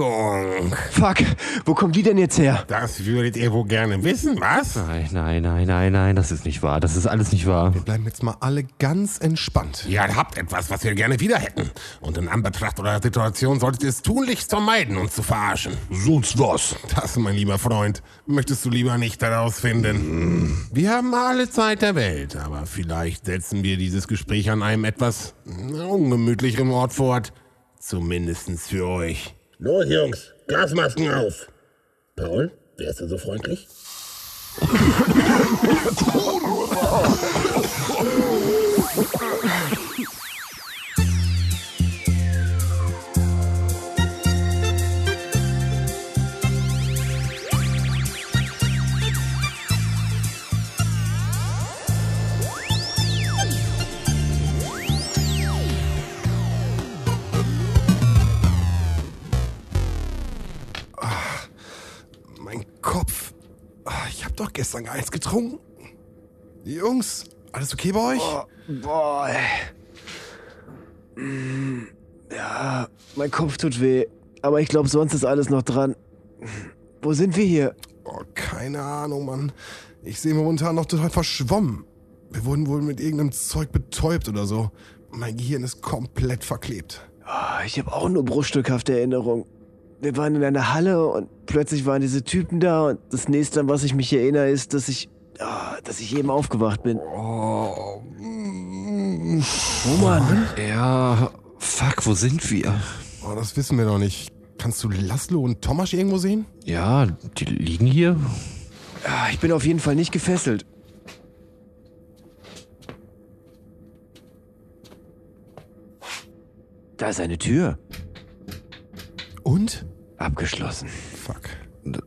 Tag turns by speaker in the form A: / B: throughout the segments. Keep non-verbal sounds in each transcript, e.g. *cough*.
A: Verfolgung.
B: Fuck, wo kommt die denn jetzt her?
A: Das würdet ihr wohl gerne wissen, was?
C: Nein, nein, nein, nein, nein, das ist nicht wahr. Das ist alles nicht wahr.
D: Wir bleiben jetzt mal alle ganz entspannt.
A: Ihr habt etwas, was wir gerne wieder hätten. Und in Anbetracht eurer Situation solltet ihr es tunlichst vermeiden, uns zu verarschen.
E: Sonst was?
A: Das, mein lieber Freund, möchtest du lieber nicht herausfinden. Wir haben alle Zeit der Welt, aber vielleicht setzen wir dieses Gespräch an einem etwas ungemütlicheren Ort fort. Zumindestens für euch. Los, Jungs, Gasmasken auf. Paul, wärst du so freundlich? *laughs*
D: Ich hab doch gestern gar nichts getrunken. Jungs, alles okay bei euch?
B: Boah, ey. Mm, Ja, mein Kopf tut weh. Aber ich glaube, sonst ist alles noch dran. Wo sind wir hier?
D: Oh, keine Ahnung, Mann. Ich sehe momentan noch total verschwommen. Wir wurden wohl mit irgendeinem Zeug betäubt oder so. Mein Gehirn ist komplett verklebt.
B: Ah, Ich habe auch nur bruchstückhafte Erinnerung. Wir waren in einer Halle und plötzlich waren diese Typen da und das nächste, an was ich mich erinnere, ist, dass ich, ah, dass ich eben aufgewacht bin.
D: Oh, mm,
B: Roman,
C: Ja, fuck, wo sind wir?
D: oh, das wissen wir noch nicht. Kannst du Laszlo und Tomasz irgendwo sehen?
C: Ja, die liegen hier.
B: ah, ich bin auf jeden Fall nicht gefesselt. Da ist eine Tür.
D: Und?
B: Abgeschlossen.
D: Fuck.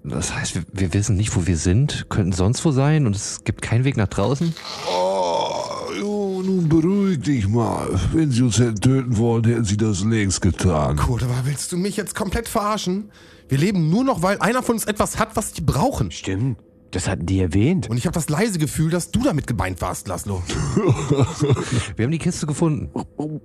C: Das heißt, wir, wir wissen nicht, wo wir sind, könnten sonst wo sein und es gibt keinen Weg nach draußen?
E: Oh, jo, nun beruhig dich mal. Wenn sie uns hätten töten wollen, hätten sie das längst getan.
D: Gut, aber willst du mich jetzt komplett verarschen? Wir leben nur noch, weil einer von uns etwas hat, was die brauchen.
B: Stimmt, das hatten die erwähnt.
D: Und ich habe das leise Gefühl, dass du damit gemeint warst, Laszlo. *laughs*
C: Wir haben die Kiste gefunden.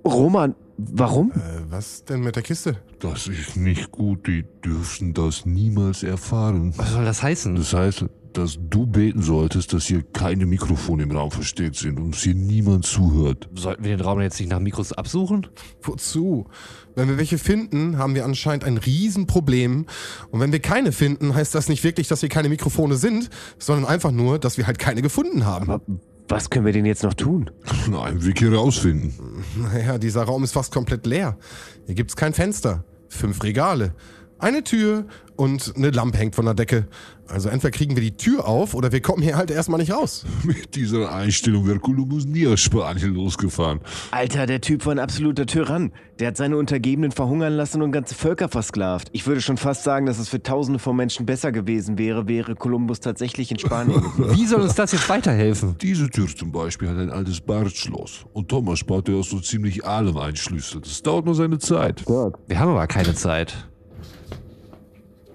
B: Roman, warum?
D: Äh, was denn mit der Kiste?
E: Das ist nicht gut. Die dürfen das niemals erfahren.
C: Was soll das heißen?
E: Das heißt, dass du beten solltest, dass hier keine Mikrofone im Raum versteckt sind und uns hier niemand zuhört.
C: Sollten wir den Raum jetzt nicht nach Mikros absuchen?
D: Wozu? Wenn wir welche finden, haben wir anscheinend ein Riesenproblem. Und wenn wir keine finden, heißt das nicht wirklich, dass hier keine Mikrofone sind, sondern einfach nur, dass wir halt keine gefunden haben.
B: Aber was können wir denn jetzt noch tun? *laughs*
E: Einen Weg hier rausfinden.
D: Naja, dieser Raum ist fast komplett leer. Hier gibt's kein Fenster, fünf Regale, eine Tür und eine Lampe hängt von der Decke. Also entweder kriegen wir die Tür auf oder wir kommen hier halt erstmal nicht raus. *laughs*
E: Mit dieser Einstellung wäre Kolumbus nie aus Spanien losgefahren.
B: Alter, der Typ war ein absoluter Tyrann. Der hat seine Untergebenen verhungern lassen und ganze Völker versklavt. Ich würde schon fast sagen, dass es für Tausende von Menschen besser gewesen wäre, wäre Kolumbus tatsächlich in Spanien. *laughs*
C: Wie soll uns das jetzt weiterhelfen?
E: Diese Tür zum Beispiel hat ein altes Bartschloss. Und Thomas baut ja aus so ziemlich allem einen Schlüssel. Das dauert nur seine Zeit.
C: Wir haben aber keine Zeit.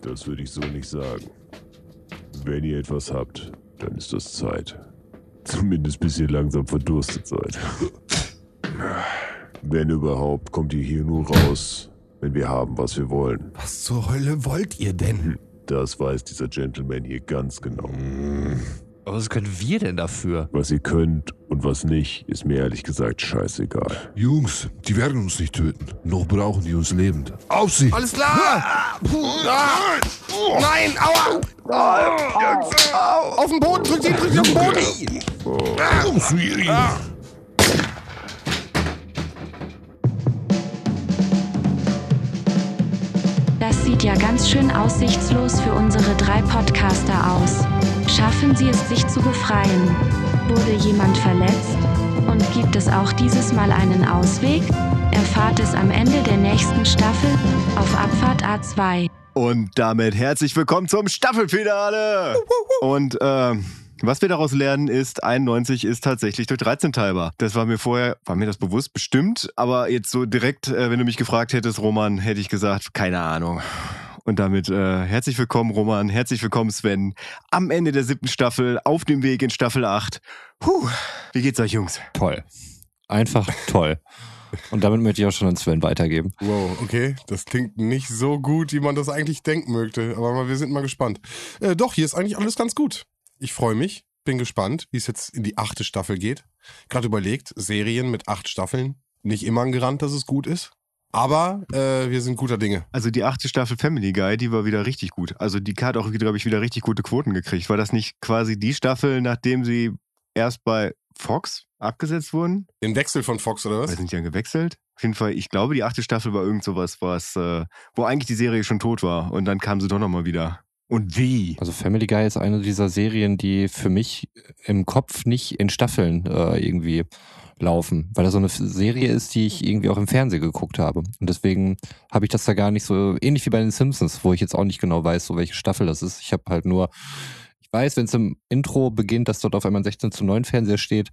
F: Das würde ich so nicht sagen. Wenn ihr etwas habt, dann ist das Zeit. Zumindest bis ihr langsam verdurstet seid. Wenn überhaupt, kommt ihr hier nur raus, wenn wir haben, was wir wollen.
D: Was zur Hölle wollt ihr denn?
F: Das weiß dieser Gentleman hier ganz genau.
C: Aber was können wir denn dafür?
F: Was ihr könnt und was nicht, ist mir ehrlich gesagt scheißegal.
E: Jungs, die werden uns nicht töten. Noch brauchen die uns lebend. Auf sie!
D: Alles klar! Ah. Nein, aua! Auf den Boden, drück sie, drück sie auf den Boden!
E: Auf sie!
G: Das sieht ja ganz schön aussichtslos für unsere drei Podcaster aus. Schaffen Sie es, sich zu befreien? Wurde jemand verletzt? Und gibt es auch dieses Mal einen Ausweg? Erfahrt es am Ende der nächsten Staffel auf Abfahrt A2.
B: Und damit herzlich willkommen zum Staffelfinale! Und ähm, was wir daraus lernen ist, 91 ist tatsächlich durch 13 teilbar. Das war mir vorher, war mir das bewusst? Bestimmt. Aber jetzt so direkt, äh, wenn du mich gefragt hättest, Roman, hätte ich gesagt, keine Ahnung. Und damit äh, herzlich willkommen, Roman, herzlich willkommen, Sven. Am Ende der siebten Staffel, auf dem Weg in Staffel 8. Puh, wie geht's euch, Jungs?
C: Toll. Einfach toll. Und damit möchte ich auch schon an Sven weitergeben.
D: Wow, okay. Das klingt nicht so gut, wie man das eigentlich denken möchte. Aber wir sind mal gespannt. Äh, doch, hier ist eigentlich alles ganz gut. Ich freue mich, bin gespannt, wie es jetzt in die achte Staffel geht. Gerade überlegt, Serien mit acht Staffeln. Nicht immer ein Garant, dass es gut ist. Aber äh, wir sind guter Dinge.
B: Also die achte Staffel Family Guy, die war wieder richtig gut. Also die hat auch, glaube ich, wieder richtig gute Quoten gekriegt. War das nicht quasi die Staffel, nachdem sie erst bei Fox abgesetzt wurden?
D: Den Wechsel von Fox oder was?
B: sind die dann gewechselt? Auf jeden Fall, ich glaube, die achte Staffel war irgend sowas, was, äh, wo eigentlich die Serie schon tot war. Und dann kam sie doch nochmal wieder. Und wie?
C: Also Family Guy ist eine dieser Serien, die für mich im Kopf nicht in Staffeln äh, irgendwie laufen, weil das so eine Serie ist, die ich irgendwie auch im Fernsehen geguckt habe. Und deswegen habe ich das da gar nicht so, ähnlich wie bei den Simpsons, wo ich jetzt auch nicht genau weiß, so welche Staffel das ist. Ich habe halt nur, ich weiß, wenn es im Intro beginnt, dass dort auf einmal ein 16 zu 9 Fernseher steht,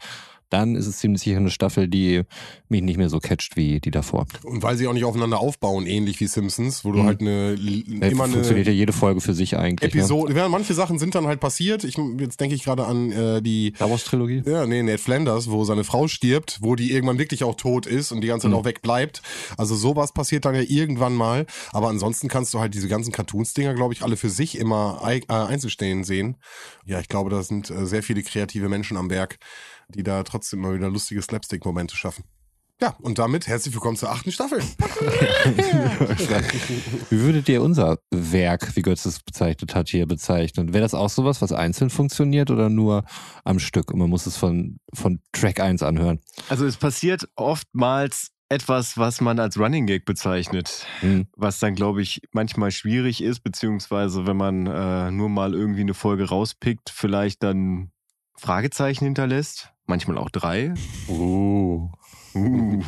C: dann ist es ziemlich sicher eine Staffel, die mich nicht mehr so catcht wie die davor.
D: Und weil sie auch nicht aufeinander aufbauen, ähnlich wie Simpsons, wo du
C: Mhm.
D: halt eine,
C: Äh,
D: immer
C: funktioniert
D: eine
C: ja jede Folge für sich eigentlich. Ne?
D: Episode. Ja, manche Sachen sind dann halt passiert. Ich, jetzt denke ich gerade an äh, die
C: Star Wars Trilogie?
D: Ja, nee, Ned Flanders, wo seine Frau stirbt, wo die irgendwann wirklich auch tot ist und die ganze Zeit
C: Mhm.
D: auch wegbleibt. Also sowas passiert dann ja irgendwann mal. Aber ansonsten kannst du halt diese ganzen Cartoons-Dinger, glaube ich, alle für sich immer äh, einzustehen sehen. Ja, ich glaube, da sind äh, sehr viele kreative Menschen am Werk, die da trotzdem mal wieder lustige Slapstick-Momente schaffen. Ja, und damit herzlich willkommen zur achten Staffel. *laughs*
C: Wie würdet ihr unser Werk, wie Götz es bezeichnet hat, hier bezeichnen? Wäre das auch sowas, was einzeln funktioniert oder nur am Stück und man muss es von, von Track 1 anhören?
B: Also es passiert oftmals etwas, was man als Running Gag bezeichnet.
C: Hm.
B: was dann, glaube ich, manchmal schwierig ist, beziehungsweise wenn man äh, nur mal irgendwie eine Folge rauspickt, vielleicht dann Fragezeichen hinterlässt, manchmal auch drei.
C: Uh.
B: Uh.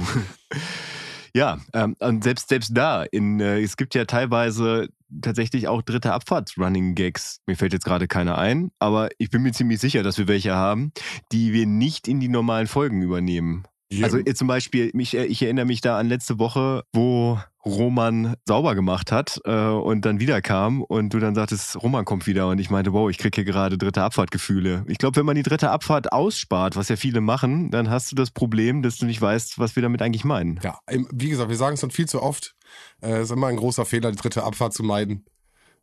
B: *laughs* ja, ähm, und selbst, selbst da, in, äh, es gibt ja teilweise tatsächlich auch dritte Abfahrts-Running-Gags. Mir fällt jetzt gerade keiner ein, aber ich bin mir ziemlich sicher, dass wir welche haben, die wir nicht in die normalen Folgen übernehmen. Also äh, zum Beispiel, mich, äh, ich erinnere mich da an letzte Woche, wo Roman sauber gemacht hat äh, und dann wieder kam und du dann sagtest, Roman kommt wieder und ich meinte, wow, ich kriege hier gerade dritte Abfahrtgefühle. Ich glaube, wenn man die dritte Abfahrt ausspart, was ja viele machen, dann hast du das Problem, dass du nicht weißt, was wir damit eigentlich meinen.
D: Ja, wie gesagt, wir sagen es dann viel zu oft. Äh, Es ist immer ein großer Fehler, die dritte Abfahrt zu meiden.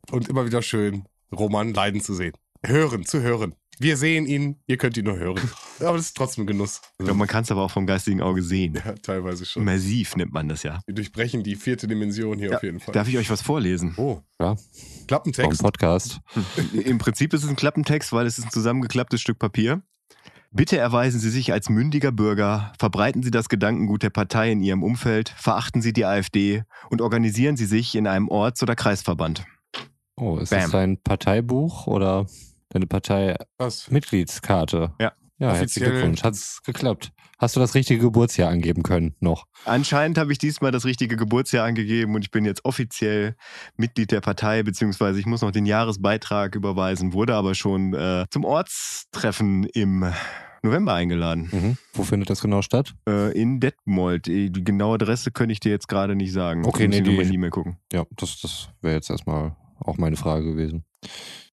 D: Und immer wieder schön, Roman leiden zu sehen. Hören, zu hören. Wir sehen ihn, ihr könnt ihn nur hören. *laughs* Aber das ist trotzdem Genuss.
B: Ich glaube, man kann es aber auch vom geistigen Auge sehen.
D: Ja, teilweise schon.
B: Immersiv nennt man das ja.
D: Wir durchbrechen die vierte Dimension hier
B: Ja,
D: auf jeden Fall.
B: Darf ich euch was vorlesen?
D: Oh,
C: Ja,
D: Klappentext.
C: vom Podcast.
B: Im Prinzip ist es ein Klappentext, weil es ist ein zusammengeklapptes Stück Papier. Bitte erweisen Sie sich als mündiger Bürger, verbreiten Sie das Gedankengut der Partei in Ihrem Umfeld, verachten Sie die AfD und organisieren Sie sich in einem Orts- oder Kreisverband.
C: Oh, ist
B: Bam.
C: das dein Parteibuch oder deine Partei-Mitgliedskarte?
B: Ja.
C: Ja, herzlichen Glückwunsch. Hat's geklappt. Hast du das richtige Geburtsjahr angeben können noch?
B: Anscheinend habe ich diesmal das richtige Geburtsjahr angegeben und ich bin jetzt offiziell Mitglied der Partei, beziehungsweise ich muss noch den Jahresbeitrag überweisen, wurde aber schon äh, zum Ortstreffen im November eingeladen.
C: Mhm. Wo findet das genau statt?
B: Äh, in Detmold. Die genaue Adresse könnte ich dir jetzt gerade nicht sagen.
C: Okay, nee, die-
B: die E-Mail gucken.
C: Ja, das, das wäre jetzt erstmal auch meine Frage gewesen.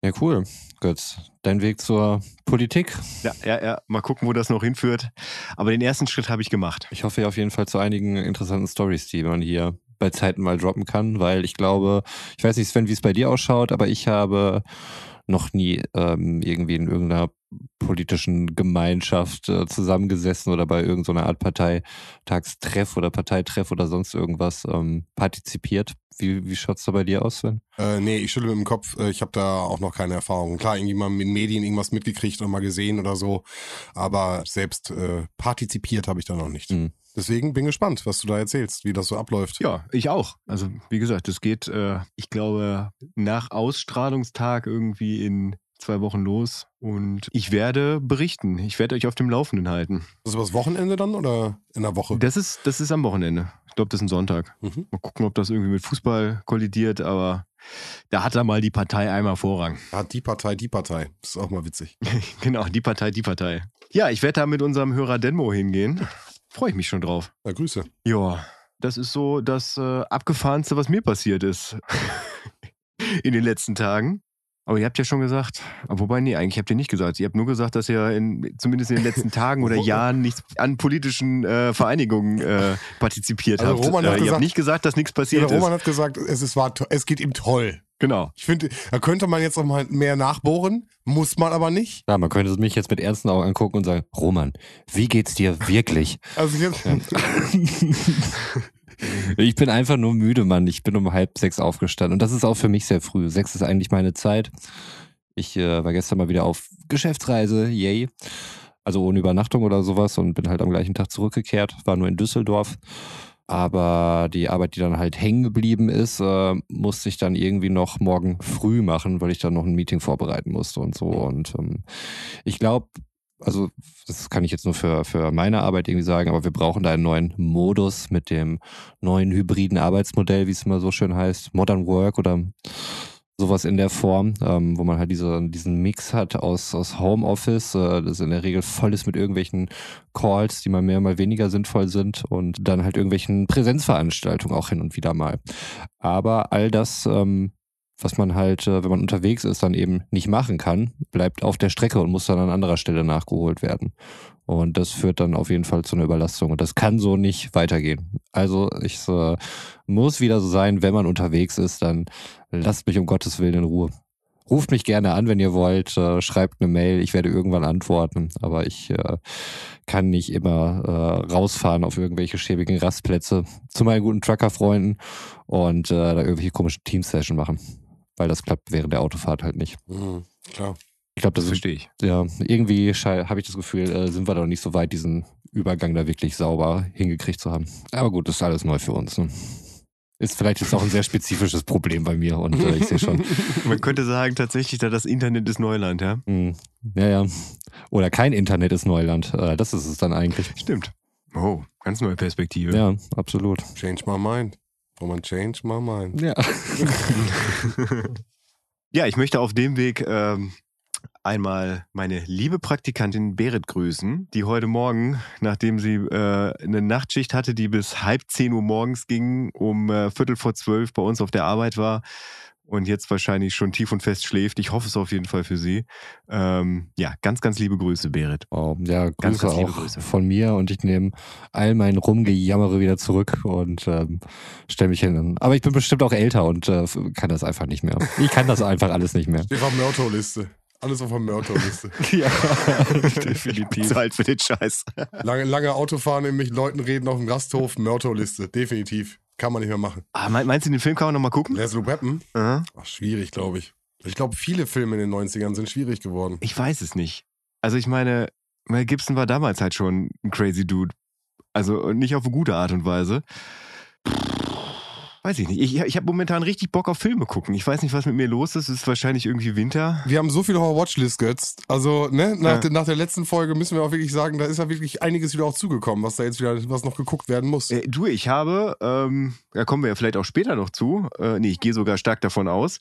C: Ja, cool. Götz, dein Weg zur Politik.
B: Ja, ja, ja. Mal gucken, wo das noch hinführt. Aber den ersten Schritt habe ich gemacht.
C: Ich hoffe ja auf jeden Fall zu einigen interessanten Stories, die man hier bei Zeiten mal droppen kann, weil ich glaube, ich weiß nicht, Sven, wie es bei dir ausschaut, aber ich habe noch nie ähm, irgendwie in irgendeiner politischen Gemeinschaft äh, zusammengesessen oder bei irgendeiner Art Parteitagstreff oder Parteitreff oder sonst irgendwas ähm, partizipiert. Wie, wie schaut's da bei dir aus, Sven?
D: Äh, nee, ich schüttle mit dem Kopf. Äh, Ich habe da auch noch keine Erfahrung. Klar, irgendwie mal in Medien irgendwas mitgekriegt und mal gesehen oder so. Aber selbst äh, partizipiert habe ich da noch nicht.
C: Mhm.
D: Deswegen bin gespannt, was du da erzählst, wie das so abläuft.
B: Ja, ich auch. Also, wie gesagt, es geht, äh, ich glaube, nach Ausstrahlungstag irgendwie in zwei Wochen los. Und ich werde berichten. Ich werde euch auf dem Laufenden halten.
D: Das ist übers Wochenende dann oder in der Woche?
B: Das ist, das ist am Wochenende. Ich glaube, das ist ein Sonntag.
D: Mhm.
B: Mal gucken, ob das irgendwie mit Fußball kollidiert, aber da hat da mal die Partei einmal Vorrang.
D: Ja, die Partei, die Partei. Das ist auch mal witzig. *laughs*
B: genau, die Partei, die Partei. Ja, ich werde da mit unserem Hörer Denmo hingehen. Freue ich mich schon drauf.
D: Na, Grüße.
B: Ja, das ist so das äh, abgefahrenste, was mir passiert ist *laughs* in den letzten Tagen. Aber ihr habt ja schon gesagt, wobei, nee, eigentlich habt ihr nicht gesagt. Ihr habt nur gesagt, dass ihr in, zumindest in den letzten Tagen oder *laughs* Jahren nicht an politischen äh, Vereinigungen äh, partizipiert
D: Also
B: habt.
D: Roman hat
B: äh, ihr
D: gesagt-
B: habt nicht gesagt, dass nichts passiert
D: der Roman
B: ist.
D: hat gesagt, es, ist, war, to- es geht ihm toll.
B: Genau.
D: Ich finde, da könnte man jetzt noch mal mehr nachbohren, muss man aber nicht.
C: Ja, man könnte mich jetzt mit ernsten Augen angucken und sagen, Roman, wie geht's dir wirklich?
D: Also jetzt, *laughs* *laughs*
C: Ich bin einfach nur müde, Mann. Ich bin um halb sechs aufgestanden. Und das ist auch für mich sehr früh. Sechs ist eigentlich meine Zeit. Ich äh, war gestern mal wieder auf Geschäftsreise, yay. Also ohne Übernachtung oder sowas und bin halt am gleichen Tag zurückgekehrt. War nur in Düsseldorf. Aber die Arbeit, die dann halt hängen geblieben ist, äh, musste ich dann irgendwie noch morgen früh machen, weil ich dann noch ein Meeting vorbereiten musste und so. Und ähm, ich glaube, also das kann ich jetzt nur für, für meine Arbeit irgendwie sagen, aber wir brauchen da einen neuen Modus mit dem neuen hybriden Arbeitsmodell, wie es immer so schön heißt, Modern Work oder sowas in der Form, ähm, wo man halt diese, diesen Mix hat aus, aus Homeoffice, äh, das in der Regel voll ist mit irgendwelchen Calls, die mal mehr, mal weniger sinnvoll sind und dann halt irgendwelchen Präsenzveranstaltungen auch hin und wieder mal. Aber all das, ähm, was man halt, äh, wenn man unterwegs ist, dann eben nicht machen kann, bleibt auf der Strecke und muss dann an anderer Stelle nachgeholt werden. Und das führt dann auf jeden Fall zu einer Überlastung. Und das kann so nicht weitergehen. Also ich äh, muss wieder so sein, wenn man unterwegs ist, dann lasst mich um Gottes Willen in Ruhe. Ruft mich gerne an, wenn ihr wollt, äh, schreibt eine Mail, ich werde irgendwann antworten, aber ich äh, kann nicht immer äh, rausfahren auf irgendwelche schäbigen Rastplätze zu meinen guten Trucker-Freunden und äh, da irgendwelche komischen Team-Session machen. Weil das klappt während der Autofahrt halt nicht.
D: Mhm, klar.
C: Ich glaube, das,
B: Das verstehe ich.
C: ja, irgendwie habe ich das Gefühl, äh, sind wir da noch nicht so weit, diesen Übergang da wirklich sauber hingekriegt zu haben. Aber gut, das ist alles neu für uns. Ne? Ist vielleicht jetzt auch ein sehr spezifisches Problem bei mir und äh, ich sehe schon. *laughs*
B: Man könnte sagen, tatsächlich, da das Internet ist Neuland, ja?
C: Mh, ja, ja. Oder kein Internet ist Neuland. Äh, das ist es dann eigentlich.
B: Stimmt. Oh, ganz neue Perspektive.
C: Ja, absolut.
D: Change my mind. Roman, change my mind.
C: Ja. *laughs*
B: Ja, ich möchte auf dem Weg ähm, einmal meine liebe Praktikantin Berit grüßen, die heute Morgen, nachdem sie äh, eine Nachtschicht hatte, die bis halb zehn Uhr morgens ging, um äh, Viertel vor zwölf bei uns auf der Arbeit war und jetzt wahrscheinlich schon tief und fest schläft. Ich hoffe es auf jeden Fall für sie. Ähm, ja, ganz, ganz liebe Grüße, Berit.
C: Oh, ja, Grüße
B: Ganz, ganz liebe
C: auch
B: Grüße.
C: von mir und ich nehme all mein Rumgejammere wieder zurück und ähm, stelle mich hin. Aber ich bin bestimmt auch älter und äh, kann das einfach nicht mehr. Ich kann das einfach alles nicht mehr.
D: Der Mörto-Liste. Alles auf der Mörto-Liste. *laughs*
C: Ja, definitiv.
B: Zu alt für den Scheiß.
D: lange, lange Autofahren, in mich Leuten reden auf dem Gasthof, Mörto-Liste. Definitiv. Kann man nicht mehr machen.
B: Ah, mein- meinst du, den Film kann man nochmal gucken?
D: Leslie Weapon?
B: Aha.
D: Ach, schwierig, glaube ich. Ich glaube, viele Filme in den 90ern sind schwierig geworden.
B: Ich weiß es nicht. Also ich meine, Mel Gibson war damals halt schon ein crazy Dude. Also nicht auf eine gute Art und Weise. Weiß ich nicht. Ich, ich habe momentan richtig Bock auf Filme gucken. Ich weiß nicht, was mit mir los ist. Es ist wahrscheinlich irgendwie Winter.
D: Wir haben so viele Horror-Watchlist, Götz. Also, ne, nach,
B: Ja.
D: der, nach der letzten Folge müssen wir auch wirklich sagen, da ist ja wirklich einiges wieder auch zugekommen, was da jetzt wieder, was noch geguckt werden muss.
B: Äh, du, ich habe, ähm, da kommen wir ja vielleicht auch später noch zu. Äh, nee, ich gehe sogar stark davon aus.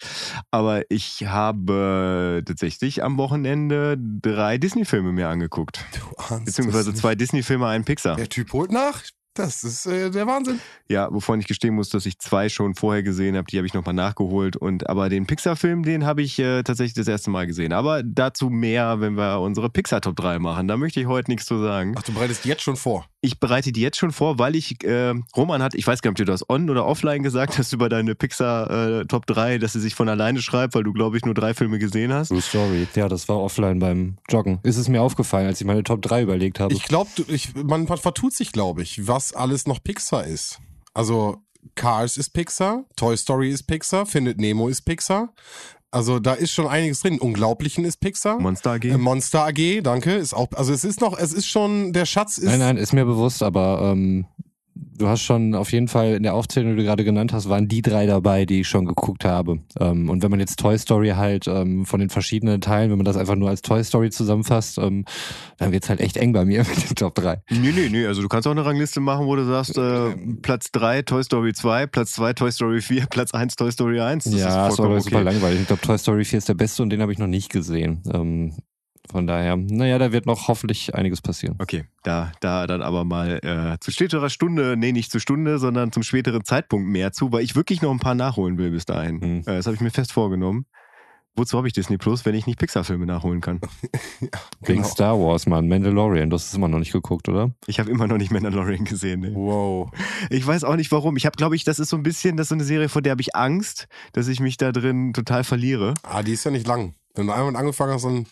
B: Aber ich habe tatsächlich am Wochenende drei Disney-Filme mir angeguckt.
D: Du ahnst
B: Beziehungsweise zwei Disney-Filme, einen Pixar.
D: Der Typ holt nach. Das ist äh, der Wahnsinn.
B: Ja, wovon ich gestehen muss, dass ich zwei schon vorher gesehen habe, die habe ich nochmal nachgeholt. Und aber den Pixar-Film, den habe ich äh, tatsächlich das erste Mal gesehen. Aber dazu mehr, wenn wir unsere Pixar Top 3 machen. Da möchte ich heute nichts zu sagen.
D: Ach, du bereitest jetzt schon vor.
B: Ich bereite die jetzt schon vor, weil ich, äh, Roman hat, ich weiß gar nicht, ob du das on oder offline gesagt hast über deine Pixar äh, Top 3, dass sie sich von alleine schreibt, weil du, glaube ich, nur drei Filme gesehen hast.
C: True Story. Ja, das war offline beim Joggen. Ist es mir aufgefallen, als ich meine Top 3 überlegt habe.
D: Ich glaube, ich, man vertut sich, glaube ich, was alles noch Pixar ist. Also Cars ist Pixar, Toy Story ist Pixar, Findet Nemo ist Pixar. Also da ist schon einiges drin. Unglaublichen ist Pixar.
B: Monster AG.
D: Äh, Monster AG, danke, ist auch. Also es ist noch, es ist schon, der Schatz ist.
C: Nein, nein, ist mir bewusst, aber ähm, du hast schon auf jeden Fall in der Aufzählung, die du gerade genannt hast, waren die drei dabei, die ich schon geguckt habe. Ähm, und wenn man jetzt Toy Story halt ähm, von den verschiedenen Teilen, wenn man das einfach nur als Toy Story zusammenfasst, ähm, dann wird's halt echt eng bei mir *laughs* mit den Top 3.
B: Nee, nee, nee. Also du kannst auch eine Rangliste machen, wo du sagst, äh, Platz 3 Toy Story 2, Platz 2 Toy Story 4, *laughs* Platz 1 Toy Story 1. Das
C: ja,
B: ist
C: ist aber
B: vollkommen
C: super
B: okay.
C: langweilig. Ich glaube, Toy Story 4 ist der beste und den habe ich noch nicht gesehen. Von daher, naja, da wird noch hoffentlich einiges passieren.
B: Okay, da, da dann aber mal äh, zu späterer Stunde, nee, nicht zu Stunde, sondern zum späteren Zeitpunkt mehr zu, weil ich wirklich noch ein paar nachholen will bis dahin.
C: Mhm.
B: Äh, das habe ich mir fest vorgenommen. wozu habe ich Disney Plus, wenn ich nicht Pixar-Filme nachholen kann? *laughs*
C: Wegen
D: Genau.
C: Star Wars, Mann. Mandalorian, du hast es immer noch nicht geguckt, oder?
B: Ich habe immer noch nicht Mandalorian gesehen. Ne?
D: Wow.
B: Ich weiß auch nicht warum. Ich habe, glaube ich, das ist so ein bisschen, das ist so eine Serie, vor der habe ich Angst, dass ich mich da drin total verliere.
D: Ah, die ist ja nicht lang. Wenn du einmal angefangen hast, dann.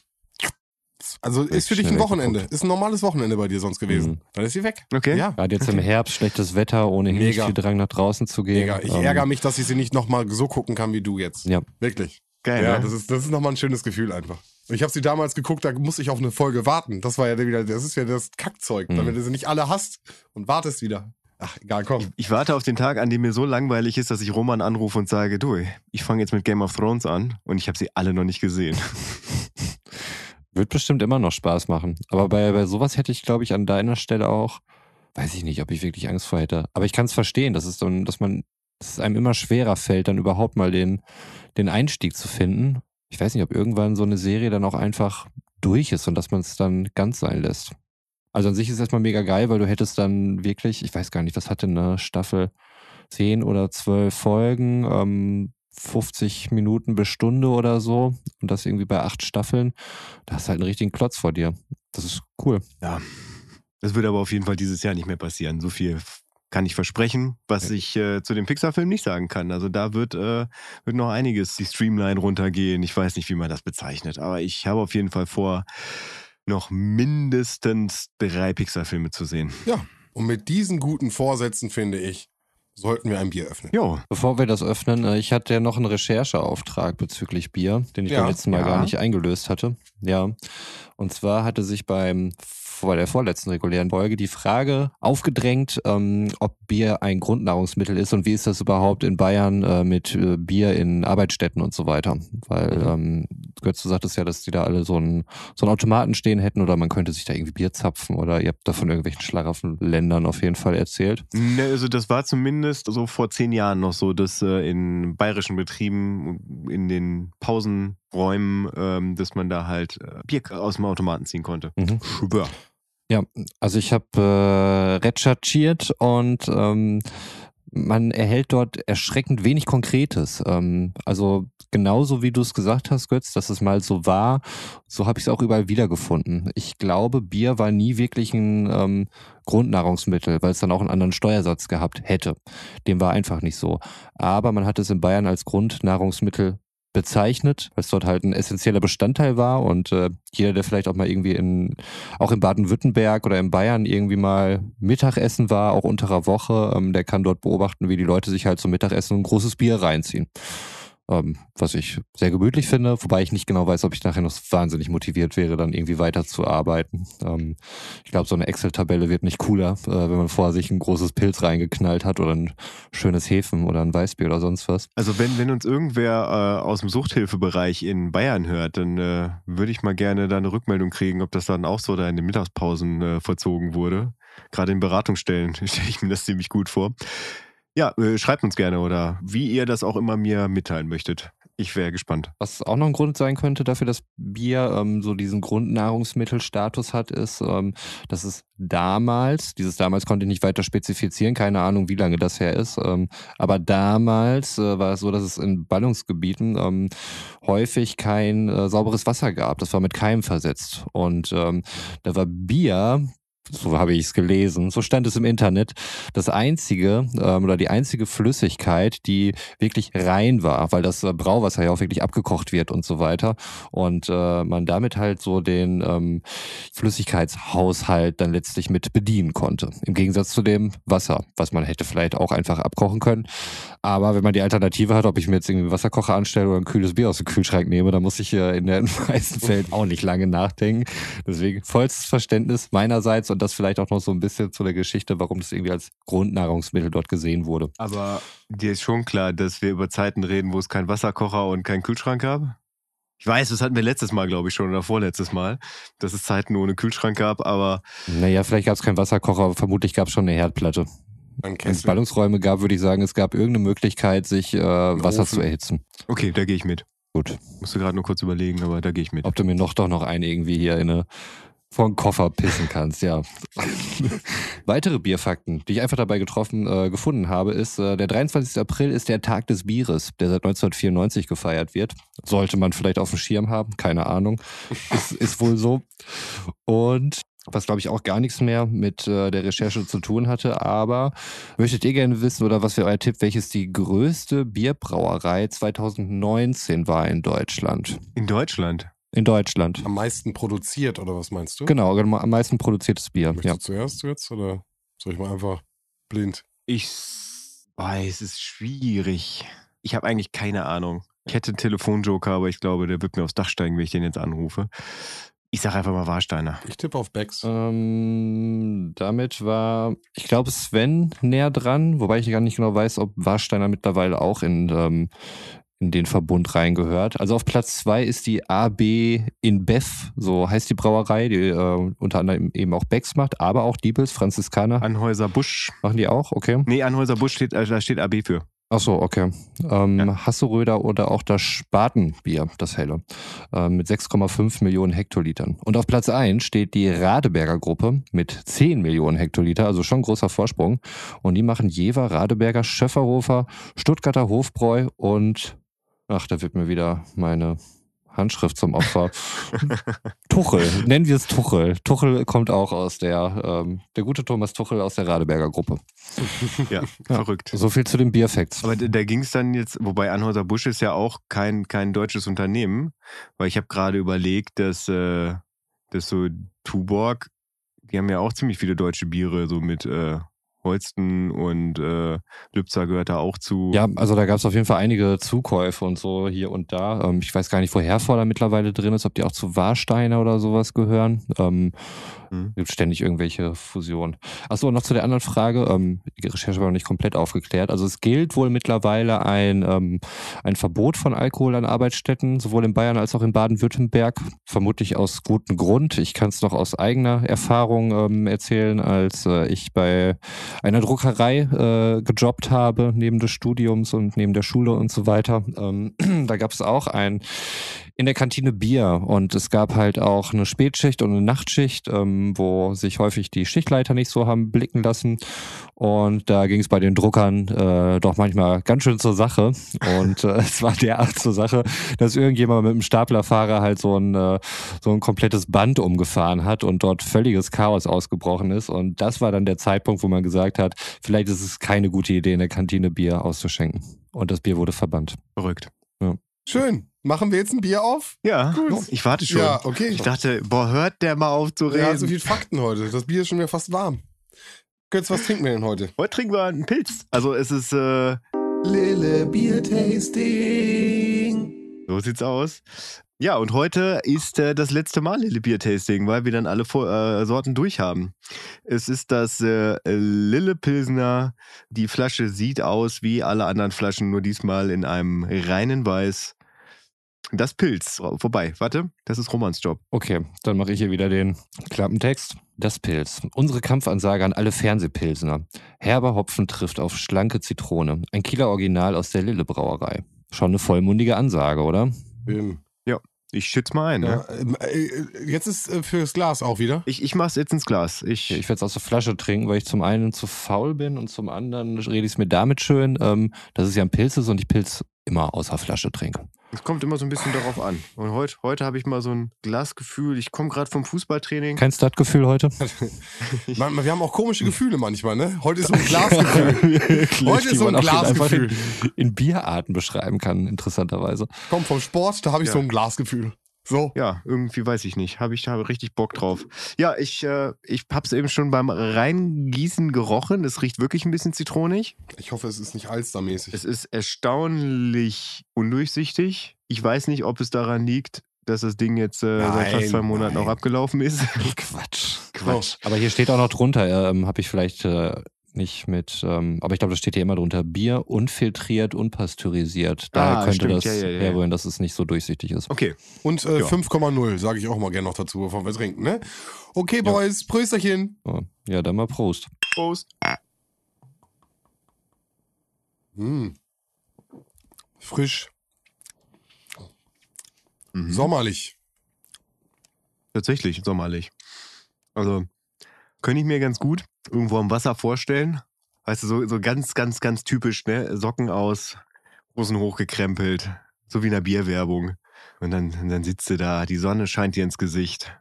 D: Also ist für dich ein Wochenende. Ist ein normales Wochenende bei dir sonst gewesen.
C: Mhm.
D: Dann ist sie weg.
B: Okay.
D: Ja.
C: Gerade jetzt im *laughs* Herbst, schlechtes Wetter, ohnehin nicht
D: Mega.
C: viel Drang nach draußen zu gehen.
D: Mega. Ich
C: Ähm,
D: ärgere mich, dass ich sie nicht nochmal so gucken kann wie du jetzt.
C: Ja.
D: Wirklich.
B: Geil,
D: Ja,
B: ne?
D: das ist, das ist nochmal ein schönes Gefühl einfach. Ich habe sie damals geguckt, da musste ich auf eine Folge warten. Das war ja wieder, das ist ja das Kackzeug,
C: Mhm.
D: damit du sie nicht alle hast und wartest wieder. Ach, egal, komm.
B: Ich warte auf den Tag, an dem mir so langweilig ist, dass ich Roman anrufe und sage, du, ich fange jetzt mit Game of Thrones an und ich habe sie alle noch nicht gesehen. *laughs*
C: Wird bestimmt immer noch Spaß machen. Aber bei, bei sowas hätte ich, glaube ich, an deiner Stelle auch, weiß ich nicht, ob ich wirklich Angst vor hätte. Aber ich kann es verstehen, dass es dann, dass man, dass es einem immer schwerer fällt, dann überhaupt mal den, den Einstieg zu finden. Ich weiß nicht, ob irgendwann so eine Serie dann auch einfach durch ist und dass man es dann ganz sein lässt. Also an sich ist es erstmal mega geil, weil du hättest dann wirklich, ich weiß gar nicht, was hatte eine Staffel? Zehn oder zwölf Folgen, ähm, 50 Minuten bis Stunde oder so. Und das irgendwie bei acht Staffeln. Da hast du halt einen richtigen Klotz vor dir. Das ist cool.
B: Ja. Das wird aber auf jeden Fall dieses Jahr nicht mehr passieren. So viel kann ich versprechen, was ich äh, zu dem Pixar-Film nicht sagen kann. Also da wird, äh, wird noch einiges die Streamline runtergehen. Ich weiß nicht, wie man das bezeichnet, aber ich habe auf jeden Fall vor, noch mindestens drei Pixar-Filme zu sehen.
D: Und mit diesen guten Vorsätzen, finde ich, sollten wir ein Bier öffnen.
B: Jo,
C: Bevor wir das öffnen, äh, ich hatte ja noch einen Rechercheauftrag bezüglich Bier, den ich
D: Ja,
C: beim letzten Mal
B: ja.
C: gar nicht eingelöst hatte. Ja. Und zwar hatte sich beim bei der vorletzten regulären Folge die Frage aufgedrängt, ähm, ob Bier ein Grundnahrungsmittel ist und wie ist das überhaupt in Bayern äh, mit äh, Bier in Arbeitsstätten und so weiter. Weil ähm, Götz, du sagtest ja, dass die da alle so einen, so einen Automaten stehen hätten oder man könnte sich da irgendwie Bier zapfen oder ihr habt da von irgendwelchen schlaraffen Ländern auf jeden Fall erzählt.
B: Ne, also das war zumindest so vor zehn Jahren noch so, dass äh, in bayerischen Betrieben in den Pausenräumen, ähm, dass man da halt äh, Bier aus dem Automaten ziehen konnte.
C: Mhm.
B: Schwör.
C: Ja, also ich habe äh, recherchiert und ähm, man erhält dort erschreckend wenig Konkretes. Ähm, also genauso wie du es gesagt hast, Götz, dass es mal so war, so habe ich es auch überall wiedergefunden. Ich glaube, Bier war nie wirklich ein ähm, Grundnahrungsmittel, weil es dann auch einen anderen Steuersatz gehabt hätte. Dem war einfach nicht so. Aber man hat es in Bayern als Grundnahrungsmittel bezeichnet, weil es dort halt ein essentieller Bestandteil war und äh, jeder, der vielleicht auch mal irgendwie in, auch in Baden-Württemberg oder in Bayern irgendwie mal Mittagessen war, auch unterer Woche, ähm, der kann dort beobachten, wie die Leute sich halt zum Mittagessen ein großes Bier reinziehen. Ähm, was ich sehr gemütlich finde, wobei ich nicht genau weiß, ob ich nachher noch wahnsinnig motiviert wäre, dann irgendwie weiterzuarbeiten. Ähm, ich glaube, so eine Excel-Tabelle wird nicht cooler, äh, wenn man vorher sich ein großes Pilz reingeknallt hat oder ein schönes Hefen oder ein Weißbier oder sonst was.
B: Also wenn, wenn uns irgendwer äh, aus dem Suchthilfebereich in Bayern hört, dann äh, würde ich mal gerne da eine Rückmeldung kriegen, ob das dann auch so da in den Mittagspausen äh, verzogen wurde. Gerade in Beratungsstellen *laughs* stelle ich mir das ziemlich gut vor. Ja, äh, schreibt uns gerne oder wie ihr das auch immer mir mitteilen möchtet. Ich wäre gespannt.
C: Was auch noch ein Grund sein könnte dafür, dass Bier ähm, so diesen Grundnahrungsmittelstatus hat, ist, ähm, dass es damals, dieses damals konnte ich nicht weiter spezifizieren, keine Ahnung, wie lange das her ist, ähm, aber damals äh, war es so, dass es in Ballungsgebieten ähm, häufig kein äh, sauberes Wasser gab. Das war mit Keim versetzt. Und ähm, da war Bier so habe ich es gelesen, so stand es im Internet, das einzige ähm, oder die einzige Flüssigkeit, die wirklich rein war, weil das äh, Brauwasser ja auch wirklich abgekocht wird und so weiter und äh, man damit halt so den ähm, Flüssigkeitshaushalt dann letztlich mit bedienen konnte. Im Gegensatz zu dem Wasser, was man hätte vielleicht auch einfach abkochen können. Aber wenn man die Alternative hat, ob ich mir jetzt irgendwie einen Wasserkocher anstelle oder ein kühles Bier aus dem Kühlschrank nehme, dann muss ich äh, in den *laughs* meisten Fällen auch nicht lange nachdenken. Deswegen vollstes Verständnis meinerseits und das vielleicht auch noch so ein bisschen zu der Geschichte, warum das irgendwie als Grundnahrungsmittel dort gesehen wurde.
B: Aber dir ist schon klar, dass wir über Zeiten reden, wo es keinen Wasserkocher und keinen Kühlschrank gab? Ich weiß, das hatten wir letztes Mal, glaube ich, schon oder vorletztes Mal, dass es Zeiten ohne Kühlschrank gab, aber
C: Naja, vielleicht gab es keinen Wasserkocher, aber vermutlich gab es schon eine Herdplatte. Wenn es. Ballungsräume gab, würde ich sagen, es gab irgendeine Möglichkeit, sich äh, Wasser
D: Ofen.
C: zu erhitzen.
B: okay, da gehe ich mit.
C: Gut.
B: Musste gerade nur kurz überlegen, aber da gehe ich mit.
C: Ob du mir noch doch noch einen irgendwie hier in eine Von Koffer pissen kannst, ja. *laughs* Weitere Bierfakten, die ich einfach dabei getroffen, äh, gefunden habe, ist, äh, der 23. April ist der Tag des Bieres, der seit 1994 gefeiert wird. Sollte man vielleicht auf dem Schirm haben, keine Ahnung. ist, *laughs* ist wohl so. Und was glaube ich auch gar nichts mehr mit äh, der Recherche zu tun hatte. Aber möchtet ihr gerne wissen oder was wäre euer Tipp, welches die größte Bierbrauerei 2019 war in Deutschland?
B: In Deutschland.
C: In Deutschland.
D: Am meisten produziert, oder was meinst du?
C: Genau, am meisten produziertes Bier.
D: Möchtest
C: Ja.
D: du zuerst jetzt oder soll ich mal einfach blind?
B: Ich weiß, es ist schwierig. Ich habe eigentlich keine Ahnung. Ich hätte einen Telefonjoker, aber ich glaube, der wird mir aufs Dach steigen, wenn ich den jetzt anrufe. Ich sage einfach mal Warsteiner.
D: Ich tippe auf Becks.
C: Ähm, damit war, ich glaube, Sven näher dran, wobei ich gar nicht genau weiß, ob Warsteiner mittlerweile auch in, ähm, in den Verbund reingehört. Also auf Platz zwei ist die AB in Bev, so heißt die Brauerei, die äh, unter anderem eben auch Becks macht, aber auch Diebels, Franziskaner.
B: Anhäuser Busch.
C: Machen die auch? Okay.
B: Nee, Anhäuser Busch steht, äh, da steht AB für.
C: Ach so, okay. Ähm,
B: Ja.
C: Hasseröder oder auch das Spatenbier, das helle, ähm, mit 6,5 Millionen Hektolitern. Und auf Platz 1 steht die Radeberger Gruppe mit 10 Millionen Hektoliter, also schon großer Vorsprung. Und die machen Jever, Radeberger, Schöfferhofer, Stuttgarter Hofbräu und, ach, da wird mir wieder meine Handschrift zum Opfer. *laughs* Tuchel, nennen wir es Tuchel. Tuchel kommt auch aus der, ähm, der gute Thomas Tuchel aus der Radeberger Gruppe. *laughs*
B: Ja, verrückt.
C: So viel zu den Bierfacts.
B: Aber da, da ging es dann jetzt, wobei Anhäuser Busch ist ja auch kein, kein deutsches Unternehmen, weil ich habe gerade überlegt, dass, äh, dass so Tuborg, die haben ja auch ziemlich viele deutsche Biere, so mit äh, Holsten und äh, Lübzer gehört da auch zu.
C: Ja, also da gab es auf jeden Fall einige Zukäufe und so hier und da. Ähm, ich weiß gar nicht, wo Herforder mittlerweile drin ist, ob die auch zu Warsteiner oder sowas gehören. Ähm,
B: Hm.
C: Gibt ständig irgendwelche Fusionen. Achso, noch zu der anderen Frage. Ähm, die Recherche war noch nicht komplett aufgeklärt. Also es gilt wohl mittlerweile ein, ähm, ein Verbot von Alkohol an Arbeitsstätten, sowohl in Bayern als auch in Baden-Württemberg. Vermutlich aus gutem Grund. Ich kann es noch aus eigener Erfahrung ähm, erzählen, als äh, ich bei einer Druckerei äh, gejobbt habe, neben des Studiums und neben der Schule und so weiter. Ähm, *clears throat* da gab es auch ein in der Kantine Bier und es gab halt auch eine Spätschicht und eine Nachtschicht, ähm, wo sich häufig die Schichtleiter nicht so haben blicken lassen. Und da ging es bei den Druckern äh, doch manchmal ganz schön zur Sache. Und äh, *laughs* es war derart zur Sache, dass irgendjemand mit einem Staplerfahrer halt so ein, äh, so ein komplettes Band umgefahren hat und dort völliges Chaos ausgebrochen ist. Und das war dann der Zeitpunkt, wo man gesagt hat, vielleicht ist es keine gute Idee, in der Kantine Bier auszuschenken. Und das Bier wurde verbannt.
B: Verrückt.
D: Schön. Machen wir jetzt ein Bier auf?
B: Ja,
D: Gut.
B: ich warte schon.
D: Ja, okay.
B: Ich dachte, boah, hört der mal auf zu
D: Ja,
B: reden.
D: so viel Fakten heute. Das Bier ist schon wieder fast warm. Götz, was trinken wir denn heute?
B: Heute trinken wir einen Pilz. Also es ist, äh,
D: Lille Bier Tasting.
B: so sieht's aus. Ja, und heute ist äh, das letzte Mal Lille Bier Tasting, weil wir dann alle Vor äh, Sorten durch haben. Es ist das äh, Lille Pilsner. Die Flasche sieht aus wie alle anderen Flaschen, nur diesmal in einem reinen Weiß. Das Pilz. Oh, Vorbei. Warte, das ist Romans Job.
C: Okay, dann mache ich hier wieder den Klappentext. Das Pilz. Unsere Kampfansage an alle Fernsehpilsner. Herber Hopfen trifft auf schlanke Zitrone. Ein Kieler Original aus der Lille Brauerei. Schon eine vollmundige Ansage, oder?
D: Ähm,
B: Ich schütze mal ein.
D: ja,
B: Ne?
D: ähm, äh, jetzt ist äh, fürs Glas auch wieder.
B: Ich, ich mach's jetzt ins Glas. Ich,
C: Ich werde es aus der Flasche trinken, weil ich zum einen zu faul bin und zum anderen rede ich es mir damit schön, ähm, dass es ja ein Pilz ist und ich Pilz immer aus der Flasche trinke.
B: Es kommt immer so ein bisschen darauf an. Und heute, heute habe ich mal so ein Glasgefühl. Ich komme gerade vom Fußballtraining.
C: Kein Startgefühl heute? *laughs*
D: Man, wir haben auch komische Gefühle manchmal, ne? Heute ist so ein *laughs* Glasgefühl. Heute ist so ein Glasgefühl.
C: In, in Bierarten beschreiben kann, interessanterweise.
D: Komm vom Sport, da habe ich
B: Ja.
D: so ein Glasgefühl. So.
B: Ja, irgendwie weiß ich nicht. Habe ich habe richtig Bock drauf. Ja, ich, äh, ich habe es eben schon beim Reingießen gerochen. Es riecht wirklich ein bisschen zitronig.
D: Ich hoffe, es ist nicht alstermäßig.
B: Es ist erstaunlich undurchsichtig. Ich weiß nicht, ob es daran liegt, dass das Ding jetzt äh, seit
D: Nein,
B: fast zwei Monaten
D: nein.
B: auch abgelaufen ist. *laughs*
C: Quatsch.
B: Quatsch.
C: Aber hier steht auch noch drunter, ähm, habe ich vielleicht äh, nicht mit, ähm, aber ich glaube, das steht hier immer drunter, Bier unfiltriert, unpasteurisiert. Daher
B: Ah,
C: könnte
B: stimmt.
C: das
B: Ja, ja, ja.
C: herrühren, dass es nicht so durchsichtig ist.
B: Okay.
D: Und äh,
B: Ja.
D: 5,0 sage ich auch mal gerne noch dazu, bevor wir trinken, ne? Okay, Boys, Prösterchen.
C: So, ja, dann mal Prost.
B: Prost.
D: Hm. Frisch,
B: Mhm.
D: sommerlich.
B: Tatsächlich, sommerlich. Also, könnte ich mir ganz gut irgendwo am Wasser vorstellen. Weißt du, so, so ganz, ganz, ganz typisch, ne? Socken aus, Hosen hochgekrempelt, so wie in der Bierwerbung. Und dann, und dann sitzt du da, die Sonne scheint dir ins Gesicht.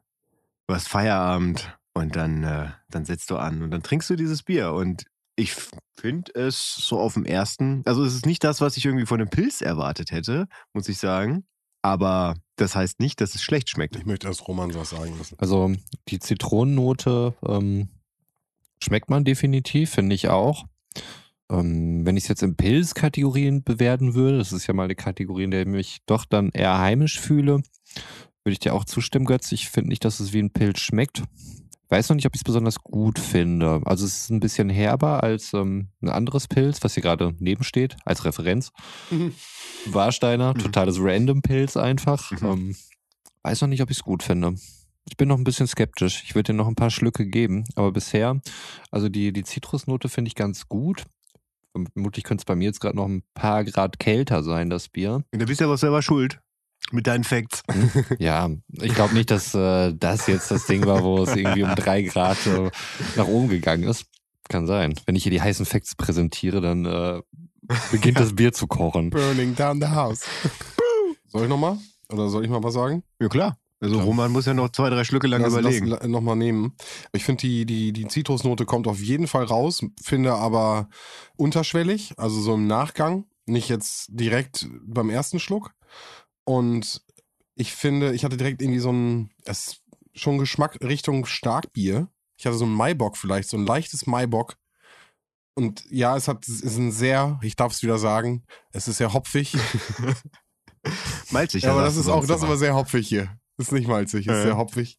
B: Du hast Feierabend und dann, äh, dann setzt du an und dann trinkst du dieses Bier. Und ich finde es so auf dem ersten, also es ist nicht das, was ich irgendwie von einem Pilz erwartet hätte, muss ich sagen. Aber das heißt nicht, dass es schlecht schmeckt.
D: Ich möchte erst Roman was sagen lassen.
C: Also die Zitronennote ähm, schmeckt man definitiv, finde ich auch. Ähm, wenn ich es jetzt in Pilzkategorien bewerten würde, das ist ja mal eine Kategorie, in der ich mich doch dann eher heimisch fühle, würde ich dir auch zustimmen, Götz. Ich finde nicht, dass es wie ein Pilz schmeckt. Weiß noch nicht, ob ich es besonders gut finde. Also es ist ein bisschen herber als ähm, ein anderes Pilz, was hier gerade nebensteht, als Referenz. Warsteiner, totales Random-Pilz einfach.
B: Mhm.
C: Ähm, weiß noch nicht, ob ich es gut finde. Ich bin noch ein bisschen skeptisch. Ich würde dir noch ein paar Schlücke geben. Aber bisher, also die, die Zitrusnote finde ich ganz gut. Vermutlich könnte es bei mir jetzt gerade noch ein paar Grad kälter sein, das Bier.
B: Da bist du aber selber schuld. Mit deinen Facts.
C: Ja, ich glaube nicht, dass äh, das jetzt das Ding war, wo es irgendwie um drei Grad äh, nach oben gegangen ist. Kann sein. Wenn ich hier die heißen Facts präsentiere, dann äh, beginnt *laughs* das Bier zu kochen.
D: Burning down the house. *laughs* soll ich nochmal? Oder soll ich mal was sagen?
B: Ja, klar. Also
D: Klar.
B: Roman muss ja noch zwei, drei Schlücke lang
D: Lass,
B: überlegen.
D: lass nochmal nehmen. Ich finde, die, die, die Zitrusnote kommt auf jeden Fall raus, finde aber unterschwellig, also so im Nachgang, nicht jetzt direkt beim ersten Schluck. Und ich finde, ich hatte direkt irgendwie so ein, es ist schon Geschmack Richtung Starkbier. Ich hatte so ein Maibock vielleicht, so ein leichtes Maibock. Und ja, es hat, es ist ein sehr, ich darf es wieder sagen, es ist sehr hopfig. *laughs*
B: Malzig.
D: Ja, aber das ist auch, das ist aber sehr hopfig hier. Das ist nicht malzig, ist
B: Ja.
D: sehr hopfig.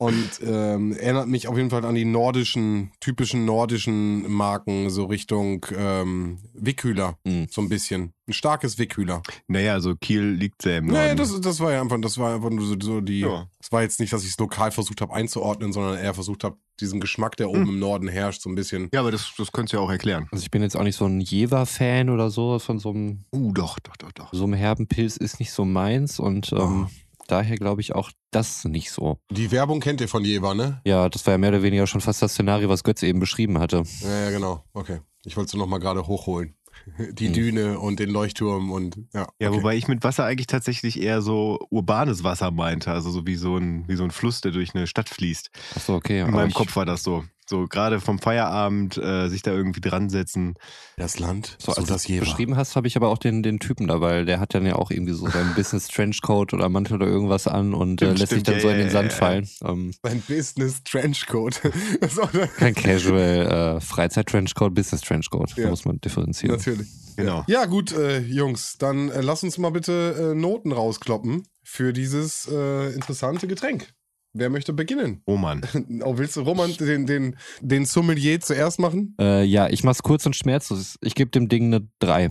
D: Und ähm, erinnert mich auf jeden Fall an die nordischen, typischen nordischen Marken, so Richtung ähm, Wickhühler,
C: Mhm.
D: so ein bisschen. Ein starkes Wickhühler.
B: Naja, also Kiel liegt sehr im
D: Nee,
B: Norden.
D: das, das war ja einfach, das war einfach nur so, so die.
B: Ja.
D: Es war jetzt nicht, dass ich es lokal versucht habe einzuordnen, sondern eher versucht habe, diesen Geschmack, der oben im Norden herrscht, so ein bisschen.
B: ja, aber das, das könntest du ja auch erklären.
C: Also ich bin jetzt auch nicht so ein Jever-Fan oder so, von so einem,
B: Uh, doch, doch, doch, doch.
C: so einem herben Pilz ist nicht so meins und ähm, daher glaube ich auch das nicht so.
D: Die Werbung kennt ihr von Jever, ne?
C: Ja, das war ja mehr oder weniger schon fast das Szenario, was Götz eben beschrieben hatte.
D: Ja, ja, genau. Okay. Ich wollte es nur noch mal gerade hochholen. *laughs* Die
C: Hm.
D: Düne und den Leuchtturm und ja.
B: Ja,
D: okay.
B: wobei ich mit Wasser eigentlich tatsächlich eher so urbanes Wasser meinte, also so wie so ein, wie so ein Fluss, der durch eine Stadt fließt.
C: Achso, okay.
B: In meinem
C: ich,
B: Kopf war das so. So gerade vom Feierabend äh, sich da irgendwie dran setzen.
D: Das Land,
C: So,
D: so,
C: als
D: das
C: du beschrieben hast, habe ich aber auch den, den Typen da, weil der hat dann ja auch irgendwie so seinen Business Trenchcoat oder Mantel oder irgendwas an und äh,
B: Stimmt,
C: lässt sich
B: stimmt,
C: dann
B: ja,
C: so in den Sand
B: ja,
C: fallen. Ähm,
D: Sein Business Trenchcoat. *laughs*
C: Kein Casual äh, Freizeit-Trenchcoat, Business-Trenchcoat. Da
D: Ja.
C: muss man differenzieren.
D: Natürlich.
B: Genau.
D: Ja, gut, äh, Jungs, dann äh, lass uns mal bitte äh, Noten rauskloppen für dieses interessante Getränk. Wer möchte beginnen?
B: Roman. *laughs*
D: Oh, willst du Roman den, den, den Sommelier zuerst machen?
C: Äh, ja, ich mach's kurz und schmerzlos. Ich gebe dem Ding eine 3.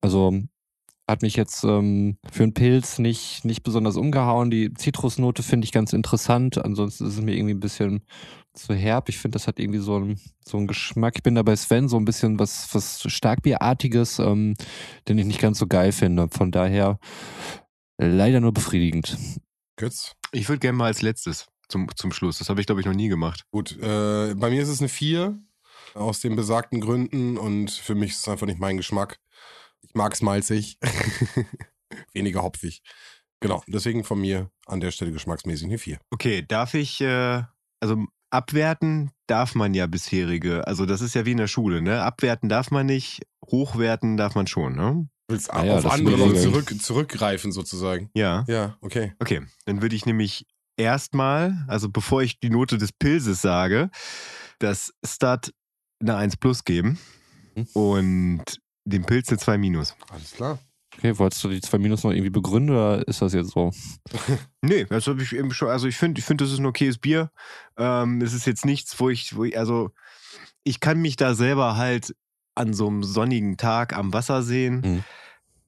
C: Also hat mich jetzt ähm, für einen Pilz nicht, nicht besonders umgehauen. Die Zitrusnote finde ich ganz interessant. Ansonsten ist es mir irgendwie ein bisschen zu herb. Ich finde, das hat irgendwie so einen, so einen Geschmack. Ich bin da bei Sven so ein bisschen was, was Starkbierartiges, ähm, den ich nicht ganz so geil finde. Von daher leider nur befriedigend.
D: Götz?
B: Ich würde gerne mal als letztes zum, zum Schluss. Das habe ich, glaube ich, noch nie gemacht.
D: Gut, äh, bei mir ist es eine 4 aus den besagten Gründen und für mich ist es einfach nicht mein Geschmack. Ich mag es malzig, *laughs* weniger hopfig. Genau, deswegen von mir an der Stelle geschmacksmäßig eine 4.
B: Okay, darf ich, äh, also abwerten darf man ja bisherige. Also das ist ja wie in der Schule, ne? Abwerten darf man nicht, hochwerten darf man schon, ne?
D: Willst
C: Ah ja,
D: auf andere Leute zurück, zurückgreifen sozusagen.
B: Ja.
D: Ja, okay.
B: Okay, dann würde ich nämlich erstmal, also bevor ich die Note des Pilzes sage, das Stud eine 1 plus geben
C: Hm.
B: und dem Pilz eine 2 minus.
D: Alles klar.
C: Okay, wolltest du die zwei Minus noch irgendwie begründen oder ist das jetzt so? *laughs*
B: Nee, das habe ich eben schon, also ich finde, ich finde, das ist ein okayes Bier. Ähm, es ist jetzt nichts, wo ich, wo ich, also ich kann mich da selber halt an so einem sonnigen Tag am Wasser sehen,
C: Mhm.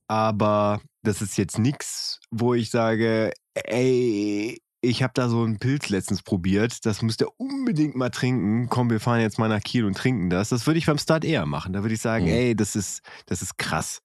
B: Aber das ist jetzt nichts, wo ich sage, ey, ich habe da so einen Pilz letztens probiert, das müsst ihr unbedingt mal trinken. Komm, wir fahren jetzt mal nach Kiel und trinken das. Das würde ich beim Start eher machen. Da würde ich sagen,
C: Mhm.
B: ey, das ist, das ist krass.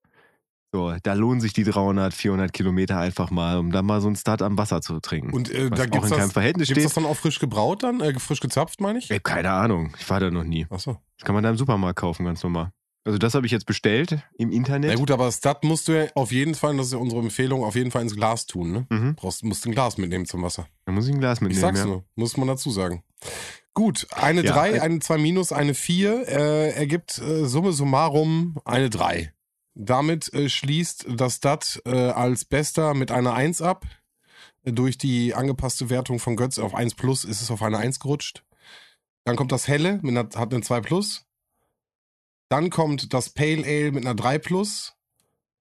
B: So, da lohnen sich die 300, 400 Kilometer einfach mal, um da mal so einen Start am Wasser zu trinken.
D: Und äh, da
B: in keinem
D: das, das dann auch frisch gebraut dann? Äh, frisch gezapft, meine ich?
B: Ich hab keine Ahnung. Ich war da noch nie.
D: Achso.
B: Das kann man da im Supermarkt kaufen, ganz normal. Also das habe ich jetzt bestellt im Internet.
D: Na gut, aber das musst du ja auf jeden Fall, das ist ja unsere Empfehlung, auf jeden Fall ins Glas tun, ne?
B: Mhm.
D: Brauchst, musst ein Glas mitnehmen zum Wasser.
B: Da muss ich ein Glas
D: Ich
B: mitnehmen.
D: sag's
B: ja.
D: nur, muss man dazu sagen. Gut, eine
B: Ja,
D: 3,
B: äh,
D: eine 2 minus, eine 4 äh, ergibt äh, Summe summarum eine 3. Damit äh, schließt das Stat äh, als Bester mit einer 1 ab. Durch die angepasste Wertung von Götz auf 1 plus ist es auf eine 1 gerutscht. Dann kommt das Helle, mit einer, hat eine 2 plus. Dann kommt das Pale Ale mit einer 3 plus.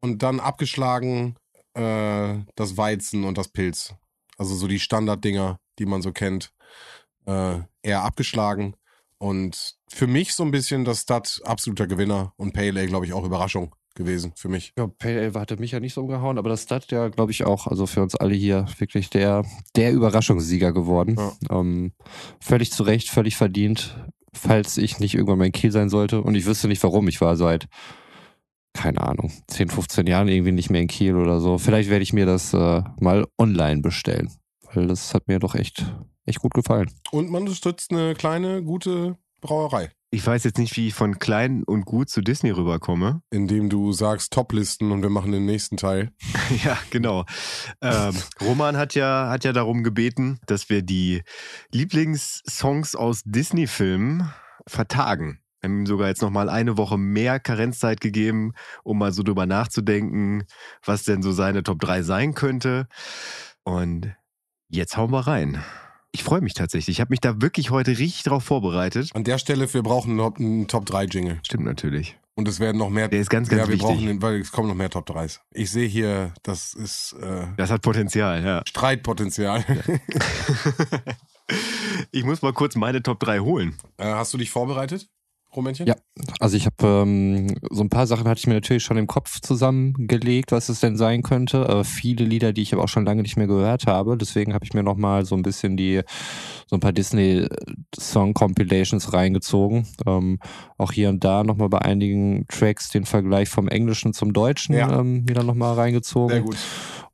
D: Und dann abgeschlagen äh, das Weizen und das Pilz. Also so die Standarddinger, die man so kennt, äh, eher abgeschlagen. Und für mich so ein bisschen das Stat absoluter Gewinner und Pale Ale, glaube ich, auch Überraschung gewesen für mich.
C: Ja, Pale Ale hatte mich ja nicht so umgehauen, aber das Stat ja, glaube ich, auch, also für uns alle hier wirklich der, der Überraschungssieger geworden.
D: Ja.
C: Ähm, völlig zu Recht, völlig verdient, falls ich nicht irgendwann mein Kiel sein sollte. Und ich wüsste nicht warum. Ich war seit, keine Ahnung, 10, 15 Jahren irgendwie nicht mehr in Kiel oder so. Vielleicht werde ich mir das äh, mal online bestellen. Weil das hat mir doch echt, echt gut gefallen.
D: Und man unterstützt eine kleine, gute Brauerei,
B: Ich weiß jetzt nicht, wie ich von klein und gut zu Disney rüberkomme.
D: indem du sagst Toplisten und wir machen den nächsten Teil. *laughs*
B: ja, genau. Ähm, Roman hat ja, hat ja darum gebeten, dass wir die Lieblingssongs aus Disney-Filmen vertagen. Wir haben ihm sogar jetzt nochmal eine Woche mehr Karenzzeit gegeben, um mal so drüber nachzudenken, was denn so seine Top 3 sein könnte. Und jetzt hauen wir rein. Ich freue mich tatsächlich. Ich habe mich da wirklich heute richtig drauf vorbereitet.
D: An der Stelle, wir brauchen noch einen Top 3 Jingle.
B: Stimmt natürlich.
D: Und es werden noch mehr.
B: Der ist ganz, ganz
D: ja, wir
B: wichtig.
D: brauchen den, weil es kommen noch mehr Top 3s. Ich sehe hier, das ist äh,
B: Das hat Potenzial, ja.
D: Streitpotenzial. *laughs*
B: Ich muss mal kurz meine Top 3 holen.
D: äh, hast du dich vorbereitet, Rumänchen?
C: Ja. Also ich habe ähm, so ein paar Sachen hatte ich mir natürlich schon im Kopf zusammengelegt, was es denn sein könnte. Äh, viele Lieder, die ich aber auch schon lange nicht mehr gehört habe. Deswegen habe ich mir noch mal so ein bisschen die so ein paar Disney Song Compilations reingezogen. Ähm, auch hier und da noch mal bei einigen Tracks den Vergleich vom Englischen zum Deutschen
D: Ja.
C: ähm, wieder noch mal reingezogen,
D: Sehr gut.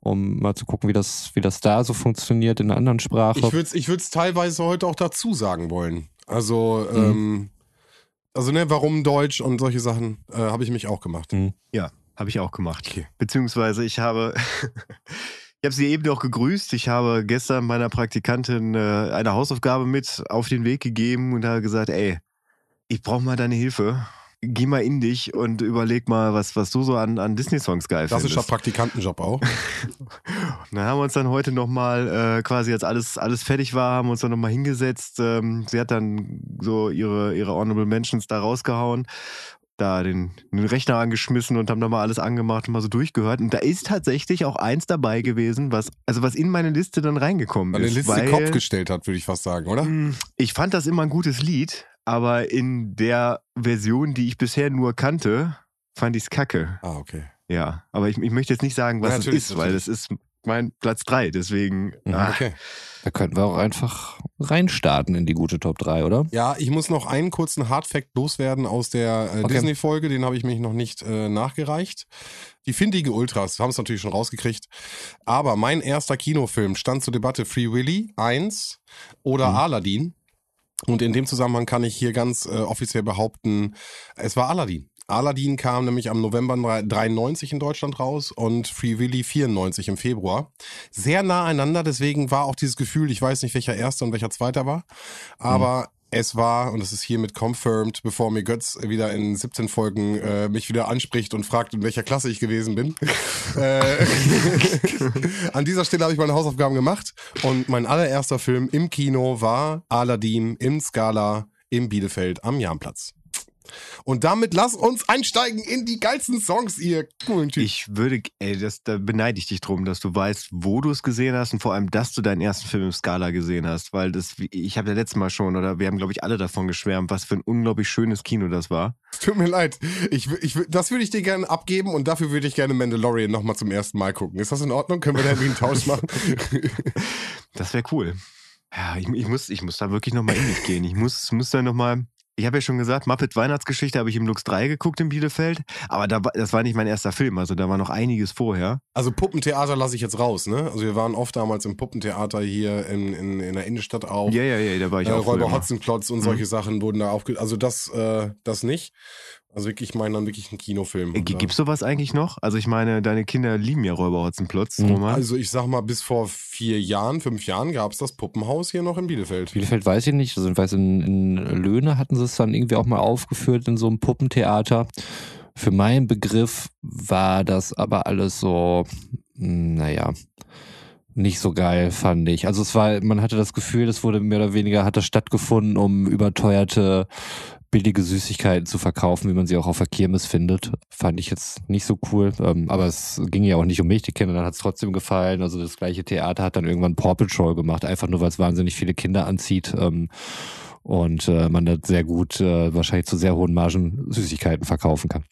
C: um mal zu gucken, wie das wie das da so funktioniert in einer anderen Sprache.
D: Ich würde es ich würd's teilweise heute auch dazu sagen wollen. Also,
C: Mhm.
D: ähm, also ne, warum Deutsch und solche Sachen äh, habe ich mich auch gemacht.
C: Mhm.
B: Ja, habe ich auch gemacht.
D: Okay.
B: Beziehungsweise ich habe, *laughs* ich habe sie eben noch gegrüßt. Ich habe gestern meiner Praktikantin äh, eine Hausaufgabe mit auf den Weg gegeben und habe gesagt, ey, ich brauche mal deine Hilfe. Geh mal in dich und überleg mal, was, was du so an, an Disney-Songs geil
D: Klassischer
B: findest.
D: Praktikantenjob auch. *laughs*
B: Dann haben wir uns dann heute nochmal, äh, quasi als alles, alles fertig war, haben wir uns dann nochmal hingesetzt. Ähm, sie hat dann so ihre, ihre Honorable Mentions da rausgehauen, da den, den Rechner angeschmissen und haben nochmal alles angemacht und mal so durchgehört. Und da ist tatsächlich auch eins dabei gewesen, was, also was in meine Liste dann reingekommen
D: der
B: ist.
D: Liste
B: weil,
D: Kopf gestellt hat, würde ich fast sagen, oder?
B: Hm, Ich fand das immer ein gutes Lied, aber in der Version, die ich bisher nur kannte, fand ich es kacke.
D: Ah, okay.
B: Ja, aber ich, ich möchte jetzt nicht sagen, was
D: Ja,
B: es
D: natürlich,
B: ist, weil es ist mein Platz 3. Deswegen.
C: Mhm.
B: ah,
D: Okay.
C: Da könnten wir auch einfach reinstarten in die gute Top 3, oder?
D: Ja, ich muss noch einen kurzen Hardfact loswerden aus der äh,
C: Okay.
D: Disney-Folge, den habe ich mich noch nicht äh, nachgereicht. Die findigen Ultras haben es natürlich schon rausgekriegt. Aber mein erster Kinofilm stand zur Debatte Free Willy 1 oder
C: Mhm.
D: Aladdin. Und in dem Zusammenhang kann ich hier ganz äh, offiziell behaupten, es war Aladdin. Aladdin kam nämlich am November 93 in Deutschland raus und Free Willy 94 im Februar. Sehr nah einander, deswegen war auch dieses Gefühl, ich weiß nicht, welcher erster und welcher zweiter war. Aber es war, und das ist hiermit confirmed, bevor mir Götz wieder in 17 Folgen äh, mich wieder anspricht und fragt, in welcher Klasse ich gewesen bin. *laughs* äh, *laughs* an dieser Stelle habe ich meine Hausaufgaben gemacht und mein allererster Film im Kino war Aladdin im Scala im Bielefeld am Jahnplatz. Und damit lass uns einsteigen in die geilsten Songs, ihr coolen Typen.
B: Ich würde, ey, das, da beneide ich dich drum, dass du weißt, wo du es gesehen hast und vor allem, dass du deinen ersten Film im Skala gesehen hast, weil das, ich habe ja letztes Mal schon, oder wir haben, glaube ich, alle davon geschwärmt, was für ein unglaublich schönes Kino das war. *laughs*
D: Tut mir leid. Ich, ich, das würde ich dir gerne abgeben und dafür würde ich gerne Mandalorian nochmal zum ersten Mal gucken. Ist das in Ordnung? Können wir da irgendwie einen Tausch *laughs* machen?
B: Das wäre cool. Ja, ich, ich, muss, ich muss da wirklich nochmal in mich gehen. Ich muss, muss da nochmal, Ich habe ja schon gesagt, Muppet Weihnachtsgeschichte habe ich im Lux 3 geguckt in Bielefeld. Aber da, das war nicht mein erster Film, also da war noch einiges vorher.
D: Also Puppentheater lasse ich jetzt raus, ne? Also wir waren oft damals im Puppentheater hier in, in, in der Innenstadt auch.
B: Ja, ja, ja, da war ich
D: äh,
B: auch.
D: Räuber
B: immer.
D: Hotzenplotz und solche Sachen wurden da aufge... Also das, äh, das nicht. Also wirklich, ich meine dann wirklich einen Kinofilm.
B: Äh, G-
D: äh,
B: Gibt's sowas eigentlich noch? Also ich meine, deine Kinder lieben ja Räuber Hotzenplotz,
C: Mhm.
B: Roman.
D: Also ich sag mal, bis vor vier Jahren, fünf Jahren gab es das Puppenhaus hier noch in Bielefeld.
C: Bielefeld weiß ich nicht. Also ich weiß, in, in Löhne hatten sie es dann irgendwie auch mal aufgeführt in so einem Puppentheater. Für meinen Begriff war das aber alles so, mh, naja, nicht so geil, fand ich. Also es war, man hatte das Gefühl, es wurde mehr oder weniger, hat das stattgefunden, um überteuerte billige Süßigkeiten zu verkaufen, wie man sie auch auf der Kirmes findet. Fand ich jetzt nicht so cool. Ähm, aber es ging ja auch nicht um mich, die Kinder, dann hat es trotzdem gefallen. Also das gleiche Theater hat dann irgendwann Paw Patrol gemacht, einfach nur, weil es wahnsinnig viele Kinder anzieht. Ähm, und äh, man da sehr gut, äh, wahrscheinlich zu sehr hohen Margen Süßigkeiten verkaufen kann.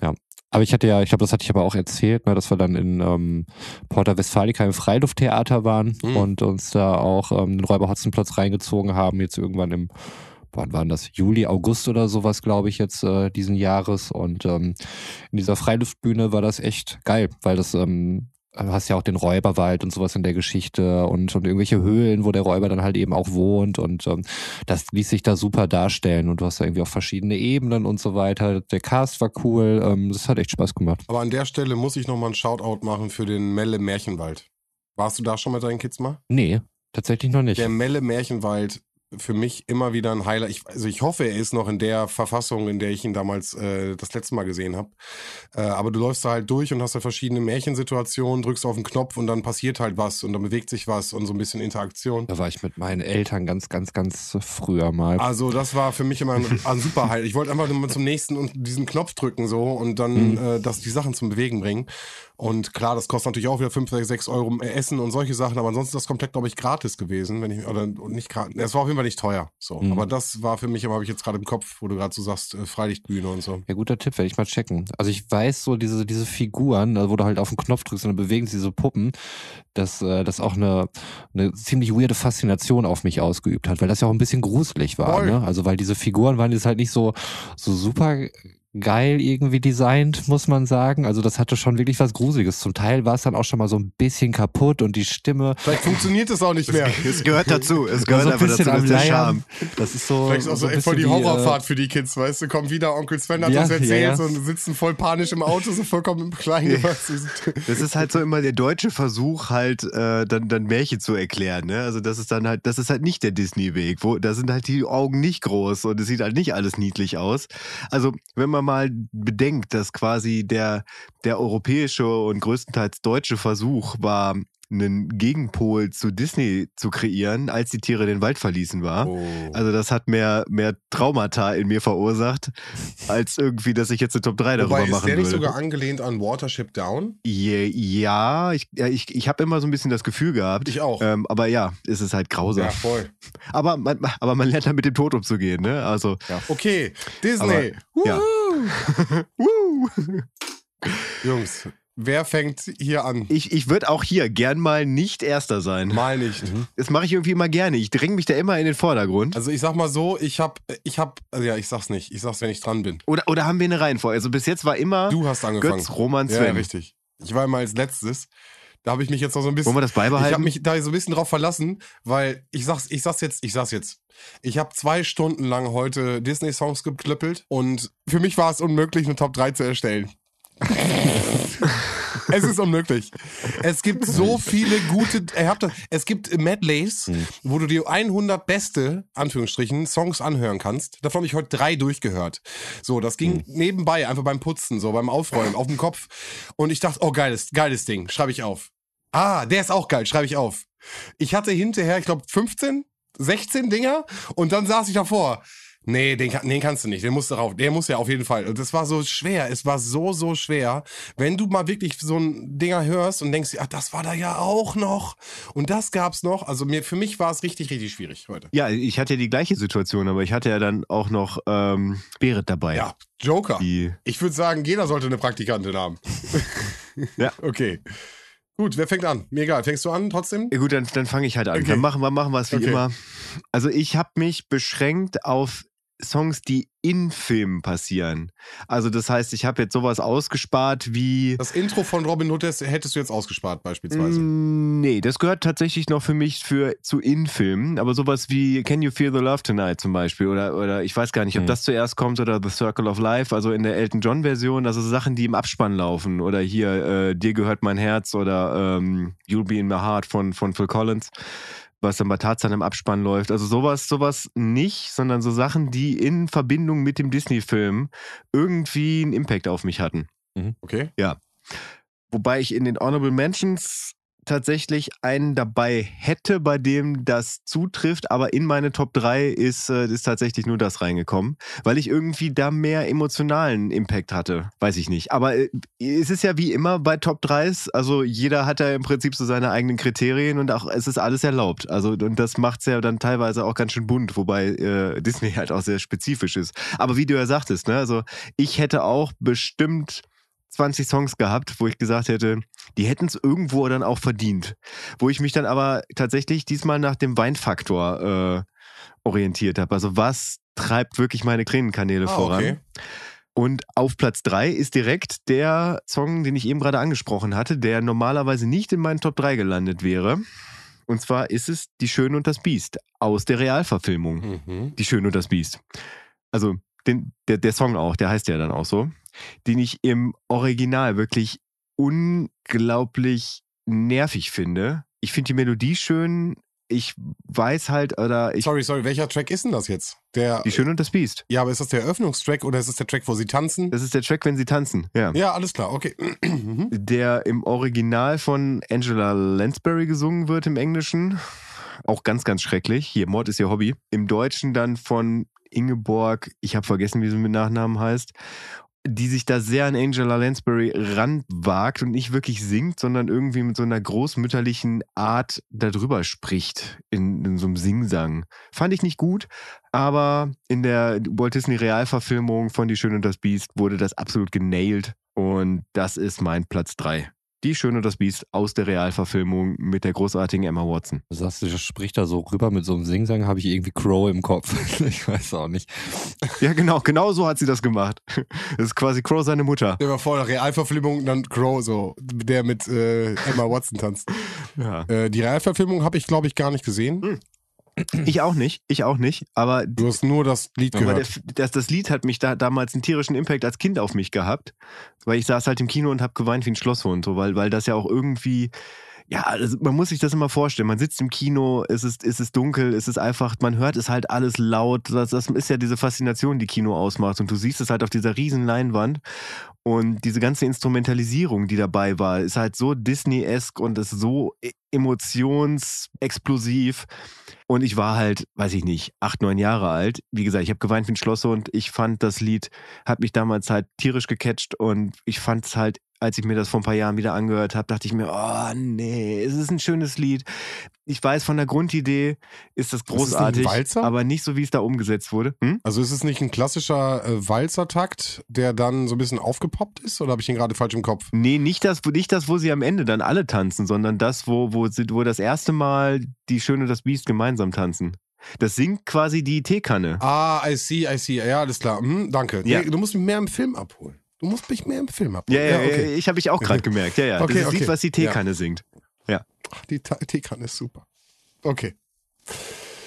C: Ja. Aber ich hatte ja, ich glaube, das hatte ich aber auch erzählt, ne, dass wir dann in ähm, Porta Westfalica im Freilufttheater waren
D: Mhm.
C: und uns da auch ähm, den Räuber Hotzenplotz reingezogen haben, jetzt irgendwann im wann waren das? Juli, August oder sowas, glaube ich, jetzt äh, diesen Jahres. Und ähm, in dieser Freiluftbühne war das echt geil, weil das, ähm, du hast ja auch den Räuberwald und sowas in der Geschichte und, und irgendwelche Höhlen, wo der Räuber dann halt eben auch wohnt. Und ähm, das ließ sich da super darstellen. Und du hast da irgendwie auch verschiedene Ebenen und so weiter. Der Cast war cool. Ähm, das hat echt Spaß gemacht.
D: Aber an der Stelle muss ich nochmal einen Shoutout machen für den Melle Märchenwald. Warst du da schon mit deinen Kids mal?
C: Nee, tatsächlich noch nicht.
D: Der Melle Märchenwald für mich immer wieder ein Highlight. Ich, also ich hoffe, er ist noch in der Verfassung, in der ich ihn damals äh, das letzte Mal gesehen habe. Äh, aber du läufst da halt durch und hast da verschiedene Märchensituationen, drückst auf den Knopf und dann passiert halt was und dann bewegt sich was und so ein bisschen Interaktion.
C: da war ich mit meinen Eltern ganz, ganz, ganz früher mal.
D: Also das war für mich immer ein, ein super Highlight. Ich wollte einfach nur mal zum nächsten und diesen Knopf drücken so und dann äh, das, die Sachen zum Bewegen bringen. Und klar, das kostet natürlich auch wieder 5, 6 Euro Essen und solche Sachen, aber ansonsten ist das komplett, glaube ich, gratis gewesen. Wenn ich, oder nicht gratis. Es war auf jeden Fall nicht teuer. So.
C: Mhm.
D: Aber das war für mich, aber habe ich jetzt gerade im Kopf, wo du gerade so sagst, äh, Freilichtbühne und so.
C: Ja, guter Tipp, werde ich mal checken. Also ich weiß so, diese, diese Figuren, äh, wo du halt auf den Knopf drückst und dann bewegen sich diese Puppen, dass äh, das auch eine, eine ziemlich weirde Faszination auf mich ausgeübt hat, weil das ja auch ein bisschen gruselig war.
D: Voll.
C: Ne? Also weil diese Figuren waren jetzt halt nicht so, so super geil irgendwie designt, muss man sagen. Also das hatte schon wirklich was Gruseliges. Zum Teil war es dann auch schon mal so ein bisschen kaputt und die Stimme
D: Vielleicht funktioniert es auch nicht mehr.
B: Es gehört dazu. Es gehört
C: so ein
B: einfach dazu.
C: bisschen
B: Das
C: am
B: ist der. Charme.
C: Das ist so.
D: Vielleicht ist auch so,
C: ein
D: voll die
C: äh,
D: Horrorfahrt für die Kids, weißt du? Kommt wieder, Onkel Sven hat
C: Ja,
D: uns
C: ja,
D: erzählt
C: ja.
D: und sitzen voll panisch im Auto, so vollkommen im Kleinen.
B: Das ist halt so immer der deutsche Versuch, halt äh, dann, dann Märchen zu erklären. Ne? Also das ist dann halt, das ist halt nicht der Disney-Weg. Wo, da sind halt die Augen nicht groß und es sieht halt nicht alles niedlich aus. Also wenn man mal bedenkt, dass quasi der, der europäische und größtenteils deutsche Versuch war, einen Gegenpol zu Disney zu kreieren, als die Tiere den Wald verließen war.
D: Oh.
B: Also das hat mehr, mehr Traumata in mir verursacht, als irgendwie, dass ich jetzt eine Top 3 darüber
D: Wobei, ist
B: machen
D: der nicht
B: würde.
D: sogar angelehnt an Watership Down?
B: Je- Ja, ich, ja, ich, ich habe immer so ein bisschen das Gefühl gehabt.
D: Ich auch.
B: Ähm, aber ja, es ist halt grausam.
D: Ja, voll.
B: Aber, man, aber man lernt dann mit dem Tod umzugehen, ne? Also,
D: Okay, Disney.
B: ja.
D: Woo! *laughs* Jungs, wer fängt hier an?
B: ich, ich würde auch hier gern mal nicht Erster sein.
D: Mal nicht.
B: Das mache ich irgendwie immer gerne. Ich dränge mich da immer in den Vordergrund.
D: Also ich sag mal so, ich hab, ich hab, also ja, ich sag's nicht. Ich sag's, wenn ich dran bin.
B: Oder, oder haben wir eine Reihenfolge? Also bis jetzt war immer
D: Du hast angefangen.
B: Götz, Roman,
D: ja,
B: Sven.
D: richtig. Ich war immer als letztes. Da habe ich mich jetzt noch so ein bisschen.
B: Wollen wir das
D: Ich habe
B: beibehalten?
D: mich da so ein bisschen drauf verlassen, weil ich sag's, ich sag's jetzt, ich sag's jetzt. Ich habe zwei Stunden lang heute Disney-Songs geklöppelt und für mich war es unmöglich, eine Top 3 zu erstellen. *laughs* *laughs* es ist unmöglich. Es gibt so viele gute, es gibt Medleys, wo du dir 100 beste, Anführungsstrichen, Songs anhören kannst. Davon habe ich heute drei durchgehört. So, das ging nebenbei, einfach beim Putzen, so beim Aufräumen, auf dem Kopf. Und ich dachte, oh, geiles, geiles Ding, schreibe ich auf. Ah, der ist auch geil, schreibe ich auf. Ich hatte hinterher, ich glaube, 15, 16 Dinger und dann saß ich davor. Nee, den, den kannst du nicht, den musst du rauf. Der muss ja auf jeden Fall. Und das war so schwer. Es war so, so schwer. Wenn du mal wirklich so ein Dinger hörst und denkst, ach, das war da ja auch noch. Und das gab's noch. Also mir, für mich war es richtig, richtig schwierig heute.
B: Ja, ich hatte ja die gleiche Situation, aber ich hatte ja dann auch noch ähm, Berit dabei.
D: Ja, Joker.
B: Die,
D: Ich würde sagen, jeder sollte eine Praktikantin haben. *laughs*
B: Ja.
D: Okay. Gut, wer fängt an? Mir egal. Fängst du an trotzdem?
B: Ja, gut, dann, dann fange ich halt an.
D: Okay.
B: Dann machen wir, machen wir es wie
D: Okay.
B: immer. Also ich habe mich beschränkt auf Songs, die in Filmen passieren. Also das heißt, ich habe jetzt sowas ausgespart wie...
D: Das Intro von Robin Hood hättest du jetzt ausgespart beispielsweise.
B: Mm, Nee, das gehört tatsächlich noch für mich für zu In-Filmen, aber sowas wie Can You Feel the Love Tonight zum Beispiel oder, oder ich weiß gar nicht, ob
C: Mhm.
B: das zuerst kommt oder The Circle of Life, also in der Elton John Version, also Sachen, die im Abspann laufen oder hier äh, Dir gehört mein Herz oder ähm, You'll Be in My Heart von, von Phil Collins, was dann bei Tarzan im Abspann läuft. Also sowas, sowas nicht, sondern so Sachen, die in Verbindung mit dem Disney-Film irgendwie einen Impact auf mich hatten.
D: Okay.
B: Wobei ich in den Honorable Mentions tatsächlich einen dabei hätte, bei dem das zutrifft, aber in meine Top 3 ist, äh, ist tatsächlich nur das reingekommen, weil ich irgendwie da mehr emotionalen Impact hatte. Weiß ich nicht. Aber äh, es ist ja wie immer bei Top 3s, also jeder hat ja im Prinzip so seine eigenen Kriterien und auch es ist alles erlaubt. Also und das macht's ja dann teilweise auch ganz schön bunt, wobei äh, Disney halt auch sehr spezifisch ist. Aber wie du ja sagtest, ne, also ich hätte auch bestimmt 20 Songs gehabt, wo ich gesagt hätte, die hätten es irgendwo dann auch verdient. Wo ich mich dann aber tatsächlich diesmal nach dem Weinfaktor äh, orientiert habe. Also was treibt wirklich meine Tränenkanäle
D: Ah,
B: voran?
D: okay.
B: Und auf Platz 3 ist direkt der Song, den ich eben gerade angesprochen hatte, der normalerweise nicht in meinen Top 3 gelandet wäre. Und zwar ist es Die Schöne und das Biest aus der Realverfilmung.
D: Mhm.
B: Die Schöne und das Biest. Also den, der, der Song auch, der heißt ja dann auch so, den ich im Original wirklich unglaublich nervig finde. Ich finde die Melodie schön. Ich weiß halt, oder ich.
D: Sorry, sorry, welcher Track ist denn das jetzt? Der,
B: Die Schöne und das Biest.
D: ja, aber ist das der Eröffnungstrack oder ist das der Track, wo sie tanzen?
B: Das ist der Track, wenn sie tanzen. Ja.
D: Ja, alles klar, okay. *clears throat* Mhm.
B: Der im Original von Angela Lansbury gesungen wird im Englischen. Auch ganz, ganz schrecklich. Hier, Mord ist ihr Hobby. Im Deutschen dann von Ingeborg, ich habe vergessen, wie sie mit Nachnamen heißt, die sich da sehr an Angela Lansbury ranwagt und nicht wirklich singt, sondern irgendwie mit so einer großmütterlichen Art darüber spricht, in, in so einem Singsang. Fand ich nicht gut, aber in der Walt Disney Realverfilmung von Die Schöne und das Biest wurde das absolut genailt und das ist mein Platz 3. Die Schöne und das Biest aus der Realverfilmung mit der großartigen Emma Watson.
C: Du sagst, du spricht da so rüber mit so einem Singsang, habe ich irgendwie Crow im Kopf. *laughs* ich weiß auch nicht.
B: Ja, genau, genau so hat sie das gemacht. Das ist quasi Crow seine Mutter.
D: Der war vor der Realverfilmung, dann Crow so, der mit äh, Emma Watson tanzt.
B: Ja.
D: Äh, die Realverfilmung habe ich, glaube ich, gar nicht gesehen.
B: Ich auch nicht, ich auch nicht, aber
D: Du hast nur das Lied
B: Aber der,
D: gehört.
B: das, das Lied hat mich da damals einen tierischen Impact als Kind auf mich gehabt, weil ich saß halt im Kino und habe geweint wie ein Schlosshund, so, weil, weil das ja auch irgendwie, ja, also man muss sich das immer vorstellen. Man sitzt im Kino, es ist, es ist dunkel, es ist einfach, man hört es halt alles laut. Das, das ist ja diese Faszination, die Kino ausmacht. Und du siehst es halt auf dieser riesen Leinwand. Und diese ganze Instrumentalisierung, die dabei war, ist halt so Disney-esque und ist so e- emotionsexplosiv. Und ich war halt, weiß ich nicht, acht, neun Jahre alt. Wie gesagt, ich habe geweint wie ein Schlosshund. Ich fand das Lied, hat mich damals halt tierisch gecatcht und ich fand es halt, als ich mir das vor ein paar Jahren wieder angehört habe, dachte ich mir, oh nee, es ist ein schönes Lied. Ich weiß, von der Grundidee ist das
D: Ist
B: großartig,
D: Walzer?
B: aber nicht so, wie es da umgesetzt wurde. Hm?
D: Also ist es nicht ein klassischer äh, Walzertakt, der dann so ein bisschen aufgepoppt ist? Oder habe ich ihn gerade falsch im Kopf?
B: Nee, nicht das, nicht das, wo sie am Ende dann alle tanzen, sondern das, wo, wo, wo das erste Mal die Schöne und das Biest gemeinsam tanzen. Das singt quasi die Teekanne.
D: Ah, I see, I see. Ja, alles klar. Hm, danke.
B: Ja.
D: Nee, du musst mich mehr im Film abholen. Du musst mich mehr im Film abholen.
B: Ja, ja,
D: okay.
B: ja ich habe ich auch gerade gemerkt. Ja, ja.
D: Okay,
B: das
D: okay.
B: Lied, was die Teekanne singt.
D: Ach, die Teekanne ist super. Okay.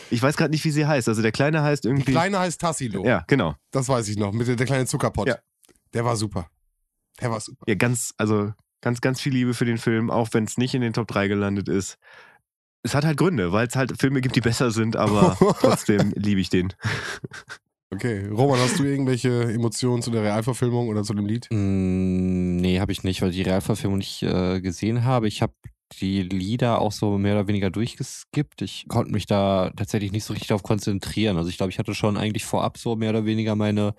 B: Ich weiß gerade nicht, wie sie heißt. Also der Kleine heißt irgendwie.
D: Kleine heißt Tassilo.
B: Ja, genau.
D: Das weiß ich noch. Mit der, der kleine Zuckerpott.
B: Ja.
D: Der war super. Der war super.
B: Ja, ganz, also ganz, ganz viel Liebe für den Film, auch wenn es nicht in den Top 3 gelandet ist. Es hat halt Gründe, weil es halt Filme gibt, die besser sind, aber *laughs* trotzdem liebe ich den.
D: Okay. Roman, hast du irgendwelche Emotionen zu der Realverfilmung oder zu dem Lied?
C: Mm, nee, habe ich nicht, weil ich die Realverfilmung nicht äh, gesehen habe. Ich habe die Lieder auch so mehr oder weniger durchgeskippt. Ich konnte mich da tatsächlich nicht so richtig darauf konzentrieren. Also ich glaube, ich hatte schon eigentlich vorab so mehr oder weniger meine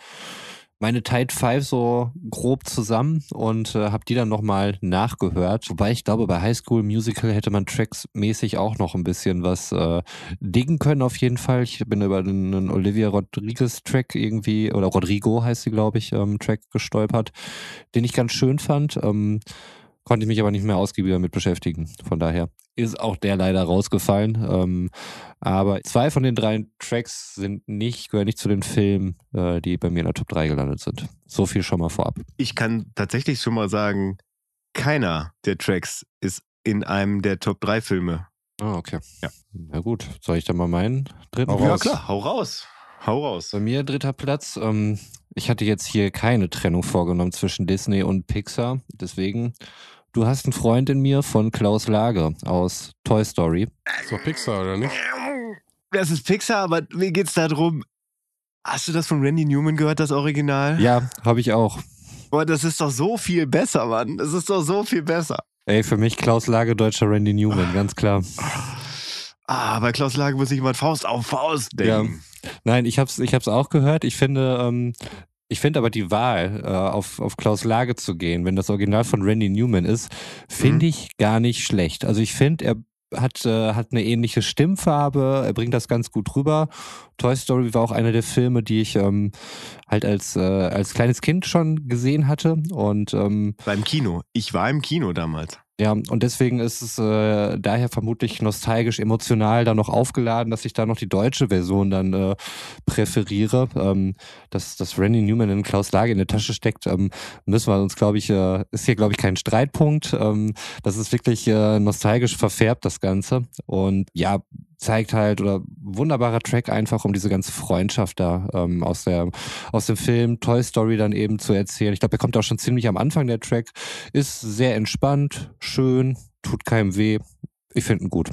C: meine Tide 5 so grob zusammen und äh, habe die dann nochmal nachgehört. Wobei ich glaube, bei High School Musical hätte man tracksmäßig auch noch ein bisschen was äh, dingen können auf jeden Fall. Ich bin über einen, Olivia Rodriguez Track irgendwie, oder Rodrigo heißt sie, glaube ich, ähm, Track gestolpert, den ich ganz schön fand. Ähm, konnte ich mich aber nicht mehr ausgiebiger mit beschäftigen. Von daher ist auch der leider rausgefallen. Ähm, aber zwei von den drei Tracks sind nicht, gehören nicht zu den Filmen, äh, die bei mir in der Top 3 gelandet sind. So viel schon mal vorab.
B: Ich kann tatsächlich schon mal sagen, keiner der Tracks ist in einem der Top 3 Filme.
C: Ah, okay.
B: Ja.
C: Na gut, soll ich dann mal meinen dritten
D: Hau
B: Ja,
D: raus.
B: klar, hau raus. Hau raus.
C: Bei mir dritter Platz. Ähm, ich hatte jetzt hier keine Trennung vorgenommen zwischen Disney und Pixar. Deswegen, du hast einen Freund in mir von Klaus Lage aus Toy Story.
D: Ist doch Pixar, oder nicht?
B: Das ist Pixar, aber mir geht's da drum. Hast du das von Randy Newman gehört, das Original?
C: Ja, habe ich auch.
B: Boah, das ist doch so viel besser, Mann. Das ist doch so viel besser.
C: Ey, für mich Klaus Lage, deutscher Randy Newman, ganz klar.
B: Ah, bei Klaus Lage muss ich mal Faust auf Faust denken.
C: Nein, ich hab's, ich hab's auch gehört. Ich finde, ähm, ich finde aber die Wahl, äh, auf, auf Klaus Lage zu gehen, wenn das Original von Randy Newman ist, finde
B: Mhm.
C: ich gar nicht schlecht. Also ich finde, er hat, äh, hat eine ähnliche Stimmfarbe, er bringt das ganz gut rüber. Toy Story war auch einer der Filme, die ich ähm, halt als, äh, als kleines Kind schon gesehen hatte. Und ähm,
B: Beim Kino. Ich war im Kino damals.
C: Ja, und deswegen ist es äh, daher vermutlich nostalgisch, emotional da noch aufgeladen, dass ich da noch die deutsche Version dann äh, präferiere. Ähm, dass, dass Randy Newman in Klaus Lage in der Tasche steckt, ähm, müssen wir uns, glaube ich, äh, ist hier, glaube ich, kein Streitpunkt. Ähm, das ist wirklich äh, nostalgisch verfärbt, das Ganze. Und ja, zeigt halt, oder wunderbarer Track einfach, um diese ganze Freundschaft da ähm, aus, der, aus dem Film Toy Story dann eben zu erzählen. Ich glaube, der kommt auch schon ziemlich am Anfang, der Track. Ist sehr entspannt, schön, tut keinem weh. Ich finde ihn gut.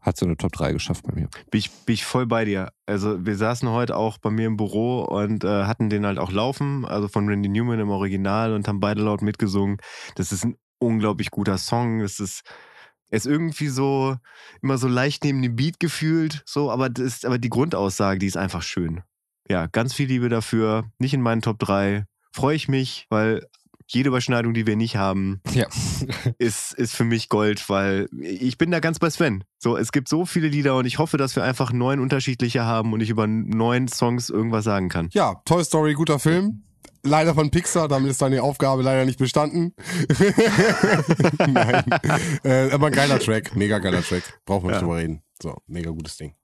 C: Hat so eine Top 3 geschafft bei mir.
B: Bin ich, bin ich voll bei dir. Also wir saßen heute auch bei mir im Büro und äh, hatten den halt auch laufen, also von Randy Newman im Original und haben beide laut mitgesungen. Das ist ein unglaublich guter Song. Das ist, er ist irgendwie so, immer so leicht neben dem Beat gefühlt, so, aber das ist, aber die Grundaussage, die ist einfach schön. Ja, ganz viel Liebe dafür. Nicht in meinen Top 3. Freue ich mich, weil jede Überschneidung, die wir nicht haben,
C: Ja. *laughs*
B: ist, ist für mich Gold, weil ich bin da ganz bei Sven. So, es gibt so viele Lieder und ich hoffe, dass wir einfach neun unterschiedliche haben und ich über neun Songs irgendwas sagen kann.
D: Ja, Toy Story, guter Film. Leider von Pixar, damit ist deine Aufgabe leider nicht bestanden. *laughs* Nein. Äh, aber ein geiler Track, mega geiler Track. Brauchen wir nicht
B: Ja.
D: drüber reden. So, mega gutes Ding.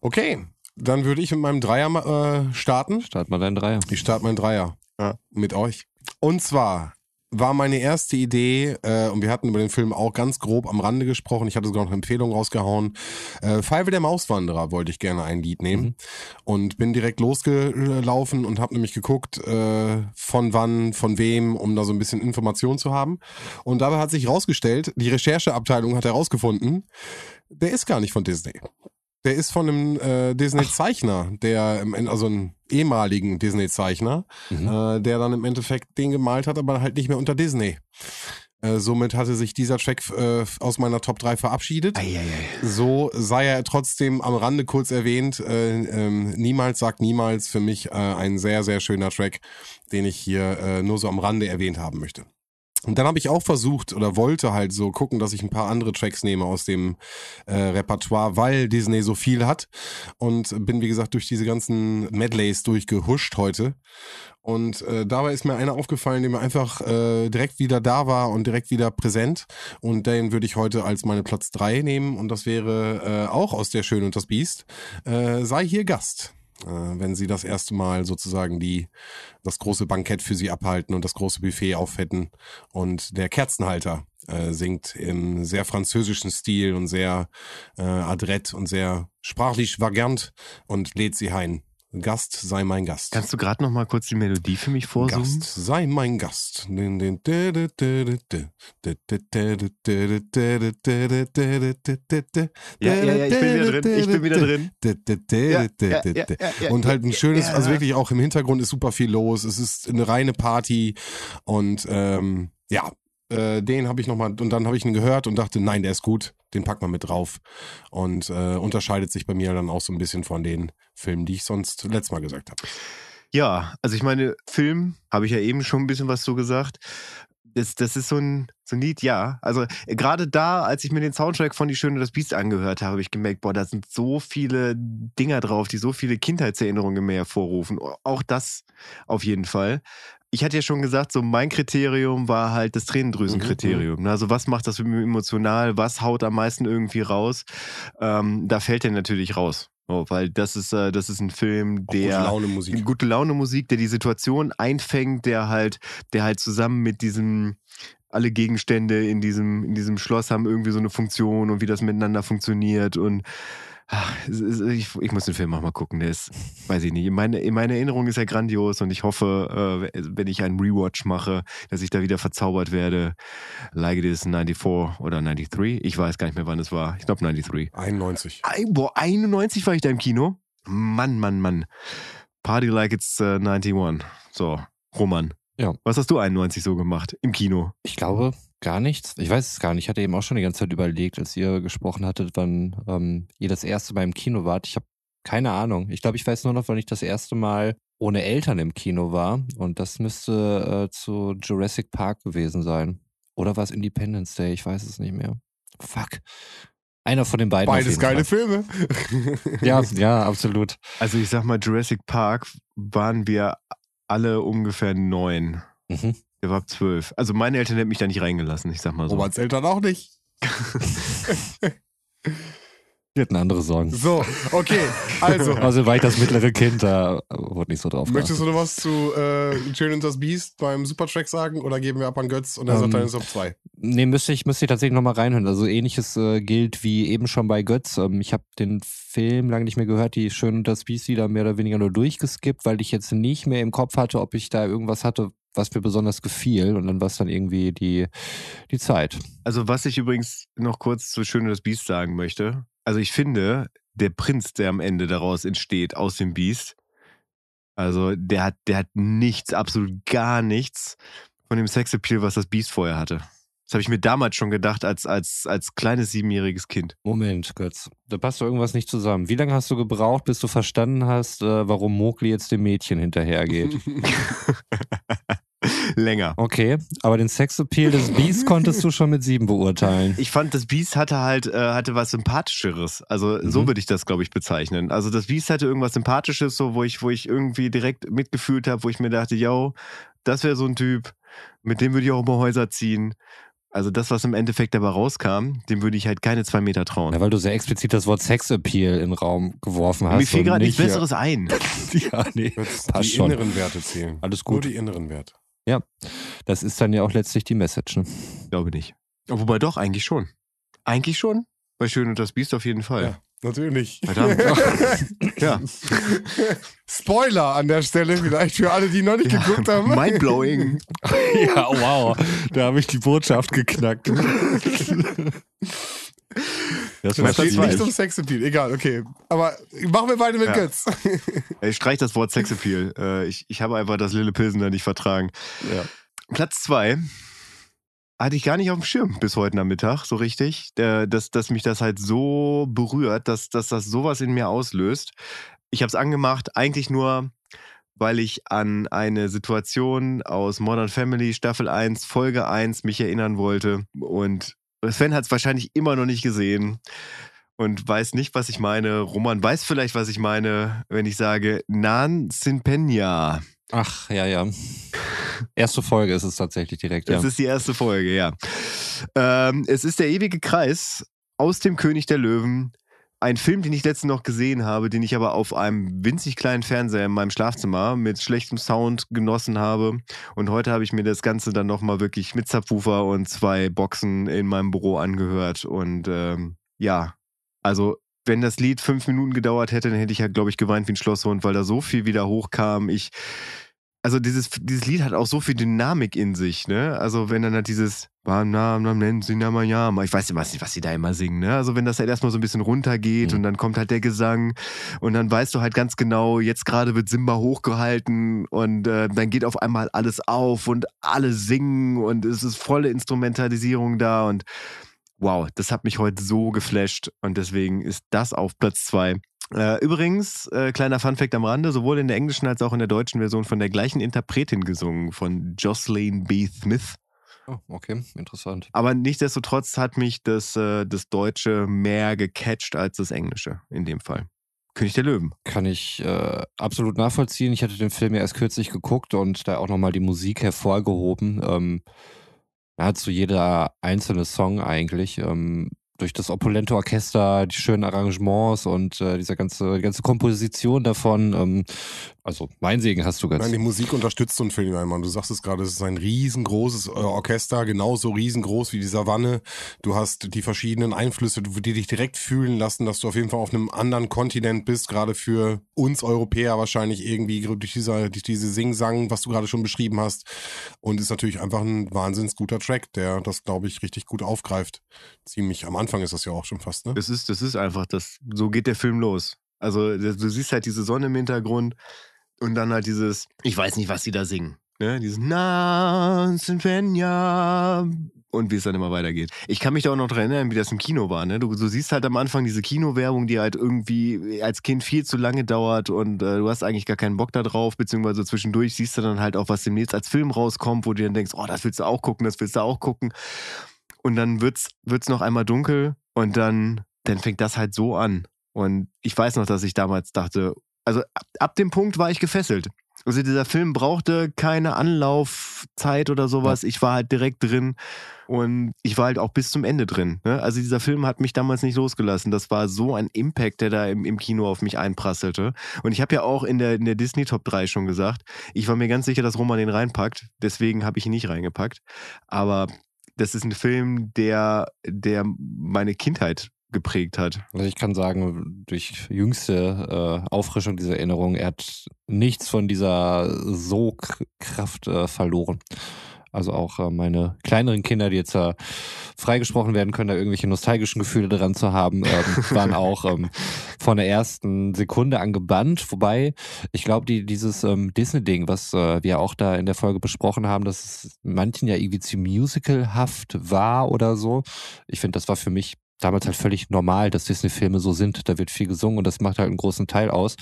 D: Okay, dann würde ich mit meinem Dreier äh, starten.
C: Start mal deinen Dreier.
D: Ich starte meinen Dreier
B: Ja.
D: mit euch. Und zwar war meine erste Idee, äh, und wir hatten über den Film auch ganz grob am Rande gesprochen, ich hatte sogar noch eine Empfehlung rausgehauen, äh, Five der Mauswanderer wollte ich gerne ein Lied nehmen und bin direkt losgelaufen und habe nämlich geguckt, äh, von wann, von wem, um da so ein bisschen Information zu haben. Und dabei hat sich herausgestellt, die Rechercheabteilung hat herausgefunden, der ist gar nicht von Disney. Der ist von einem äh, Disney-Zeichner, der, also einem ehemaligen Disney-Zeichner,
C: Mhm.
D: äh, der dann im Endeffekt den gemalt hat, aber halt nicht mehr unter Disney. Äh, somit hatte sich dieser Track äh, aus meiner Top 3 verabschiedet. So sei er trotzdem am Rande kurz erwähnt. Äh, ähm, niemals sagt niemals für mich äh, ein sehr, sehr schöner Track, den ich hier äh, nur so am Rande erwähnt haben möchte. Und dann habe ich auch versucht oder wollte halt so gucken, dass ich ein paar andere Tracks nehme aus dem äh, Repertoire, weil Disney so viel hat. Und bin, wie gesagt, durch diese ganzen Medleys durchgehuscht heute. Und äh, dabei ist mir einer aufgefallen, der mir einfach äh, direkt wieder da war und direkt wieder präsent. Und den würde ich heute als meine Platz drei nehmen. Und das wäre äh, auch aus Der Schön und das Biest. Äh, sei hier Gast. Äh, wenn sie das erste Mal sozusagen die, das große Bankett für sie abhalten und das große Buffet aufhätten. Und der Kerzenhalter äh, singt im sehr französischen Stil und sehr äh, adrett und sehr sprachlich vagant und lädt sie ein. Gast sei mein Gast.
B: Kannst du gerade noch mal kurz die Melodie für mich vorsummen?
D: Gast, sei mein Gast.
B: Ja, ja, ja, ich bin wieder drin, ich bin wieder drin. Ja, ja, ja, ja, ja,
D: Und halt ein schönes, also wirklich auch im Hintergrund ist super viel los. Es ist eine reine Party und ähm, ja, äh, den habe ich nochmal, und dann habe ich ihn gehört und dachte, nein, der ist gut, den pack mal mit drauf. Und äh, unterscheidet sich bei mir dann auch so ein bisschen von den Filmen, die ich sonst letztes Mal gesagt habe.
B: Ja, also ich meine, Film, habe ich ja eben schon ein bisschen was so gesagt. Das, das ist so ein, so ein Lied, ja. Also äh, gerade da, als ich mir den Soundtrack von Die Schöne und das Biest angehört habe, habe ich gemerkt, boah, da sind so viele Dinger drauf, die so viele Kindheitserinnerungen in mir hervorrufen. Auch das auf jeden Fall. Ich hatte ja schon gesagt, so mein Kriterium war halt das Tränendrüsenkriterium.
A: Mhm,
B: Also was macht das mit mir emotional? Was haut am meisten irgendwie raus? Ähm, da fällt er natürlich raus. Oh, weil das ist, äh, das ist ein Film,
D: Auch gute
B: der
D: Laune Musik.
B: gute Laune Musik, der die Situation einfängt, der halt, der halt zusammen mit diesem alle Gegenstände in diesem in diesem Schloss haben irgendwie so eine Funktion und wie das miteinander funktioniert und ach, ich, ich muss den Film auch mal gucken. Der ist, weiß ich nicht. In meine, in meiner Erinnerung ist er grandios und ich hoffe, äh, wenn ich einen Rewatch mache, dass ich da wieder verzaubert werde. Like it is 94 oder 93. Ich weiß gar nicht mehr, wann es war. Ich glaube 93.
D: 91.
B: Ein, boah, 91 war ich da im Kino. Mann, Mann, Mann. Party like it's äh, 91. So, Roman.
C: Ja.
B: Was hast du 91 so gemacht im Kino?
C: Ich glaube gar nichts. Ich weiß es gar nicht. Ich hatte eben auch schon die ganze Zeit überlegt, als ihr gesprochen hattet, wann ähm, ihr das erste Mal im Kino wart. Ich habe keine Ahnung. Ich glaube, ich weiß nur noch, wann ich das erste Mal ohne Eltern im Kino war. Und das müsste äh, zu Jurassic Park gewesen sein. Oder war es Independence Day? Ich weiß es nicht mehr. Fuck. Einer von den beiden.
D: Beides geile. Filme.
C: Ja, *laughs* ja, absolut.
B: Also ich sag mal, Jurassic Park waren wir alle ungefähr neun.
C: Mhm.
B: Der war ab zwölf. Also meine Eltern hätten mich da nicht reingelassen, ich sag mal so.
D: Roberts Eltern auch nicht.
C: Wir hatten andere Sorgen.
D: So, okay. Also, *laughs*
C: Also war ich das mittlere Kind, da wurde nicht so drauf
D: möchtest du noch was zu äh, Schön und das Beast beim Supertrack sagen oder geben wir ab an Götz und er sagt
C: Ähm,
D: dann ist auf zwei?
C: Nee, müsste ich, müsste ich tatsächlich nochmal reinhören. Also ähnliches äh, gilt wie eben schon bei Götz. Ähm, ich habe den Film lange nicht mehr gehört, die Schön und das Beast wieder mehr oder weniger nur durchgeskippt, weil ich jetzt nicht mehr im Kopf hatte, ob ich da irgendwas hatte, was mir besonders gefiel. Und dann war es dann irgendwie die, die Zeit.
B: Also was ich übrigens noch kurz zu Schön und das Biest sagen möchte. Also ich finde, der Prinz, der am Ende daraus entsteht, aus dem Biest, also der hat, der hat nichts, absolut gar nichts von dem Sexappeal, was das Biest vorher hatte. Das habe ich mir damals schon gedacht, als, als, als kleines siebenjähriges Kind.
C: Moment, Götz. Da passt doch irgendwas nicht zusammen. Wie lange hast du gebraucht, bis du verstanden hast, äh, warum Mowgli jetzt dem Mädchen hinterhergeht? *laughs* *laughs*
B: Länger.
C: Okay, aber den Sexappeal des Beasts *laughs* konntest du schon mit sieben beurteilen.
B: Ich fand, das Biest hatte halt äh, hatte was Sympathischeres. Also
C: Mhm.
B: so würde ich das, glaube ich, bezeichnen. Also das Biest hatte irgendwas Sympathisches, so wo ich, wo ich irgendwie direkt mitgefühlt habe, wo ich mir dachte, yo, das wäre so ein Typ, mit dem würde ich auch über Häuser ziehen. Also das, was im Endeffekt dabei rauskam, dem würde ich halt keine zwei Meter trauen.
C: Ja, weil du sehr explizit das Wort Sexappeal in den Raum geworfen hast.
B: Mir fiel gerade nichts
C: nicht,
B: Besseres ein. *laughs* *laughs*
C: Ja, nee, passt
D: die
C: schon.
D: inneren Werte zählen.
C: Alles
D: Nur
C: gut.
D: die inneren Werte.
C: Das ist dann ja auch letztlich die Message. Ne?
B: Glaube nicht. Wobei doch, eigentlich schon. Eigentlich schon. Bei Schön und das Biest auf jeden Fall.
D: Ja, natürlich.
B: Verdammt. *laughs* ja.
D: Spoiler an der Stelle, vielleicht für alle, die noch nicht geguckt haben.
B: Mindblowing. *laughs*
C: ja, wow. Da habe ich die Botschaft geknackt. *laughs* Das
D: Das
C: war
D: steht nicht um Sexappeal. Egal, okay. Aber machen wir weiter mit
B: Ja.
D: Götz. *laughs*
B: Ich streich das Wort Sexappeal. Äh, ich, ich habe einfach das Lille Pilsener nicht vertragen.
C: Ja.
B: Platz zwei hatte ich gar nicht auf dem Schirm bis heute Nachmittag, so richtig. Dass, dass mich das halt so berührt, dass, dass das sowas in mir auslöst. Ich habe es angemacht, eigentlich nur, weil ich an eine Situation aus Modern Family Staffel 1, Folge 1 mich erinnern wollte. Und Sven hat es wahrscheinlich immer noch nicht gesehen und weiß nicht, was ich meine. Roman weiß vielleicht, was ich meine, wenn ich sage Nan Sinpenya.
C: Ach, ja, ja. Erste Folge ist es tatsächlich direkt, ja.
B: Das ist die erste Folge, ja. Ähm, es ist der ewige Kreis aus dem König der Löwen. Ein Film, den ich letztens noch gesehen habe, den ich aber auf einem winzig kleinen Fernseher in meinem Schlafzimmer mit schlechtem Sound genossen habe. Und heute habe ich mir das Ganze dann nochmal wirklich mit Subwoofer und zwei Boxen in meinem Büro angehört. Und ähm, ja, also wenn das Lied fünf Minuten gedauert hätte, dann hätte ich ja, glaube ich, geweint wie ein Schlosshund, weil da so viel wieder hochkam. Ich, also dieses, dieses Lied hat auch so viel Dynamik in sich, ne? Also wenn dann halt dieses ich weiß nicht, was, was sie da immer singen, ne? Also wenn das halt erstmal so ein bisschen runtergeht
C: Mhm.
B: und dann kommt halt der Gesang und dann weißt du halt ganz genau, jetzt gerade wird Simba hochgehalten und äh, dann geht auf einmal alles auf und alle singen und es ist volle Instrumentalisierung da und wow, das hat mich heute so geflasht und deswegen ist das auf Platz zwei. Äh, übrigens, äh, kleiner Funfact am Rande, sowohl in der englischen als auch in der deutschen Version von der gleichen Interpretin gesungen, von Jocelyn B. Smith.
C: Oh, okay, interessant.
B: Aber nichtsdestotrotz hat mich das, äh, das Deutsche mehr gecatcht als das Englische in dem Fall. König der Löwen.
C: Kann ich äh, absolut nachvollziehen. Ich hatte den Film ja erst kürzlich geguckt und da auch nochmal die Musik hervorgehoben. Ähm, nahezu jeder einzelne Song eigentlich. Ähm, durch das opulente Orchester, die schönen Arrangements und äh, diese ganze, ganze Komposition davon. Ähm, also mein Segen hast du ganz.
A: Nein, die Musik unterstützt so einen Film einmal. Du sagst es gerade, es ist ein riesengroßes äh, Orchester, genauso riesengroß wie die Savanne. Du hast die verschiedenen Einflüsse, die dich direkt fühlen lassen, dass du auf jeden Fall auf einem anderen Kontinent bist, gerade für uns Europäer wahrscheinlich irgendwie durch, dieser, durch diese Sing-Sang, was du gerade schon beschrieben hast. Und ist natürlich einfach ein wahnsinns guter Track, der das, glaube ich, richtig gut aufgreift. Ziemlich am Anfang ist das ja auch schon fast, ne?
B: Das ist, das ist einfach das. So geht der Film los. Also du siehst halt diese Sonne im Hintergrund und dann halt dieses, ich weiß nicht, was sie da singen. Ne? Dieses Na, Sinfenia und wie es dann immer weitergeht. Ich kann mich da auch noch dran erinnern, wie das im Kino war. Ne? Du, du siehst halt am Anfang diese Kinowerbung, die halt irgendwie als Kind viel zu lange dauert und äh, du hast eigentlich gar keinen Bock da drauf, beziehungsweise zwischendurch siehst du dann halt auch, was demnächst als Film rauskommt, wo du dann denkst, oh, das willst du auch gucken, das willst du auch gucken. Und dann wird's, wird's noch einmal dunkel und dann, dann fängt das halt so an. Und ich weiß noch, dass ich damals dachte, also ab, ab dem Punkt war ich gefesselt. Also dieser Film brauchte keine Anlaufzeit oder sowas. Ich war halt direkt drin und ich war halt auch bis zum Ende drin. Ne? Also dieser Film hat mich damals nicht losgelassen. Das war so ein Impact, der da im, im Kino auf mich einprasselte. Und ich habe ja auch in der, in der Disney Top 3 schon gesagt, ich war mir ganz sicher, dass Roman den reinpackt. Deswegen habe ich ihn nicht reingepackt. Aber das ist ein Film, der, der meine Kindheit geprägt hat.
C: Also ich kann sagen, durch jüngste äh, Auffrischung dieser Erinnerung, er hat nichts von dieser Sogkraft äh, verloren. Also auch äh, meine kleineren Kinder, die jetzt äh, freigesprochen werden können, da irgendwelche nostalgischen Gefühle dran zu haben, ähm, *laughs* waren auch ähm, von der ersten Sekunde an gebannt. Wobei, ich glaube, die, dieses ähm, Disney-Ding, was äh, wir auch da in der Folge besprochen haben, dass es manchen ja irgendwie zu musicalhaft war oder so. Ich finde, das war für mich damals halt völlig normal, dass Disney-Filme so sind. Da wird viel gesungen und das macht halt einen großen Teil aus.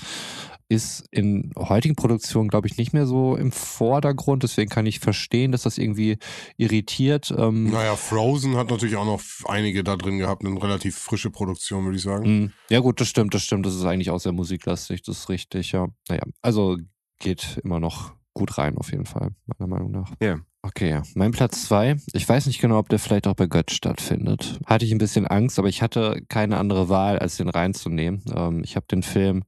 C: Ist in heutigen Produktionen, glaube ich, nicht mehr so im Vordergrund. Deswegen kann ich verstehen, dass das irgendwie irritiert. Ähm,
A: Naja, Frozen hat natürlich auch noch einige da drin gehabt, eine relativ frische Produktion, würde ich sagen.
C: Mm, Ja, gut, das stimmt, das stimmt. Das ist eigentlich auch sehr musiklastig, das ist richtig, ja. Naja, also geht immer noch gut rein, auf jeden Fall, meiner Meinung nach.
B: Ja.
C: Okay. Mein Platz zwei. Ich weiß nicht genau, ob der vielleicht auch bei Götz stattfindet. Hatte ich ein bisschen Angst, aber ich hatte keine andere Wahl, als den reinzunehmen. Ähm, ich habe den Film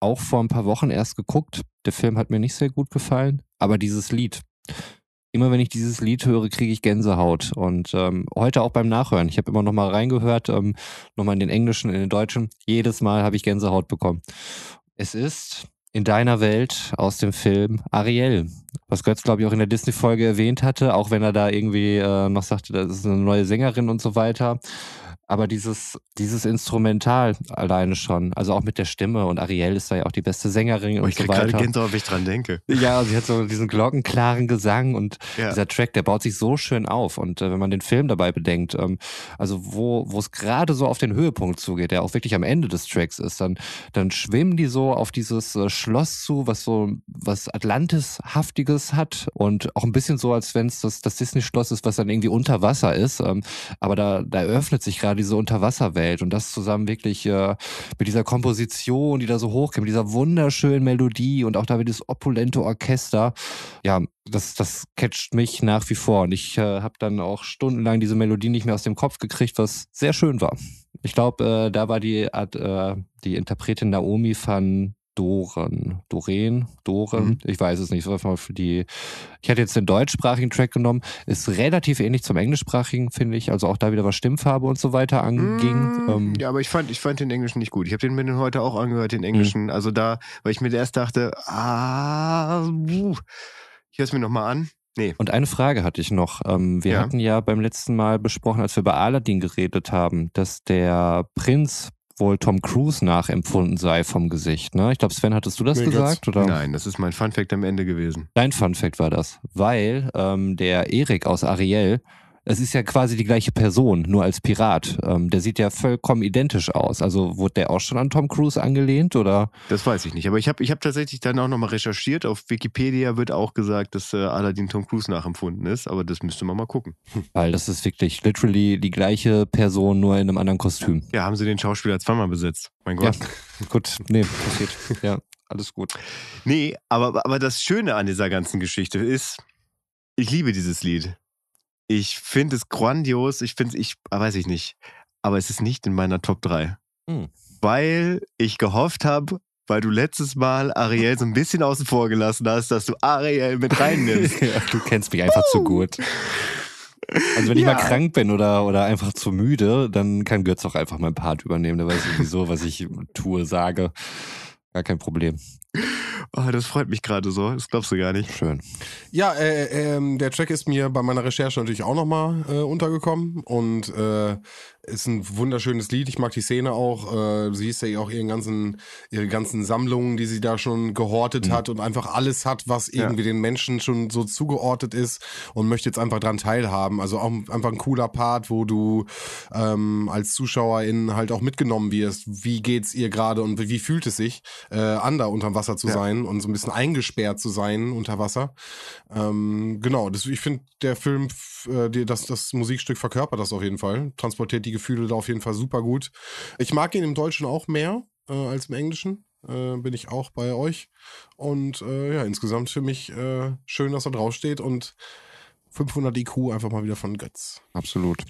C: auch vor ein paar Wochen erst geguckt. Der Film hat mir nicht sehr gut gefallen, aber dieses Lied. Immer wenn ich dieses Lied höre, kriege ich Gänsehaut. Und ähm, heute auch beim Nachhören. Ich habe immer noch mal reingehört, ähm, nochmal in den Englischen, in den Deutschen. Jedes Mal habe ich Gänsehaut bekommen. Es ist in deiner Welt aus dem Film Ariel, was Götz, glaube ich, auch in der Disney-Folge erwähnt hatte, auch wenn er da irgendwie äh, noch sagte, das ist eine neue Sängerin und so weiter. Aber dieses, dieses Instrumental alleine schon, also auch mit der Stimme und Ariel ist da ja auch die beste Sängerin
B: Oh,
C: und
B: ich
C: so
B: gerade
C: weiter.
B: Gänsehaut, wenn ich dran denke.
C: Ja, sie hat so diesen glockenklaren Gesang und
B: Ja.
C: dieser Track, der baut sich so schön auf. Und äh, wenn man den Film dabei bedenkt, ähm, also wo wo es gerade so auf den Höhepunkt zugeht, der auch wirklich am Ende des Tracks ist, dann dann schwimmen die so auf dieses äh, Schloss zu, was so was Atlantis-haftiges hat und auch ein bisschen so, als wenn es das, das Disney-Schloss ist, was dann irgendwie unter Wasser ist. Ähm, aber da, da eröffnet sich gerade diese Unterwasserwelt und das zusammen wirklich äh, mit dieser Komposition, die da so hochkommt, mit dieser wunderschönen Melodie und auch da wieder das opulente Orchester. Ja, das, das catcht mich nach wie vor und ich äh, habe dann auch stundenlang diese Melodie nicht mehr aus dem Kopf gekriegt, was sehr schön war. Ich glaube, äh, da war die, Art, äh, die Interpretin Naomi van Doren, Doreen, Doren,
B: Mhm.
C: ich weiß es nicht. Für die. Ich hatte jetzt den deutschsprachigen Track genommen, ist relativ ähnlich zum englischsprachigen, finde ich. Also auch da wieder was Stimmfarbe und so weiter anging.
B: Mm,
C: Ähm,
B: ja, aber ich fand, ich fand den Englischen nicht gut. Ich habe den mir den heute auch angehört, den Englischen. Also da, weil ich mir erst dachte, ah, ich höre es mir nochmal an. Nee.
C: Und eine Frage hatte ich noch. Ähm, wir
B: Ja.
C: hatten ja beim letzten Mal besprochen, als wir über Aladdin geredet haben, dass der Prinz wohl Tom Cruise nachempfunden sei vom Gesicht. Ne? Ich glaube, Sven, hattest du das
A: Nee,
C: gesagt? Oder?
B: Nein, das ist mein Funfact am Ende gewesen.
C: Dein Fun Fact war das, weil ähm, der Erik aus Ariel es ist ja quasi die gleiche Person, nur als Pirat. Ähm, der sieht ja vollkommen identisch aus. Also wurde der auch schon an Tom Cruise angelehnt oder?
B: Das weiß ich nicht. Aber ich habe ich hab tatsächlich dann auch nochmal recherchiert. Auf Wikipedia wird auch gesagt, dass äh, Aladdin Tom Cruise nachempfunden ist. Aber das müsste man mal gucken.
C: Weil das ist wirklich literally die gleiche Person, nur in einem anderen Kostüm.
B: Ja, haben sie den Schauspieler zweimal besetzt. Mein
C: Ja,
B: Gott.
C: gut. Nee, passiert. Ja, alles gut.
B: Nee, aber, aber das Schöne an dieser ganzen Geschichte ist, ich liebe dieses Lied. Ich finde es grandios. Ich finde es, ich ah, weiß ich nicht. Aber es ist nicht in meiner Top 3.
C: Hm.
B: Weil ich gehofft habe, weil du letztes Mal Ariel so ein bisschen außen vor gelassen hast, dass du Ariel mit *laughs* reinnimmst.
C: Ja, du kennst mich einfach zu gut. Also wenn ich
B: Ja.
C: mal krank bin oder, oder einfach zu müde, dann kann Götz auch einfach mein Part übernehmen. Der weiß sowieso, was ich tue, sage. Gar kein Problem.
B: Oh, das freut mich gerade so. Das glaubst du gar nicht.
C: Schön.
D: Ja, äh, ähm, der Track ist mir bei meiner Recherche natürlich auch nochmal äh, untergekommen und äh, ist ein wunderschönes Lied. Ich mag die Szene auch. Äh, sie ist ja auch ihren ganzen, ihre ganzen Sammlungen, die sie da schon gehortet hat und einfach alles hat, was
B: Ja.
D: irgendwie den Menschen schon so zugeordnet ist und möchte jetzt einfach dran teilhaben. Also auch einfach ein cooler Part, wo du ähm, als Zuschauerin halt auch mitgenommen wirst. Wie geht's ihr gerade und wie, wie fühlt es sich, äh, an da unterm Wasser zu
B: Ja.
D: sein und so ein bisschen eingesperrt zu sein unter Wasser? Ähm, genau, das, ich finde, der Film, äh, die, das, das Musikstück verkörpert das auf jeden Fall. Transportiert die Gefühle da auf jeden Fall super gut. Ich mag ihn im Deutschen auch mehr äh, als im Englischen. Äh, bin ich auch bei euch. Und äh, ja, insgesamt für mich äh, schön, dass er draufsteht und 500 IQ einfach mal wieder von Götz.
C: Absolut.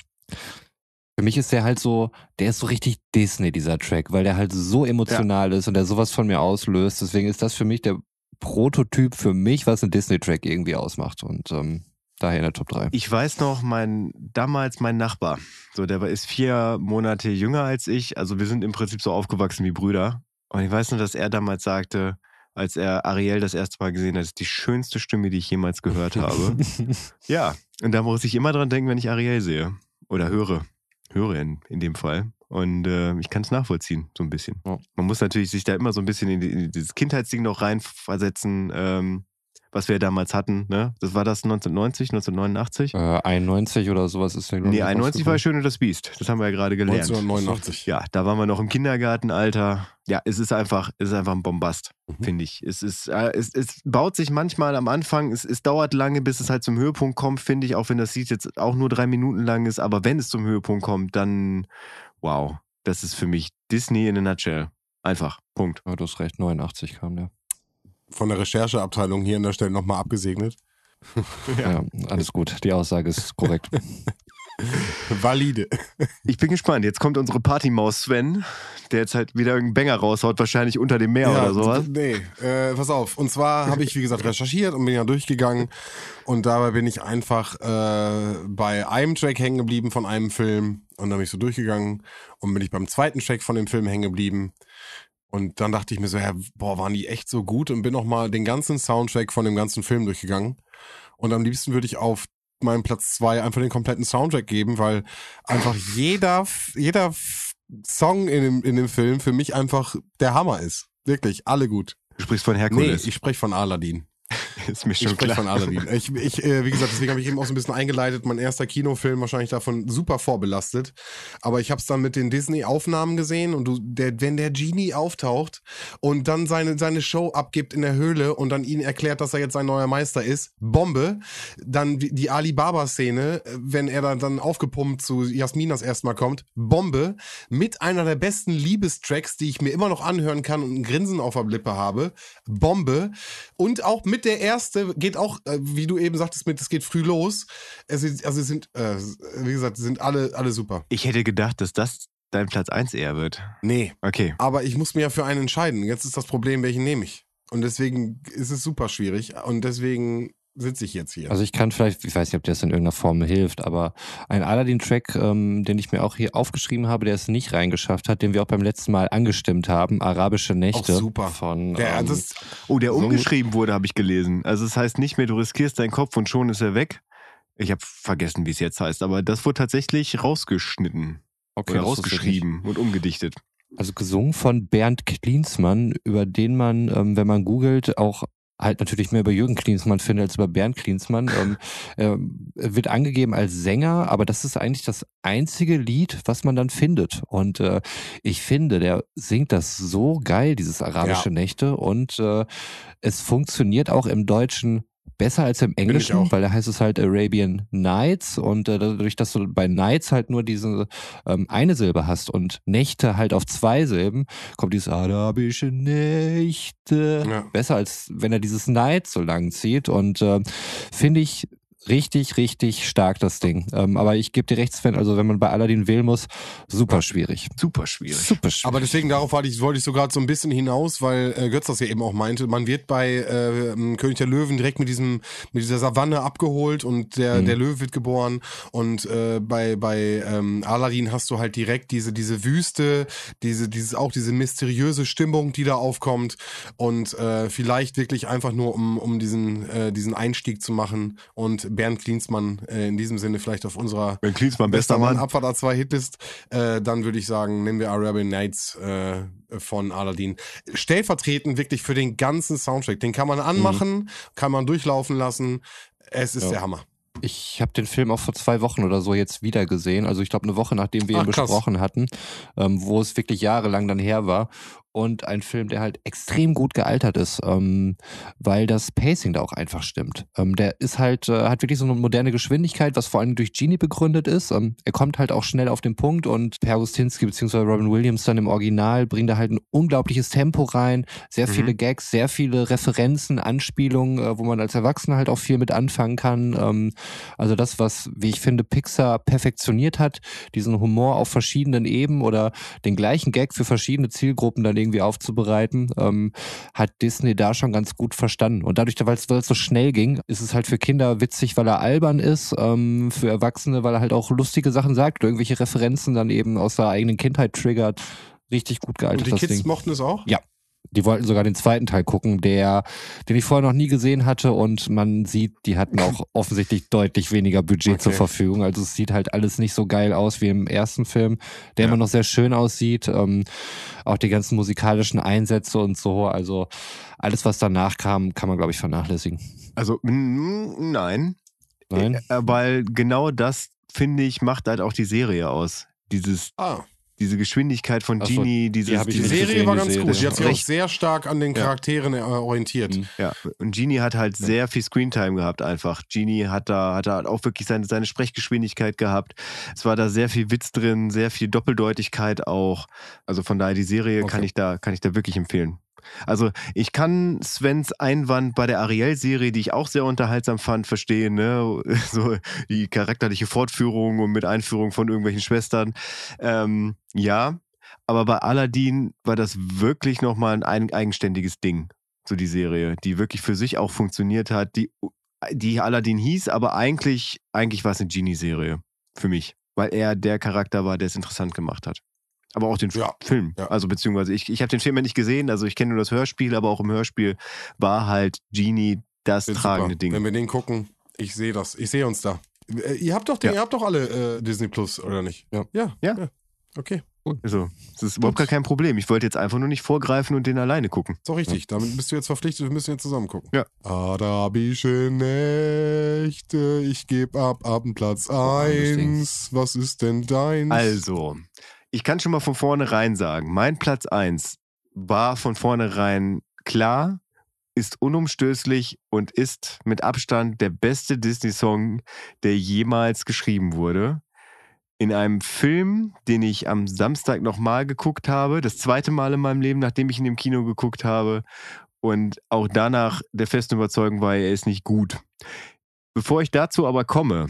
C: Für mich ist der halt so, der ist so richtig Disney, dieser Track, weil der halt so emotional ist und der sowas von mir auslöst. Deswegen ist das für mich der Prototyp für mich, was ein Disney-Track irgendwie ausmacht. Und ähm, daher in der Top 3.
B: Ich weiß noch, mein damals mein Nachbar, so der war ist vier Monate jünger als ich. Also wir sind im Prinzip so aufgewachsen wie Brüder. Und ich weiß nur, dass er damals sagte, als er Ariel das erste Mal gesehen hat, das ist die schönste Stimme, die ich jemals gehört habe. *laughs* ja, und da muss ich immer dran denken, wenn ich Ariel sehe oder höre, höre in, in dem Fall. Und äh, ich kann es nachvollziehen, so ein bisschen.
C: Ja.
B: Man muss natürlich sich da immer so ein bisschen in, die, in dieses Kindheitsding noch reinversetzen, ähm, was wir damals hatten. Ne? Das war das 1990, 1989?
C: Äh, 91 oder sowas ist der, glaub
B: Nee,
C: ich,
B: 91 war. Schön und das Biest. Das haben wir ja gerade gelernt.
D: 1989.
B: Ja, da waren wir noch im Kindergartenalter. Ja, es ist einfach, es ist einfach ein Bombast,
D: Mhm.
B: finde ich. Es ist, äh, es, es baut sich manchmal am Anfang, es, es dauert lange, bis es halt zum Höhepunkt kommt, finde ich, auch wenn das Lied jetzt auch nur drei Minuten lang ist. Aber wenn es zum Höhepunkt kommt, dann, wow, das ist für mich Disney in a nutshell. Einfach. Punkt.
C: Ja, du hast recht, 89 kam der.
D: Von der Rechercheabteilung hier an der Stelle nochmal abgesegnet. *laughs*
C: Ja. alles gut. Die Aussage ist korrekt. *laughs*
D: Valide.
B: Ich bin gespannt. Jetzt kommt unsere Partymaus Sven, der jetzt halt wieder irgendeinen Banger raushaut, wahrscheinlich unter dem Meer oder sowas.
D: Nee, äh, pass auf. Und zwar habe ich, wie gesagt, recherchiert und bin ja durchgegangen. Und dabei bin ich einfach äh, bei einem Track hängen geblieben von einem Film. Und dann bin ich so durchgegangen und bin ich beim zweiten Track von dem Film hängen geblieben. Und dann dachte ich mir so, ja, boah, waren die echt so gut? Und bin noch mal den ganzen Soundtrack von dem ganzen Film durchgegangen. Und am liebsten würde ich auf meinen Platz zwei einfach den kompletten Soundtrack geben, weil einfach jeder, jeder Song in dem, in dem Film für mich einfach der Hammer ist. Wirklich, alle gut.
B: Du sprichst von
D: Nee,
B: Herkules.
D: ich spreche von Aladdin. *laughs*
B: ist mir
D: Ich
B: schon
D: spreche
B: klar.
D: von Aladdin. Ich, ich, äh, wie gesagt, deswegen habe ich eben auch so ein bisschen eingeleitet. Mein erster Kinofilm wahrscheinlich davon super vorbelastet. Aber ich habe es dann mit den Disney-Aufnahmen gesehen und du, der, wenn der Genie auftaucht und dann seine, seine Show abgibt in der Höhle und dann ihnen erklärt, dass er jetzt sein neuer Meister ist, Bombe. Dann die die Alibaba-Szene, äh, wenn er dann, dann aufgepumpt zu Jasmin das erste Mal kommt, Bombe. Mit einer der besten Liebestracks, die ich mir immer noch anhören kann und ein Grinsen auf der Lippe habe. Bombe. Und auch mit der erste geht auch, äh, wie du eben sagtest, mit es geht früh los. Es also es sind, äh, wie gesagt, sind alle, alle super.
B: Ich hätte gedacht, dass das dein Platz 1 eher wird.
D: Nee.
B: Okay.
D: Aber ich muss mir ja für einen entscheiden. Jetzt ist das Problem, welchen nehme ich. Und deswegen ist es super schwierig. Und deswegen sitze ich jetzt hier.
C: Also ich kann vielleicht, ich weiß nicht, ob das in irgendeiner Form hilft, aber ein Aladdin-Track, ähm, den ich mir auch hier aufgeschrieben habe, der es nicht reingeschafft hat, den wir auch beim letzten Mal angestimmt haben, Arabische Nächte.
D: Auch super.
C: Von,
D: der,
C: ähm,
D: das,
B: Oh, der umgeschrieben wurde, habe ich gelesen. Also es heißt nicht mehr, du riskierst deinen Kopf und schon ist er weg. Ich habe vergessen, wie es jetzt heißt, aber das wurde tatsächlich rausgeschnitten
C: okay,
B: oder
C: das
B: rausgeschrieben und umgedichtet.
C: Also gesungen von Bernd Klinsmann, über den man, ähm, wenn man googelt, auch halt natürlich mehr über Jürgen Klinsmann finde als über Bernd Klinsmann. *laughs* ähm, ähm, wird angegeben als Sänger, aber das ist eigentlich das einzige Lied, was man dann findet. Und äh, ich finde, der singt das so geil, dieses arabische
D: Ja.
C: Nächte. Und äh, es funktioniert auch im Deutschen besser als im Englischen, weil da heißt es halt Arabian Nights und äh, dadurch, dass du bei Nights halt nur diese ähm, eine Silbe hast und Nächte halt auf zwei Silben, kommt dieses arabische Nächte
D: Ja.
C: besser als wenn er dieses Night so lang zieht und äh, finde ich richtig, richtig stark das Ding. Ähm, aber ich gebe dir recht, Sven, also wenn man bei Aladdin wählen muss, super schwierig.
B: Super schwierig.
C: Super schwierig.
D: Aber deswegen, darauf wollte ich, wollte ich sogar so ein bisschen hinaus, weil äh, Götz das ja eben auch meinte, man wird bei äh, ähm, König der Löwen direkt mit diesem, mit dieser Savanne abgeholt und der,
C: Mhm.
D: der Löwe wird geboren. Und äh, bei, bei ähm, Aladdin hast du halt direkt diese, diese Wüste, diese, dieses, auch diese mysteriöse Stimmung, die da aufkommt. Und äh, vielleicht wirklich einfach nur, um, um diesen, äh, diesen Einstieg zu machen und Bernd Klinsmann äh, in diesem Sinne vielleicht auf unserer
B: Wenn Klinsmann bester
D: bester Mann,
B: Mann.
D: Abfahrt A2 Hitlist, äh, dann würde ich sagen, nehmen wir Arabian Nights äh, von Aladdin. Stellvertretend wirklich für den ganzen Soundtrack. Den kann man anmachen, kann man durchlaufen lassen. Es ist
C: Ja.
D: der Hammer.
C: Ich habe den Film auch vor zwei Wochen oder so jetzt wieder gesehen. Also ich glaube eine Woche nachdem wir
D: Ach,
C: ihn
D: krass.
C: besprochen hatten, ähm, wo es wirklich jahrelang dann her war. Und ein Film, der halt extrem gut gealtert ist, ähm, weil das Pacing da auch einfach stimmt. Ähm, der ist halt, äh, hat wirklich so eine moderne Geschwindigkeit, was vor allem durch Genie begründet ist. Ähm, er kommt halt auch schnell auf den Punkt und Per Gustinski bzw. Robin Williams dann im Original bringt da halt ein unglaubliches Tempo rein, sehr
D: Mhm.
C: viele Gags, sehr viele Referenzen, Anspielungen, äh, wo man als Erwachsener halt auch viel mit anfangen kann. Ähm, also das, was, wie ich finde, Pixar perfektioniert hat, diesen Humor auf verschiedenen Ebenen oder den gleichen Gag für verschiedene Zielgruppen dann irgendwie aufzubereiten, ähm, hat Disney da schon ganz gut verstanden. Und dadurch, weil es so schnell ging, ist es halt für Kinder witzig, weil er albern ist, ähm, für Erwachsene, weil er halt auch lustige Sachen sagt, irgendwelche Referenzen dann eben aus der eigenen Kindheit triggert. Richtig gut gealtert,
D: Und die Kids
C: Ding.
D: mochten es auch?
C: Ja. Die wollten sogar den zweiten Teil gucken, der, den ich vorher noch nie gesehen hatte und man sieht, die hatten auch *laughs* offensichtlich deutlich weniger Budget
D: Okay.
C: zur Verfügung. Also es sieht halt alles nicht so geil aus wie im ersten Film, der
D: Ja.
C: immer noch sehr schön aussieht. Ähm, auch die ganzen musikalischen Einsätze und so. Also alles, was danach kam, kann man, glaube ich, vernachlässigen.
B: Also, nein.
C: Nein?
B: Äh, weil genau das, finde ich, macht halt auch die Serie aus. Dieses,
D: Ah,
B: diese Geschwindigkeit von
C: so,
B: Genie, dieses,
D: die
C: nicht
D: Serie
C: gesehen,
D: war
C: die
D: ganz
C: Serie.
D: gut. Die hat sich auch
B: Recht.
D: sehr stark an den
B: Ja.
D: Charakteren äh, orientiert.
C: Mhm.
B: Ja, und Genie hat halt sehr viel Screentime gehabt einfach. Genie hat da, hat da auch wirklich seine, seine Sprechgeschwindigkeit gehabt. Es war da sehr viel Witz drin, sehr viel Doppeldeutigkeit auch. Also von daher die Serie
D: Okay.
B: kann ich da, kann ich da wirklich empfehlen. Also ich kann Svens Einwand bei der Ariel-Serie, die ich auch sehr unterhaltsam fand, verstehen. Ne? *laughs* So die charakterliche Fortführung und mit Einführung von irgendwelchen Schwestern. Ähm, ja, aber bei Aladdin war das wirklich nochmal ein eigen- eigenständiges Ding so die Serie, die wirklich für sich auch funktioniert hat, die, die Aladdin hieß, aber eigentlich, eigentlich war es eine Genie-Serie für mich, weil er der Charakter war, der es interessant gemacht hat. Aber auch den
D: Ja,
B: Film.
D: ja.
B: Also beziehungsweise ich, ich habe den Film ja nicht gesehen, also ich kenne nur das Hörspiel, aber auch im Hörspiel war halt Genie das
D: Wird
B: tragende
D: super.
B: Ding.
D: Wenn wir den gucken, ich sehe das. Ich sehe uns da. Äh, ihr habt doch den,
B: Ja.
D: ihr habt doch alle äh, Disney Plus, oder nicht?
C: Ja.
D: Ja.
B: Ja.
D: Okay.
B: Also, das ist überhaupt gar kein Problem. Ich wollte jetzt einfach nur nicht vorgreifen und den alleine gucken.
D: Ist doch richtig. Damit bist du jetzt verpflichtet, wir müssen jetzt zusammen gucken.
B: Ja.
D: Arabische Nächte, ich gebe ab, ab Platz
C: lustig.
D: 1. Was ist denn deins?
B: Also, ich kann schon mal von vornherein sagen, mein Platz 1 war von vornherein klar, ist unumstößlich und ist mit Abstand der beste Disney-Song, der jemals geschrieben wurde. In einem Film, den ich am Samstag nochmal geguckt habe, das zweite Mal in meinem Leben, nachdem ich ihn im Kino geguckt habe und auch danach der festen Überzeugung war, er ist nicht gut. Bevor ich dazu aber komme,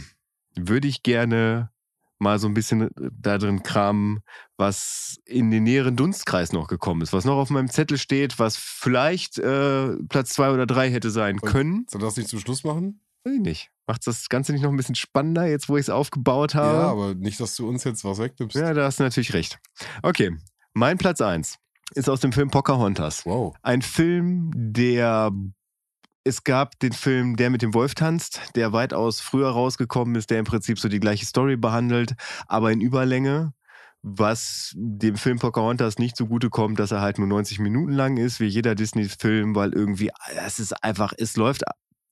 B: würde ich gerne mal so ein bisschen da drin kramen, was in den näheren Dunstkreis noch gekommen ist, was noch auf meinem Zettel steht, was vielleicht äh, Platz zwei oder drei hätte sein
D: Und-
B: können.
D: Soll das nicht zum Schluss machen?
B: Weiß ich nicht. Macht das Ganze nicht noch ein bisschen spannender, jetzt wo ich es aufgebaut habe?
D: Ja, aber nicht, dass du uns jetzt was wegnimmst.
B: Ja, da hast du natürlich recht. Okay, mein Platz eins ist aus dem Film Pocahontas.
D: Wow.
B: Ein Film, der. Es gab den Film Der mit dem Wolf tanzt, der weitaus früher rausgekommen ist, der im Prinzip so die gleiche Story behandelt, aber in Überlänge, was dem Film Pocahontas nicht zugute kommt, dass er halt nur 90 Minuten lang ist, wie jeder Disney-Film, weil irgendwie, es ist einfach, es läuft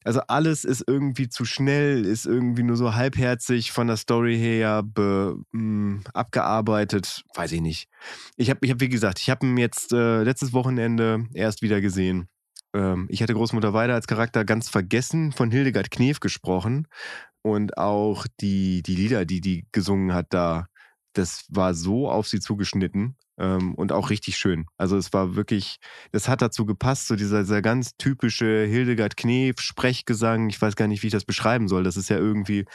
B: also alles ist irgendwie zu schnell, ist irgendwie nur so halbherzig von der Story her be, mh, hm, abgearbeitet. Weiß ich nicht. Ich habe, ich hab, wie gesagt, ich habe ihn jetzt äh, letztes Wochenende erst wieder gesehen. Ähm, ich hatte Großmutter Weide als Charakter ganz vergessen, von Hildegard Knef gesprochen. Und auch die, die Lieder, die die gesungen hat da, das war so auf sie zugeschnitten ähm, und auch richtig schön. Also es war wirklich, das hat dazu gepasst, so dieser, dieser ganz typische Hildegard Knef Sprechgesang. Ich weiß gar nicht, wie ich das beschreiben soll. Das ist ja irgendwie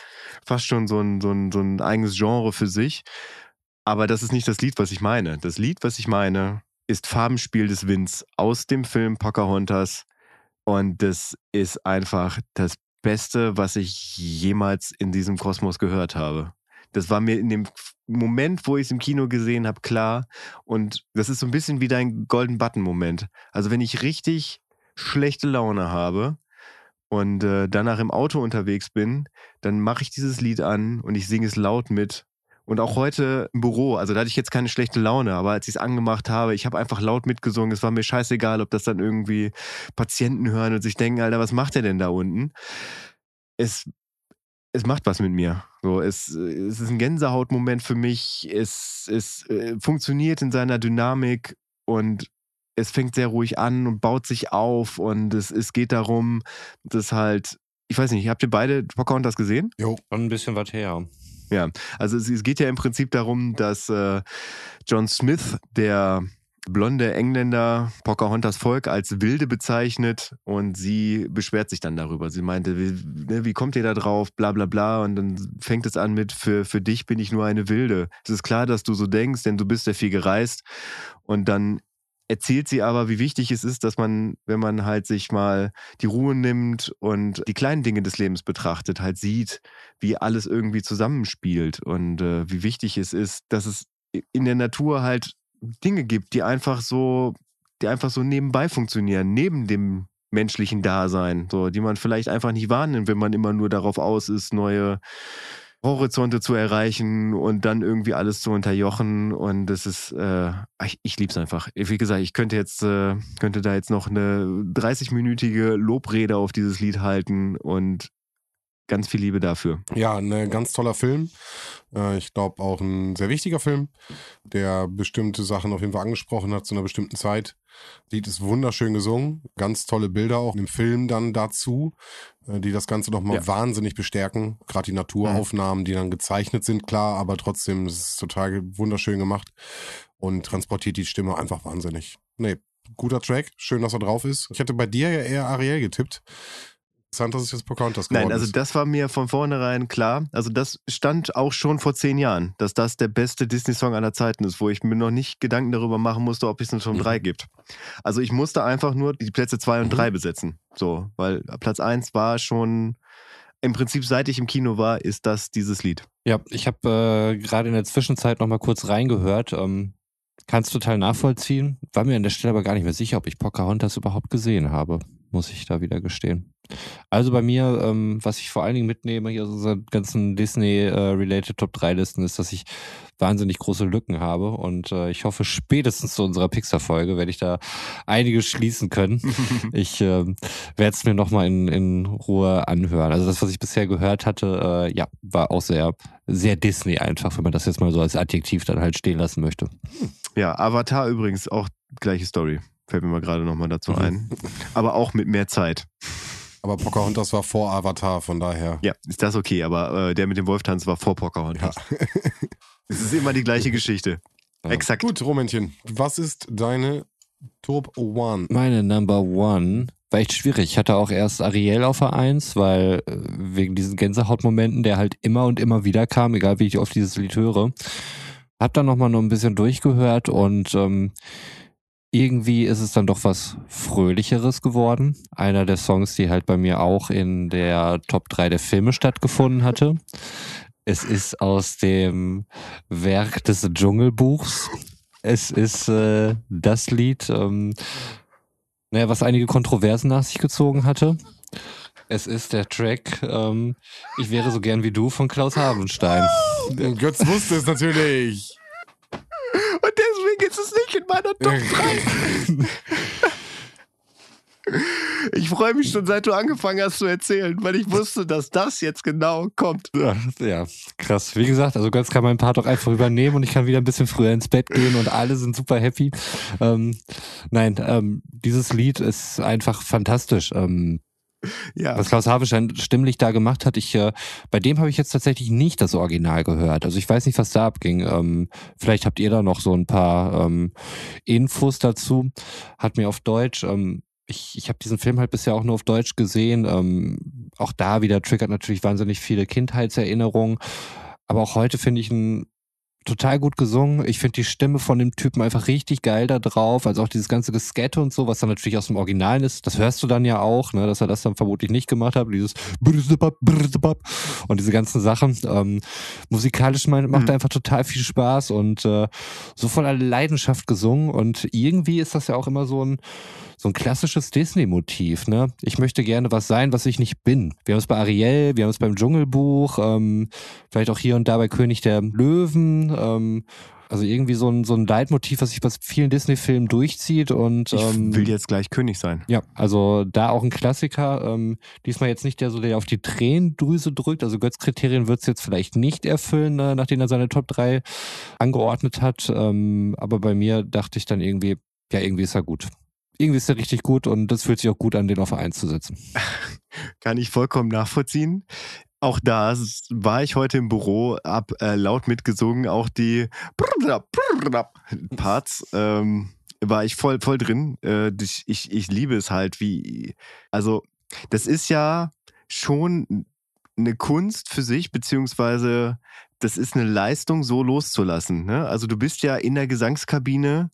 B: fast schon so ein, so ein, so ein eigenes Genre für sich. Aber das ist nicht das Lied, was ich meine. Das Lied, was ich meine, ist Farbenspiel des Winds aus dem Film Pocahontas. Und das ist einfach das Beste, was ich jemals in diesem Kosmos gehört habe. Das war mir in dem Moment, wo ich es im Kino gesehen habe, klar. Und das ist so ein bisschen wie dein Golden Button-Moment. Also wenn ich richtig schlechte Laune habe und äh, danach im Auto unterwegs bin, dann mache ich dieses Lied an und ich singe es laut mit. Und auch heute im Büro, also da hatte ich jetzt keine schlechte Laune, aber als ich es angemacht habe, ich habe einfach laut mitgesungen. Es war mir scheißegal, ob das dann irgendwie Patienten hören und sich denken, Alter, was macht der denn da unten? Es es macht was mit mir. So, es, es ist ein Gänsehautmoment für mich. Es, es äh, funktioniert in seiner Dynamik und es fängt sehr ruhig an und baut sich auf und es, es geht darum, dass halt, ich weiß nicht, habt ihr beide Pocahontas gesehen?
C: Jo. Schon ein bisschen was her.
B: Ja, also es, es, geht ja im Prinzip darum, dass äh, John Smith, der blonde Engländer Pocahontas Volk als Wilde bezeichnet und sie beschwert sich dann darüber. Sie meinte, wie, ne, wie kommt ihr da drauf, bla bla bla und dann fängt es an mit, für, für dich bin ich nur eine Wilde. Es ist klar, dass du so denkst, denn du bist ja viel gereist und dann erzählt sie aber, wie wichtig es ist, dass man, wenn man halt sich mal die Ruhe nimmt und die kleinen Dinge des Lebens betrachtet, halt sieht, wie alles irgendwie zusammenspielt und äh, wie wichtig es ist, dass es in der Natur halt Dinge gibt, die einfach so, die einfach so nebenbei funktionieren, neben dem menschlichen Dasein, so, die man vielleicht einfach nicht wahrnimmt, wenn man immer nur darauf aus ist, neue Horizonte zu erreichen und dann irgendwie alles zu unterjochen. Und das ist, äh, ich, ich liebe es einfach. Wie gesagt, ich könnte jetzt, äh, könnte da jetzt noch eine 30-minütige Lobrede auf dieses Lied halten und ganz viel Liebe dafür.
D: Ja, ein ganz toller Film. Äh, ich glaube auch ein sehr wichtiger Film, der bestimmte Sachen auf jeden Fall angesprochen hat zu einer bestimmten Zeit. Lied ist wunderschön gesungen, ganz tolle Bilder auch im Film dann dazu, die das Ganze nochmal ja. wahnsinnig bestärken. Gerade die Naturaufnahmen, die dann gezeichnet sind, klar, aber trotzdem ist es total wunderschön gemacht und transportiert die Stimme einfach wahnsinnig. Nee, guter Track, schön, dass er drauf ist. Ich hätte bei dir ja eher Ariel getippt. Dass es jetzt Pocahontas geworden
B: Nein, also das war mir von vornherein klar. Also das stand auch schon vor zehn Jahren, dass das der beste Disney-Song aller Zeiten ist, wo ich mir noch nicht Gedanken darüber machen musste, ob es einen Song mhm. 3 gibt. Also ich musste einfach nur die Plätze 2 und 3 mhm. besetzen. So, weil Platz 1 war schon im Prinzip, seit ich im Kino war, ist das dieses Lied.
C: Ja, ich habe äh, gerade in der Zwischenzeit noch mal kurz reingehört. Ähm, Kannst total nachvollziehen. War mir an der Stelle aber gar nicht mehr sicher, ob ich Pocahontas überhaupt gesehen habe muss ich da wieder gestehen. Also bei mir, ähm, was ich vor allen Dingen mitnehme hier aus unseren ganzen Disney-related äh, Top 3-Listen, ist, dass ich wahnsinnig große Lücken habe und äh, ich hoffe, spätestens zu unserer Pixar-Folge werde ich da einiges schließen können. *laughs* ich äh, werde es mir nochmal in, in Ruhe anhören. Also das, was ich bisher gehört hatte, äh, ja, war auch sehr, sehr Disney einfach, wenn man das jetzt mal so als Adjektiv dann halt stehen lassen möchte.
B: Ja, Avatar übrigens auch gleiche Story. Fällt mir mal gerade nochmal dazu mhm. ein. Aber auch mit mehr Zeit.
D: Aber Pocahontas war vor Avatar, von daher.
B: Ja, ist das okay, aber äh, der mit dem Wolftanz war vor Pocahontas. Ja. *laughs* es ist immer die gleiche Geschichte. Ja. Exakt.
D: Gut, Romännchen, was ist deine Top One?
C: Meine Number One war echt schwierig. Ich hatte auch erst Ariel auf der 1, weil äh, wegen diesen Gänsehautmomenten, der halt immer und immer wieder kam, egal wie ich auf dieses Lied höre. Hab dann nochmal noch ein bisschen durchgehört und ähm, irgendwie ist es dann doch was Fröhlicheres geworden. Einer der Songs, die halt bei mir auch in der Top 3 der Filme stattgefunden hatte. Es ist aus dem Werk des Dschungelbuchs. Es ist äh, das Lied, ähm, naja, was einige Kontroversen nach sich gezogen hatte. Es ist der Track ähm, Ich wäre so gern wie du von Klaus Habenstein.
D: Götz wusste es natürlich.
B: Deiner Top 3. Ich freue mich schon, seit du angefangen hast zu erzählen, weil ich wusste, dass das jetzt genau kommt.
C: Ja, ja, krass. Wie gesagt, also Götz kann meinen Part auch einfach übernehmen und ich kann wieder ein bisschen früher ins Bett gehen und alle sind super happy. Ähm, nein, ähm, dieses Lied ist einfach fantastisch. Ähm,
B: Ja.
C: was Klaus Havenstein stimmlich da gemacht hat, ich, äh, bei dem habe ich jetzt tatsächlich nicht das Original gehört. Also ich weiß nicht, was da abging. Ähm, vielleicht habt ihr da noch so ein paar ähm, Infos dazu. Hat mir auf Deutsch, ähm, ich, ich habe diesen Film halt bisher auch nur auf Deutsch gesehen. Ähm, auch da wieder triggert natürlich wahnsinnig viele Kindheitserinnerungen. Aber auch heute finde ich ihn total gut gesungen. Ich finde die Stimme von dem Typen einfach richtig geil da drauf. Also auch dieses ganze Geskette und so, was dann natürlich aus dem Original ist. Das hörst du dann ja auch, ne, dass er das dann vermutlich nicht gemacht hat. Dieses und diese ganzen Sachen. Ähm, musikalisch macht
B: Mhm.
C: einfach total viel Spaß und äh, so voller Leidenschaft gesungen. Und irgendwie ist das ja auch immer so ein so ein klassisches Disney-Motiv, ne? Ich möchte gerne was sein, was ich nicht bin. Wir haben es bei Ariel, wir haben es beim Dschungelbuch, ähm, vielleicht auch hier und da bei König der Löwen. Ähm, also irgendwie so ein, so ein Leitmotiv, was sich bei vielen Disney-Filmen durchzieht und
B: Ich
C: ähm,
B: will jetzt gleich König sein.
C: ja, also da auch ein Klassiker. Ähm, diesmal jetzt nicht der, so der auf die Tränendrüse drückt. Also Götz-Kriterien wird es jetzt vielleicht nicht erfüllen, ne, nachdem er seine Top 3 angeordnet hat. Ähm, aber bei mir dachte ich dann irgendwie, ja, irgendwie ist er gut. Irgendwie ist er richtig gut und das fühlt sich auch gut an, den auf eins zu setzen. *laughs*
B: Kann ich vollkommen nachvollziehen. Auch da war ich heute im Büro, hab äh, laut mitgesungen, auch die *laughs* Parts ähm, war ich voll, voll drin. Äh, ich, ich, ich liebe es halt, wie, also das ist ja schon eine Kunst für sich, beziehungsweise das ist eine Leistung, so loszulassen. Ne? Also du bist ja in der Gesangskabine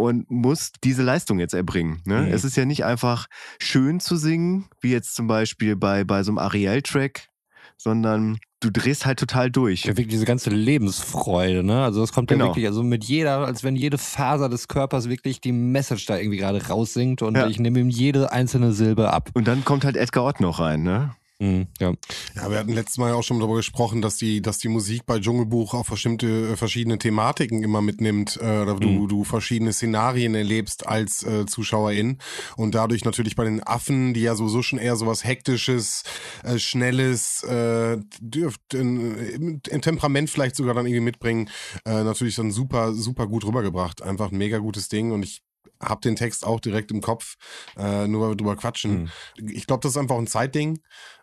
B: und musst diese Leistung jetzt erbringen. Ne?
C: Mhm.
B: Es ist ja nicht einfach schön zu singen, wie jetzt zum Beispiel bei, bei so einem Ariel-Track, sondern du drehst halt total durch.
C: Ja, wirklich diese ganze Lebensfreude, ne? Also das kommt ja
B: Genau.
C: wirklich, also mit jeder, als wenn jede Faser des Körpers wirklich die Message da irgendwie gerade raussingt und
B: Ja.
C: ich nehme ihm jede einzelne Silbe ab.
B: Und dann kommt halt Edgar Ott noch rein, ne?
C: Mhm, ja.
D: Ja, wir hatten letztes Mal ja auch schon darüber gesprochen, dass die, dass die Musik bei Dschungelbuch auch bestimmte äh, verschiedene Thematiken immer mitnimmt, äh, oder du,
C: Mhm.
D: du verschiedene Szenarien erlebst als äh, Zuschauerin und dadurch natürlich bei den Affen, die ja sowieso schon eher sowas hektisches, äh, schnelles, äh, dürft, in, im, im Temperament vielleicht sogar dann irgendwie mitbringen, äh, natürlich dann super, super gut rübergebracht. Einfach ein mega gutes Ding und ich hab den Text auch direkt im Kopf, äh, nur weil wir drüber quatschen. Ich glaube, das ist einfach ein Zeitding.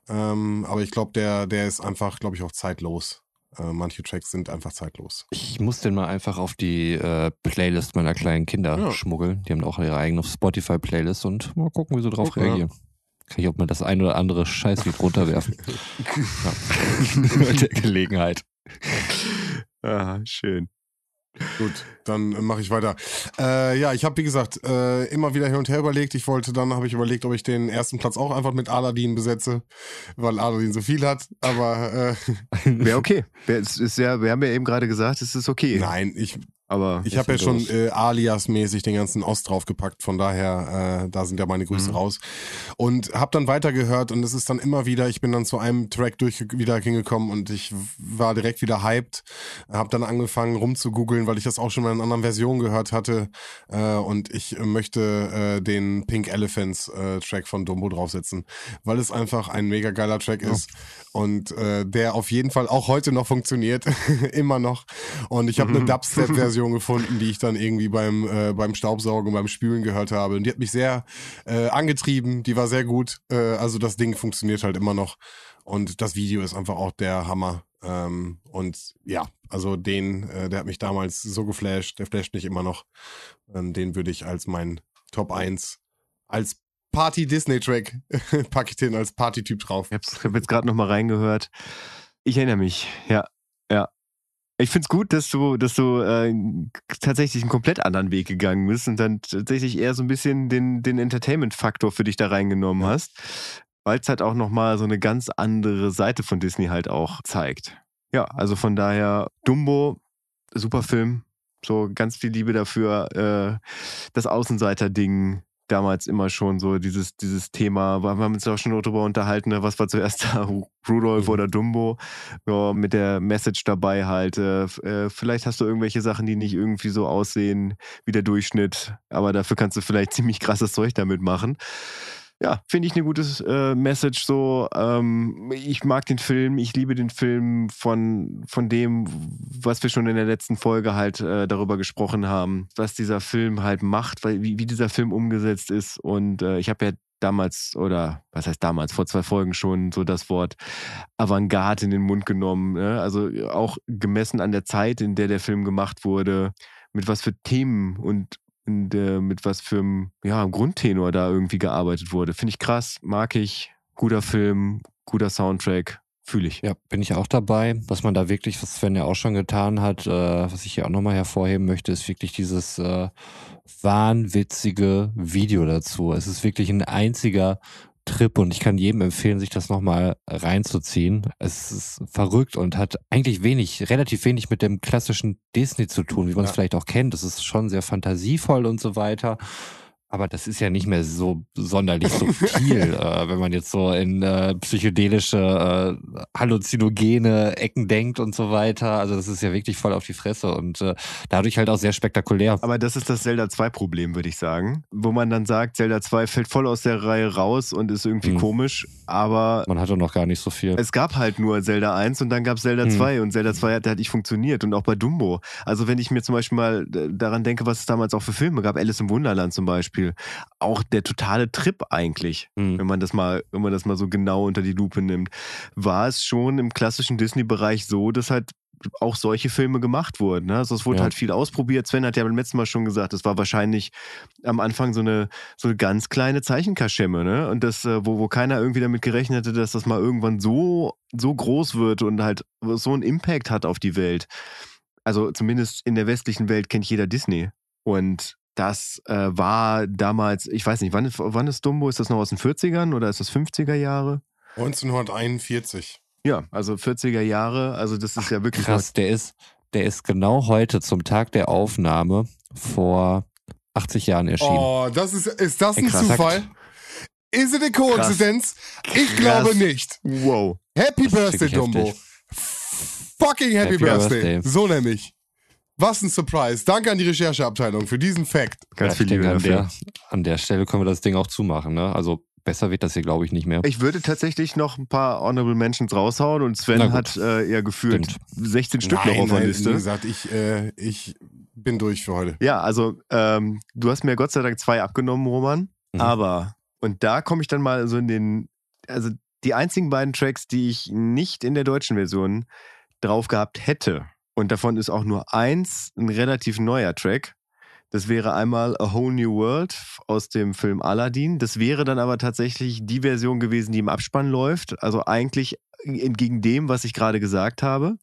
D: Ähm, aber ich glaube, der, der ist einfach, glaube ich, auch zeitlos. Äh, manche Tracks sind einfach zeitlos.
C: Ich muss den mal einfach auf die äh, Playlist meiner kleinen Kinder
D: Ja.
C: schmuggeln. Die haben auch ihre eigene Spotify-Playlist und mal gucken, wie sie drauf
D: mal.
C: reagieren. Kann ich auch mal das ein oder andere Scheißlied runterwerfen. *laughs* Bei *laughs* der Gelegenheit.
B: Ah, schön.
D: Gut, dann mache ich weiter. Äh, ja, ich habe, wie gesagt, äh, immer wieder hin und her überlegt. Ich wollte dann, habe ich überlegt, ob ich den ersten Platz auch einfach mit Aladdin besetze, weil Aladdin so viel hat. Aber äh, *laughs*
B: Wäre okay. Wär, es ist ja, wir haben ja eben gerade gesagt, es ist okay.
D: nein, ich,
B: Aber
D: Ich habe ja schon äh, Alias-mäßig den ganzen Ost draufgepackt, von daher, äh, da sind ja meine Grüße
B: Mhm.
D: raus. Und habe dann weitergehört und es ist dann immer wieder, ich bin dann zu einem Track durch wieder hingekommen und ich war direkt wieder hyped. Habe dann angefangen rumzugoogeln, weil ich das auch schon mal in einer anderen Version gehört hatte. Äh, und ich möchte äh, den Pink Elephants äh, Track von Dumbo draufsetzen, weil es einfach ein mega geiler Track ist und äh, der auf jeden Fall auch heute noch funktioniert, *laughs* immer noch. Und ich habe eine Dubstep-Version gefunden, die ich dann irgendwie beim äh, beim Staubsaugen, beim Spülen gehört habe. Und die hat mich sehr äh, angetrieben. Die war sehr gut. Äh, also das Ding funktioniert halt immer noch. Und das Video ist einfach auch der Hammer. Ähm, und ja, also den, äh, der hat mich damals so geflasht. Der flasht mich immer noch. Ähm, den würde ich als mein Top 1 als Party-Disney-Track *laughs* packe ich den als Party-Typ drauf.
B: Ich habe hab jetzt gerade noch mal reingehört. Ich erinnere mich, ja. Ich find's gut, dass du, dass du äh, tatsächlich einen komplett anderen Weg gegangen bist und dann tatsächlich eher so ein bisschen den, den Entertainment-Faktor für dich da reingenommen hast, weil es halt auch noch mal so eine ganz andere Seite von Disney halt auch zeigt. Ja, also von daher Dumbo, super Film, so ganz viel Liebe dafür. Äh, das Außenseiter-Ding damals immer schon so dieses, dieses Thema, wir haben uns auch schon darüber unterhalten, ne, was war zuerst *laughs* da, Rudolf
A: Mhm.
B: oder Dumbo, ja, mit der Message dabei halt. Äh, äh, vielleicht hast du irgendwelche Sachen, die nicht irgendwie so aussehen wie der Durchschnitt, aber dafür kannst du vielleicht *laughs* ziemlich krasses Zeug damit machen. Ja, finde ich eine gute äh, Message so. Ähm, ich mag den Film, ich liebe den Film von, von dem, was wir schon in der letzten Folge halt äh, darüber gesprochen haben, was dieser Film halt macht, weil, wie, wie dieser Film umgesetzt ist. Und äh, ich habe ja damals, oder was heißt damals, vor zwei Folgen schon so das Wort Avantgarde in den Mund genommen. Ne? Also auch gemessen an der Zeit, in der der Film gemacht wurde, mit was für Themen und äh, mit was für einem ja, Grundtenor da irgendwie gearbeitet wurde. Finde ich krass, mag ich. Guter Film, guter Soundtrack, fühle ich.
C: Ja, bin ich auch dabei. Was man da wirklich, was Sven ja auch schon getan hat, äh, was ich hier auch nochmal hervorheben möchte, ist wirklich dieses äh, wahnwitzige Video dazu. Es ist wirklich ein einziger Trip und ich kann jedem empfehlen, sich das nochmal reinzuziehen. Es ist verrückt und hat eigentlich wenig, relativ wenig mit dem klassischen Disney zu tun, wie man es
D: Ja.
C: vielleicht auch kennt. Es ist schon sehr fantasievoll und so weiter. Aber das ist ja nicht mehr so sonderlich subtil, *laughs* äh, wenn man jetzt so in äh, psychedelische, äh, halluzinogene Ecken denkt und so weiter. Also das ist ja wirklich voll auf die Fresse und äh, dadurch halt auch sehr spektakulär.
B: Aber das ist das Zelda 2 Problem, würde ich sagen. Wo man dann sagt, Zelda 2 fällt voll aus der Reihe raus und ist irgendwie
C: Mhm.
B: komisch. Aber
C: Man hatte noch gar nicht so viel.
B: es gab halt nur Zelda 1 und dann gab es Zelda
C: Hm.
B: 2 und Zelda 2 hat halt nicht funktioniert und auch bei Dumbo. Also wenn ich mir zum Beispiel mal äh, daran denke, was es damals auch für Filme gab, Alice im Wunderland zum Beispiel, auch der totale Trip eigentlich,
C: Hm.
B: wenn man das mal, wenn man das mal so genau unter die Lupe nimmt, war es schon im klassischen Disney-Bereich so, dass halt auch solche Filme gemacht wurden. Ne? Also es wurde
C: Ja.
B: halt viel ausprobiert. Sven hat ja beim letzten Mal schon gesagt, es war wahrscheinlich am Anfang so eine, so eine ganz kleine Zeichenkaschemme, ne? Und das, äh, wo, wo keiner irgendwie damit gerechnet hätte, dass das mal irgendwann so, so groß wird und halt so einen Impact hat auf die Welt. Also zumindest in der westlichen Welt kennt jeder Disney. Und das äh, war damals, ich weiß nicht, wann, ist- wann ist Dumbo? Ist das noch aus den 40ern oder ist das 50er Jahre?
D: 1941.
B: Ja, also 40er Jahre. Also das ist ja wirklich
C: Krass, der ist, der ist genau heute zum Tag der Aufnahme vor 80 Jahren erschienen.
D: Oh, das ist, ist das ein. Zufall? Ist es eine Koinzidenz? Ich
B: Krass.
D: glaube nicht.
B: Wow.
D: Happy Birthday, Dumbo.
C: heftig.
D: Fucking Happy,
C: Happy
D: Birthday.
C: Birthday.
D: So nämlich. Was ein Surprise. Danke an die Rechercheabteilung für diesen Fact.
B: Ganz
C: Ja,
B: viel Liebe
C: an
B: dafür.
C: der, an der Stelle können wir das Ding auch zumachen. Ne? Also besser wird das hier, glaube ich, nicht mehr.
B: Ich würde tatsächlich noch ein paar Honorable Mentions raushauen und Sven hat äh, ja gefühlt
C: Stimmt.
B: 16 Stück noch
D: Nein,
B: auf der Liste.
D: Wie gesagt, ich, äh, ich bin durch für heute.
B: Ja, also ähm, du hast mir Gott sei Dank zwei abgenommen, Roman.
C: Mhm.
B: Aber, und da komme ich dann mal so in den, also die einzigen beiden Tracks, die ich nicht in der deutschen Version drauf gehabt hätte, und davon ist auch nur eins ein relativ neuer Track. Das wäre einmal A Whole New World aus dem Film Aladdin. Das wäre dann aber tatsächlich die Version gewesen, die im Abspann läuft. Also eigentlich entgegen dem, was ich gerade gesagt habe.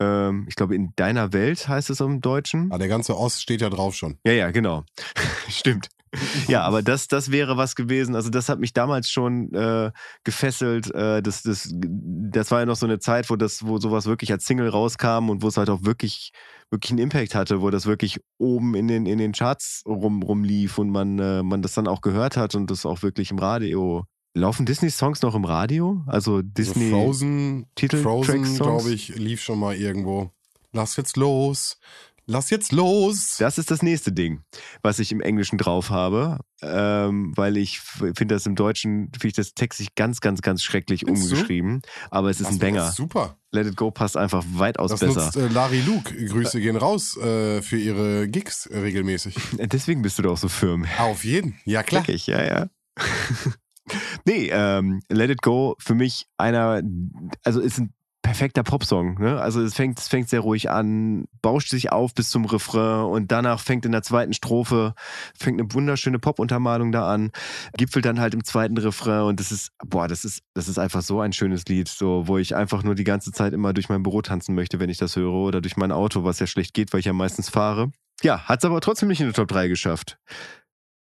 B: Ähm, ich glaube, in deiner Welt heißt es im Deutschen.
D: Ah, der ganze Ost steht ja drauf schon.
B: Ja, ja, genau. *laughs* Stimmt. *laughs* Ja, aber das, das wäre was gewesen. Also, das hat mich damals schon äh, gefesselt. Äh, das, das, das war ja noch so eine Zeit, wo das, wo sowas wirklich als Single rauskam und wo es halt auch wirklich, wirklich einen Impact hatte, wo das wirklich oben in den, in den Charts rum, rumlief und man, äh, man das dann auch gehört hat und das auch wirklich im Radio. Laufen Disney-Songs noch im Radio? Also Disney.
D: Also Frozen,
B: Titel-
D: Frozen glaube ich, lief schon mal irgendwo. Lass jetzt los. Lass jetzt los.
B: Das ist das nächste Ding, was ich im Englischen drauf habe, ähm, weil ich finde das im Deutschen, finde ich das textlich ganz, ganz, ganz schrecklich
D: Findest du?
B: umgeschrieben. Aber es ist
D: Das
B: ein Banger.
D: Super.
B: Let It Go passt einfach weitaus
D: Das
B: besser.
D: nutzt äh, Larry Luke. Grüße gehen raus äh, für ihre Gigs *laughs* äh, regelmäßig.
B: Deswegen bist du doch so firm.
D: Auf jeden. Ja, klar.
B: Wirklich, ja, ja. *laughs* nee, ähm, Let It Go für mich einer, also ist ein perfekter Popsong. Ne? Also es fängt, es fängt sehr ruhig an, bauscht sich auf bis zum Refrain und danach fängt in der zweiten Strophe, fängt eine wunderschöne Pop-Untermalung da an, gipfelt dann halt im zweiten Refrain und das ist, boah, das ist, das ist einfach so ein schönes Lied, so, wo ich einfach nur die ganze Zeit immer durch mein Büro tanzen möchte, wenn ich das höre oder durch mein Auto, was ja schlecht geht, weil ich ja meistens fahre. Ja, hat es aber trotzdem nicht in die Top 3 geschafft.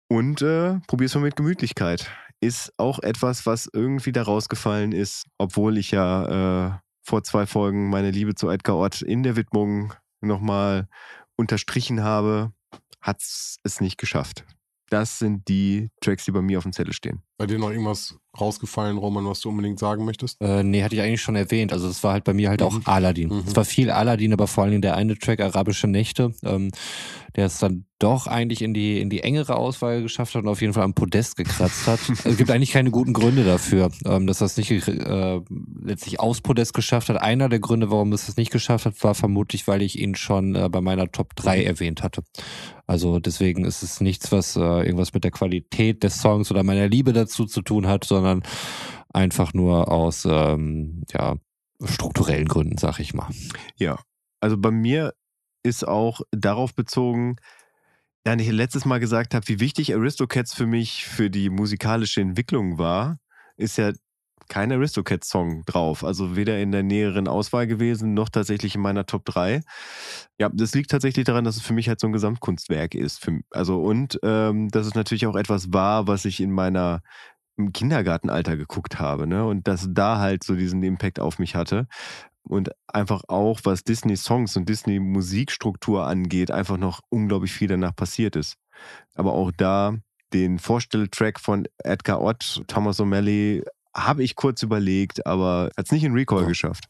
B: Und äh, probier's mal mit Gemütlichkeit. Ist auch etwas, was irgendwie da rausgefallen ist, obwohl ich ja äh, vor zwei Folgen meine Liebe zu Edgar Ott in der Widmung nochmal unterstrichen habe, hat's es nicht geschafft. das sind die Tracks, die bei mir auf dem Zettel stehen.
D: Bei dir noch irgendwas rausgefallen, Roman, was du unbedingt sagen möchtest?
C: Äh, nee, hatte ich eigentlich schon erwähnt. Also es war halt bei mir halt auch
D: Mhm.
C: Aladdin.
D: Mhm.
C: Es war viel Aladdin, aber vor allen Dingen der eine Track, Arabische Nächte, ähm, der es dann doch eigentlich in die, in die engere Auswahl geschafft hat und auf jeden Fall am Podest gekratzt hat. *laughs* es gibt eigentlich keine guten Gründe dafür, ähm, dass das nicht äh, letztlich aus Podest geschafft hat. Einer der Gründe, warum es das nicht geschafft hat, war vermutlich, weil ich ihn schon äh, bei meiner Top 3 erwähnt hatte. Also deswegen ist es nichts, was äh, irgendwas mit der Qualität des Songs oder meiner Liebe dazu zu tun hat, sondern einfach nur aus ähm, ja, strukturellen Gründen, sag ich mal.
B: Ja, also bei mir ist auch darauf bezogen, ja, ich letztes Mal gesagt habe, wie wichtig Aristocats für mich für die musikalische Entwicklung war, ist ja kein Aristocats-Song drauf. Also weder in der näheren Auswahl gewesen, noch tatsächlich in meiner Top 3. Ja, das liegt tatsächlich daran, dass es für mich halt so ein Gesamtkunstwerk ist. Für, also und ähm, dass es natürlich auch etwas war, was ich in meiner im Kindergartenalter geguckt habe, ne? Und dass da halt so diesen Impact auf mich hatte. Und einfach auch, was Disney-Songs und Disney-Musikstruktur angeht, einfach noch unglaublich viel danach passiert ist. Aber auch da den Vorstelltrack von Edgar Ott, Thomas O'Malley, habe ich kurz überlegt, aber hat es nicht in Recall
D: Ja.
B: geschafft.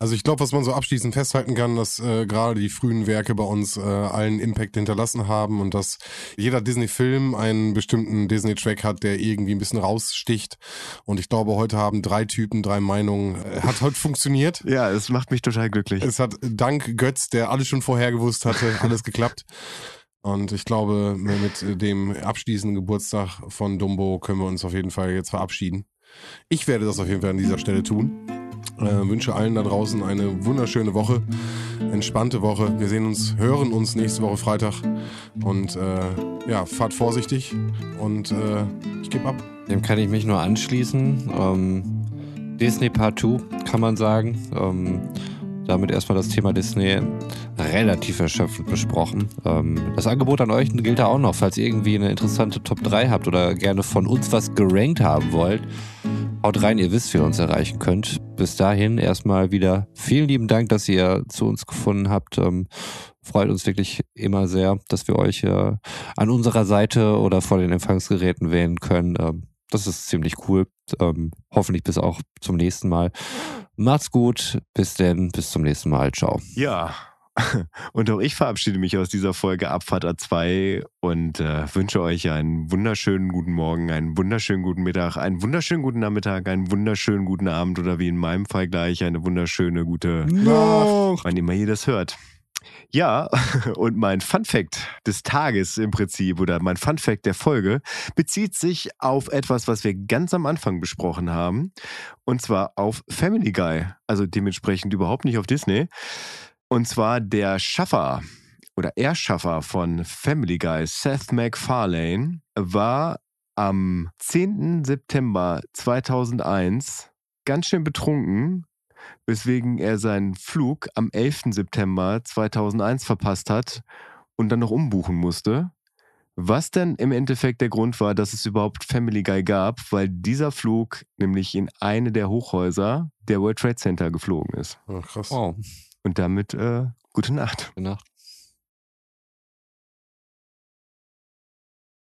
D: Also ich glaube, was man so abschließend festhalten kann, dass äh, gerade die frühen Werke bei uns äh, allen Impact hinterlassen haben und dass jeder Disney-Film einen bestimmten Disney-Track hat, der irgendwie ein bisschen raussticht. Und ich glaube, heute haben drei Typen, drei Meinungen. Äh, hat heute funktioniert. *laughs*
B: Ja, es macht mich total glücklich.
D: Es hat dank Götz, der alles schon vorher gewusst hatte, *laughs* alles geklappt. Und ich glaube, mit dem abschließenden Geburtstag von Dumbo können wir uns auf jeden Fall jetzt verabschieden. Ich werde das auf jeden Fall an dieser Stelle tun. Äh, wünsche allen da draußen eine wunderschöne Woche, entspannte Woche. Wir sehen uns, hören uns nächste Woche Freitag. Und äh, ja, fahrt vorsichtig und äh, ich gebe ab.
C: Dem kann ich mich nur anschließen. Ähm, Disney Part 2 kann man sagen. Ähm, damit erstmal das Thema Disney relativ erschöpfend besprochen. Ähm, das Angebot an euch gilt da auch noch, falls ihr irgendwie eine interessante Top 3 habt oder gerne von uns was gerankt haben wollt. Haut rein, ihr wisst, wie ihr uns erreichen könnt. Bis dahin erstmal wieder vielen lieben Dank, dass ihr zu uns gefunden habt. Ähm, freut uns wirklich immer sehr, dass wir euch äh, an unserer Seite oder vor den Empfangsgeräten wählen können. Ähm, das ist ziemlich cool. Hoffentlich bis auch zum nächsten Mal. Macht's gut. Bis denn. Bis zum nächsten Mal. Ciao.
B: Ja. *laughs* Und auch ich verabschiede mich aus dieser Folge Abfahrt A2 und äh, wünsche euch einen wunderschönen guten Morgen, einen wunderschönen guten Mittag, einen wunderschönen guten Nachmittag, einen wunderschönen guten Abend oder wie in meinem Fall gleich eine wunderschöne gute
C: Nacht.
B: wann immer ihr das hört. Ja, *laughs* und mein Fun Fact des Tages im Prinzip oder mein Fun Fact der Folge bezieht sich auf etwas, was wir ganz am Anfang besprochen haben. Und zwar auf Family Guy. Also dementsprechend überhaupt nicht auf Disney. Und zwar der Schaffer oder Erschaffer von Family Guy, Seth MacFarlane, war am 10. September 2001 ganz schön betrunken weswegen er seinen Flug am 11. September 2001 verpasst hat und dann noch umbuchen musste. Was denn im Endeffekt der Grund war, dass es überhaupt Family Guy gab, weil dieser Flug nämlich in eine der Hochhäuser der World Trade Center geflogen ist.
D: Oh, krass.
C: Wow.
B: Und damit äh, gute Nacht.
C: Gute Nacht.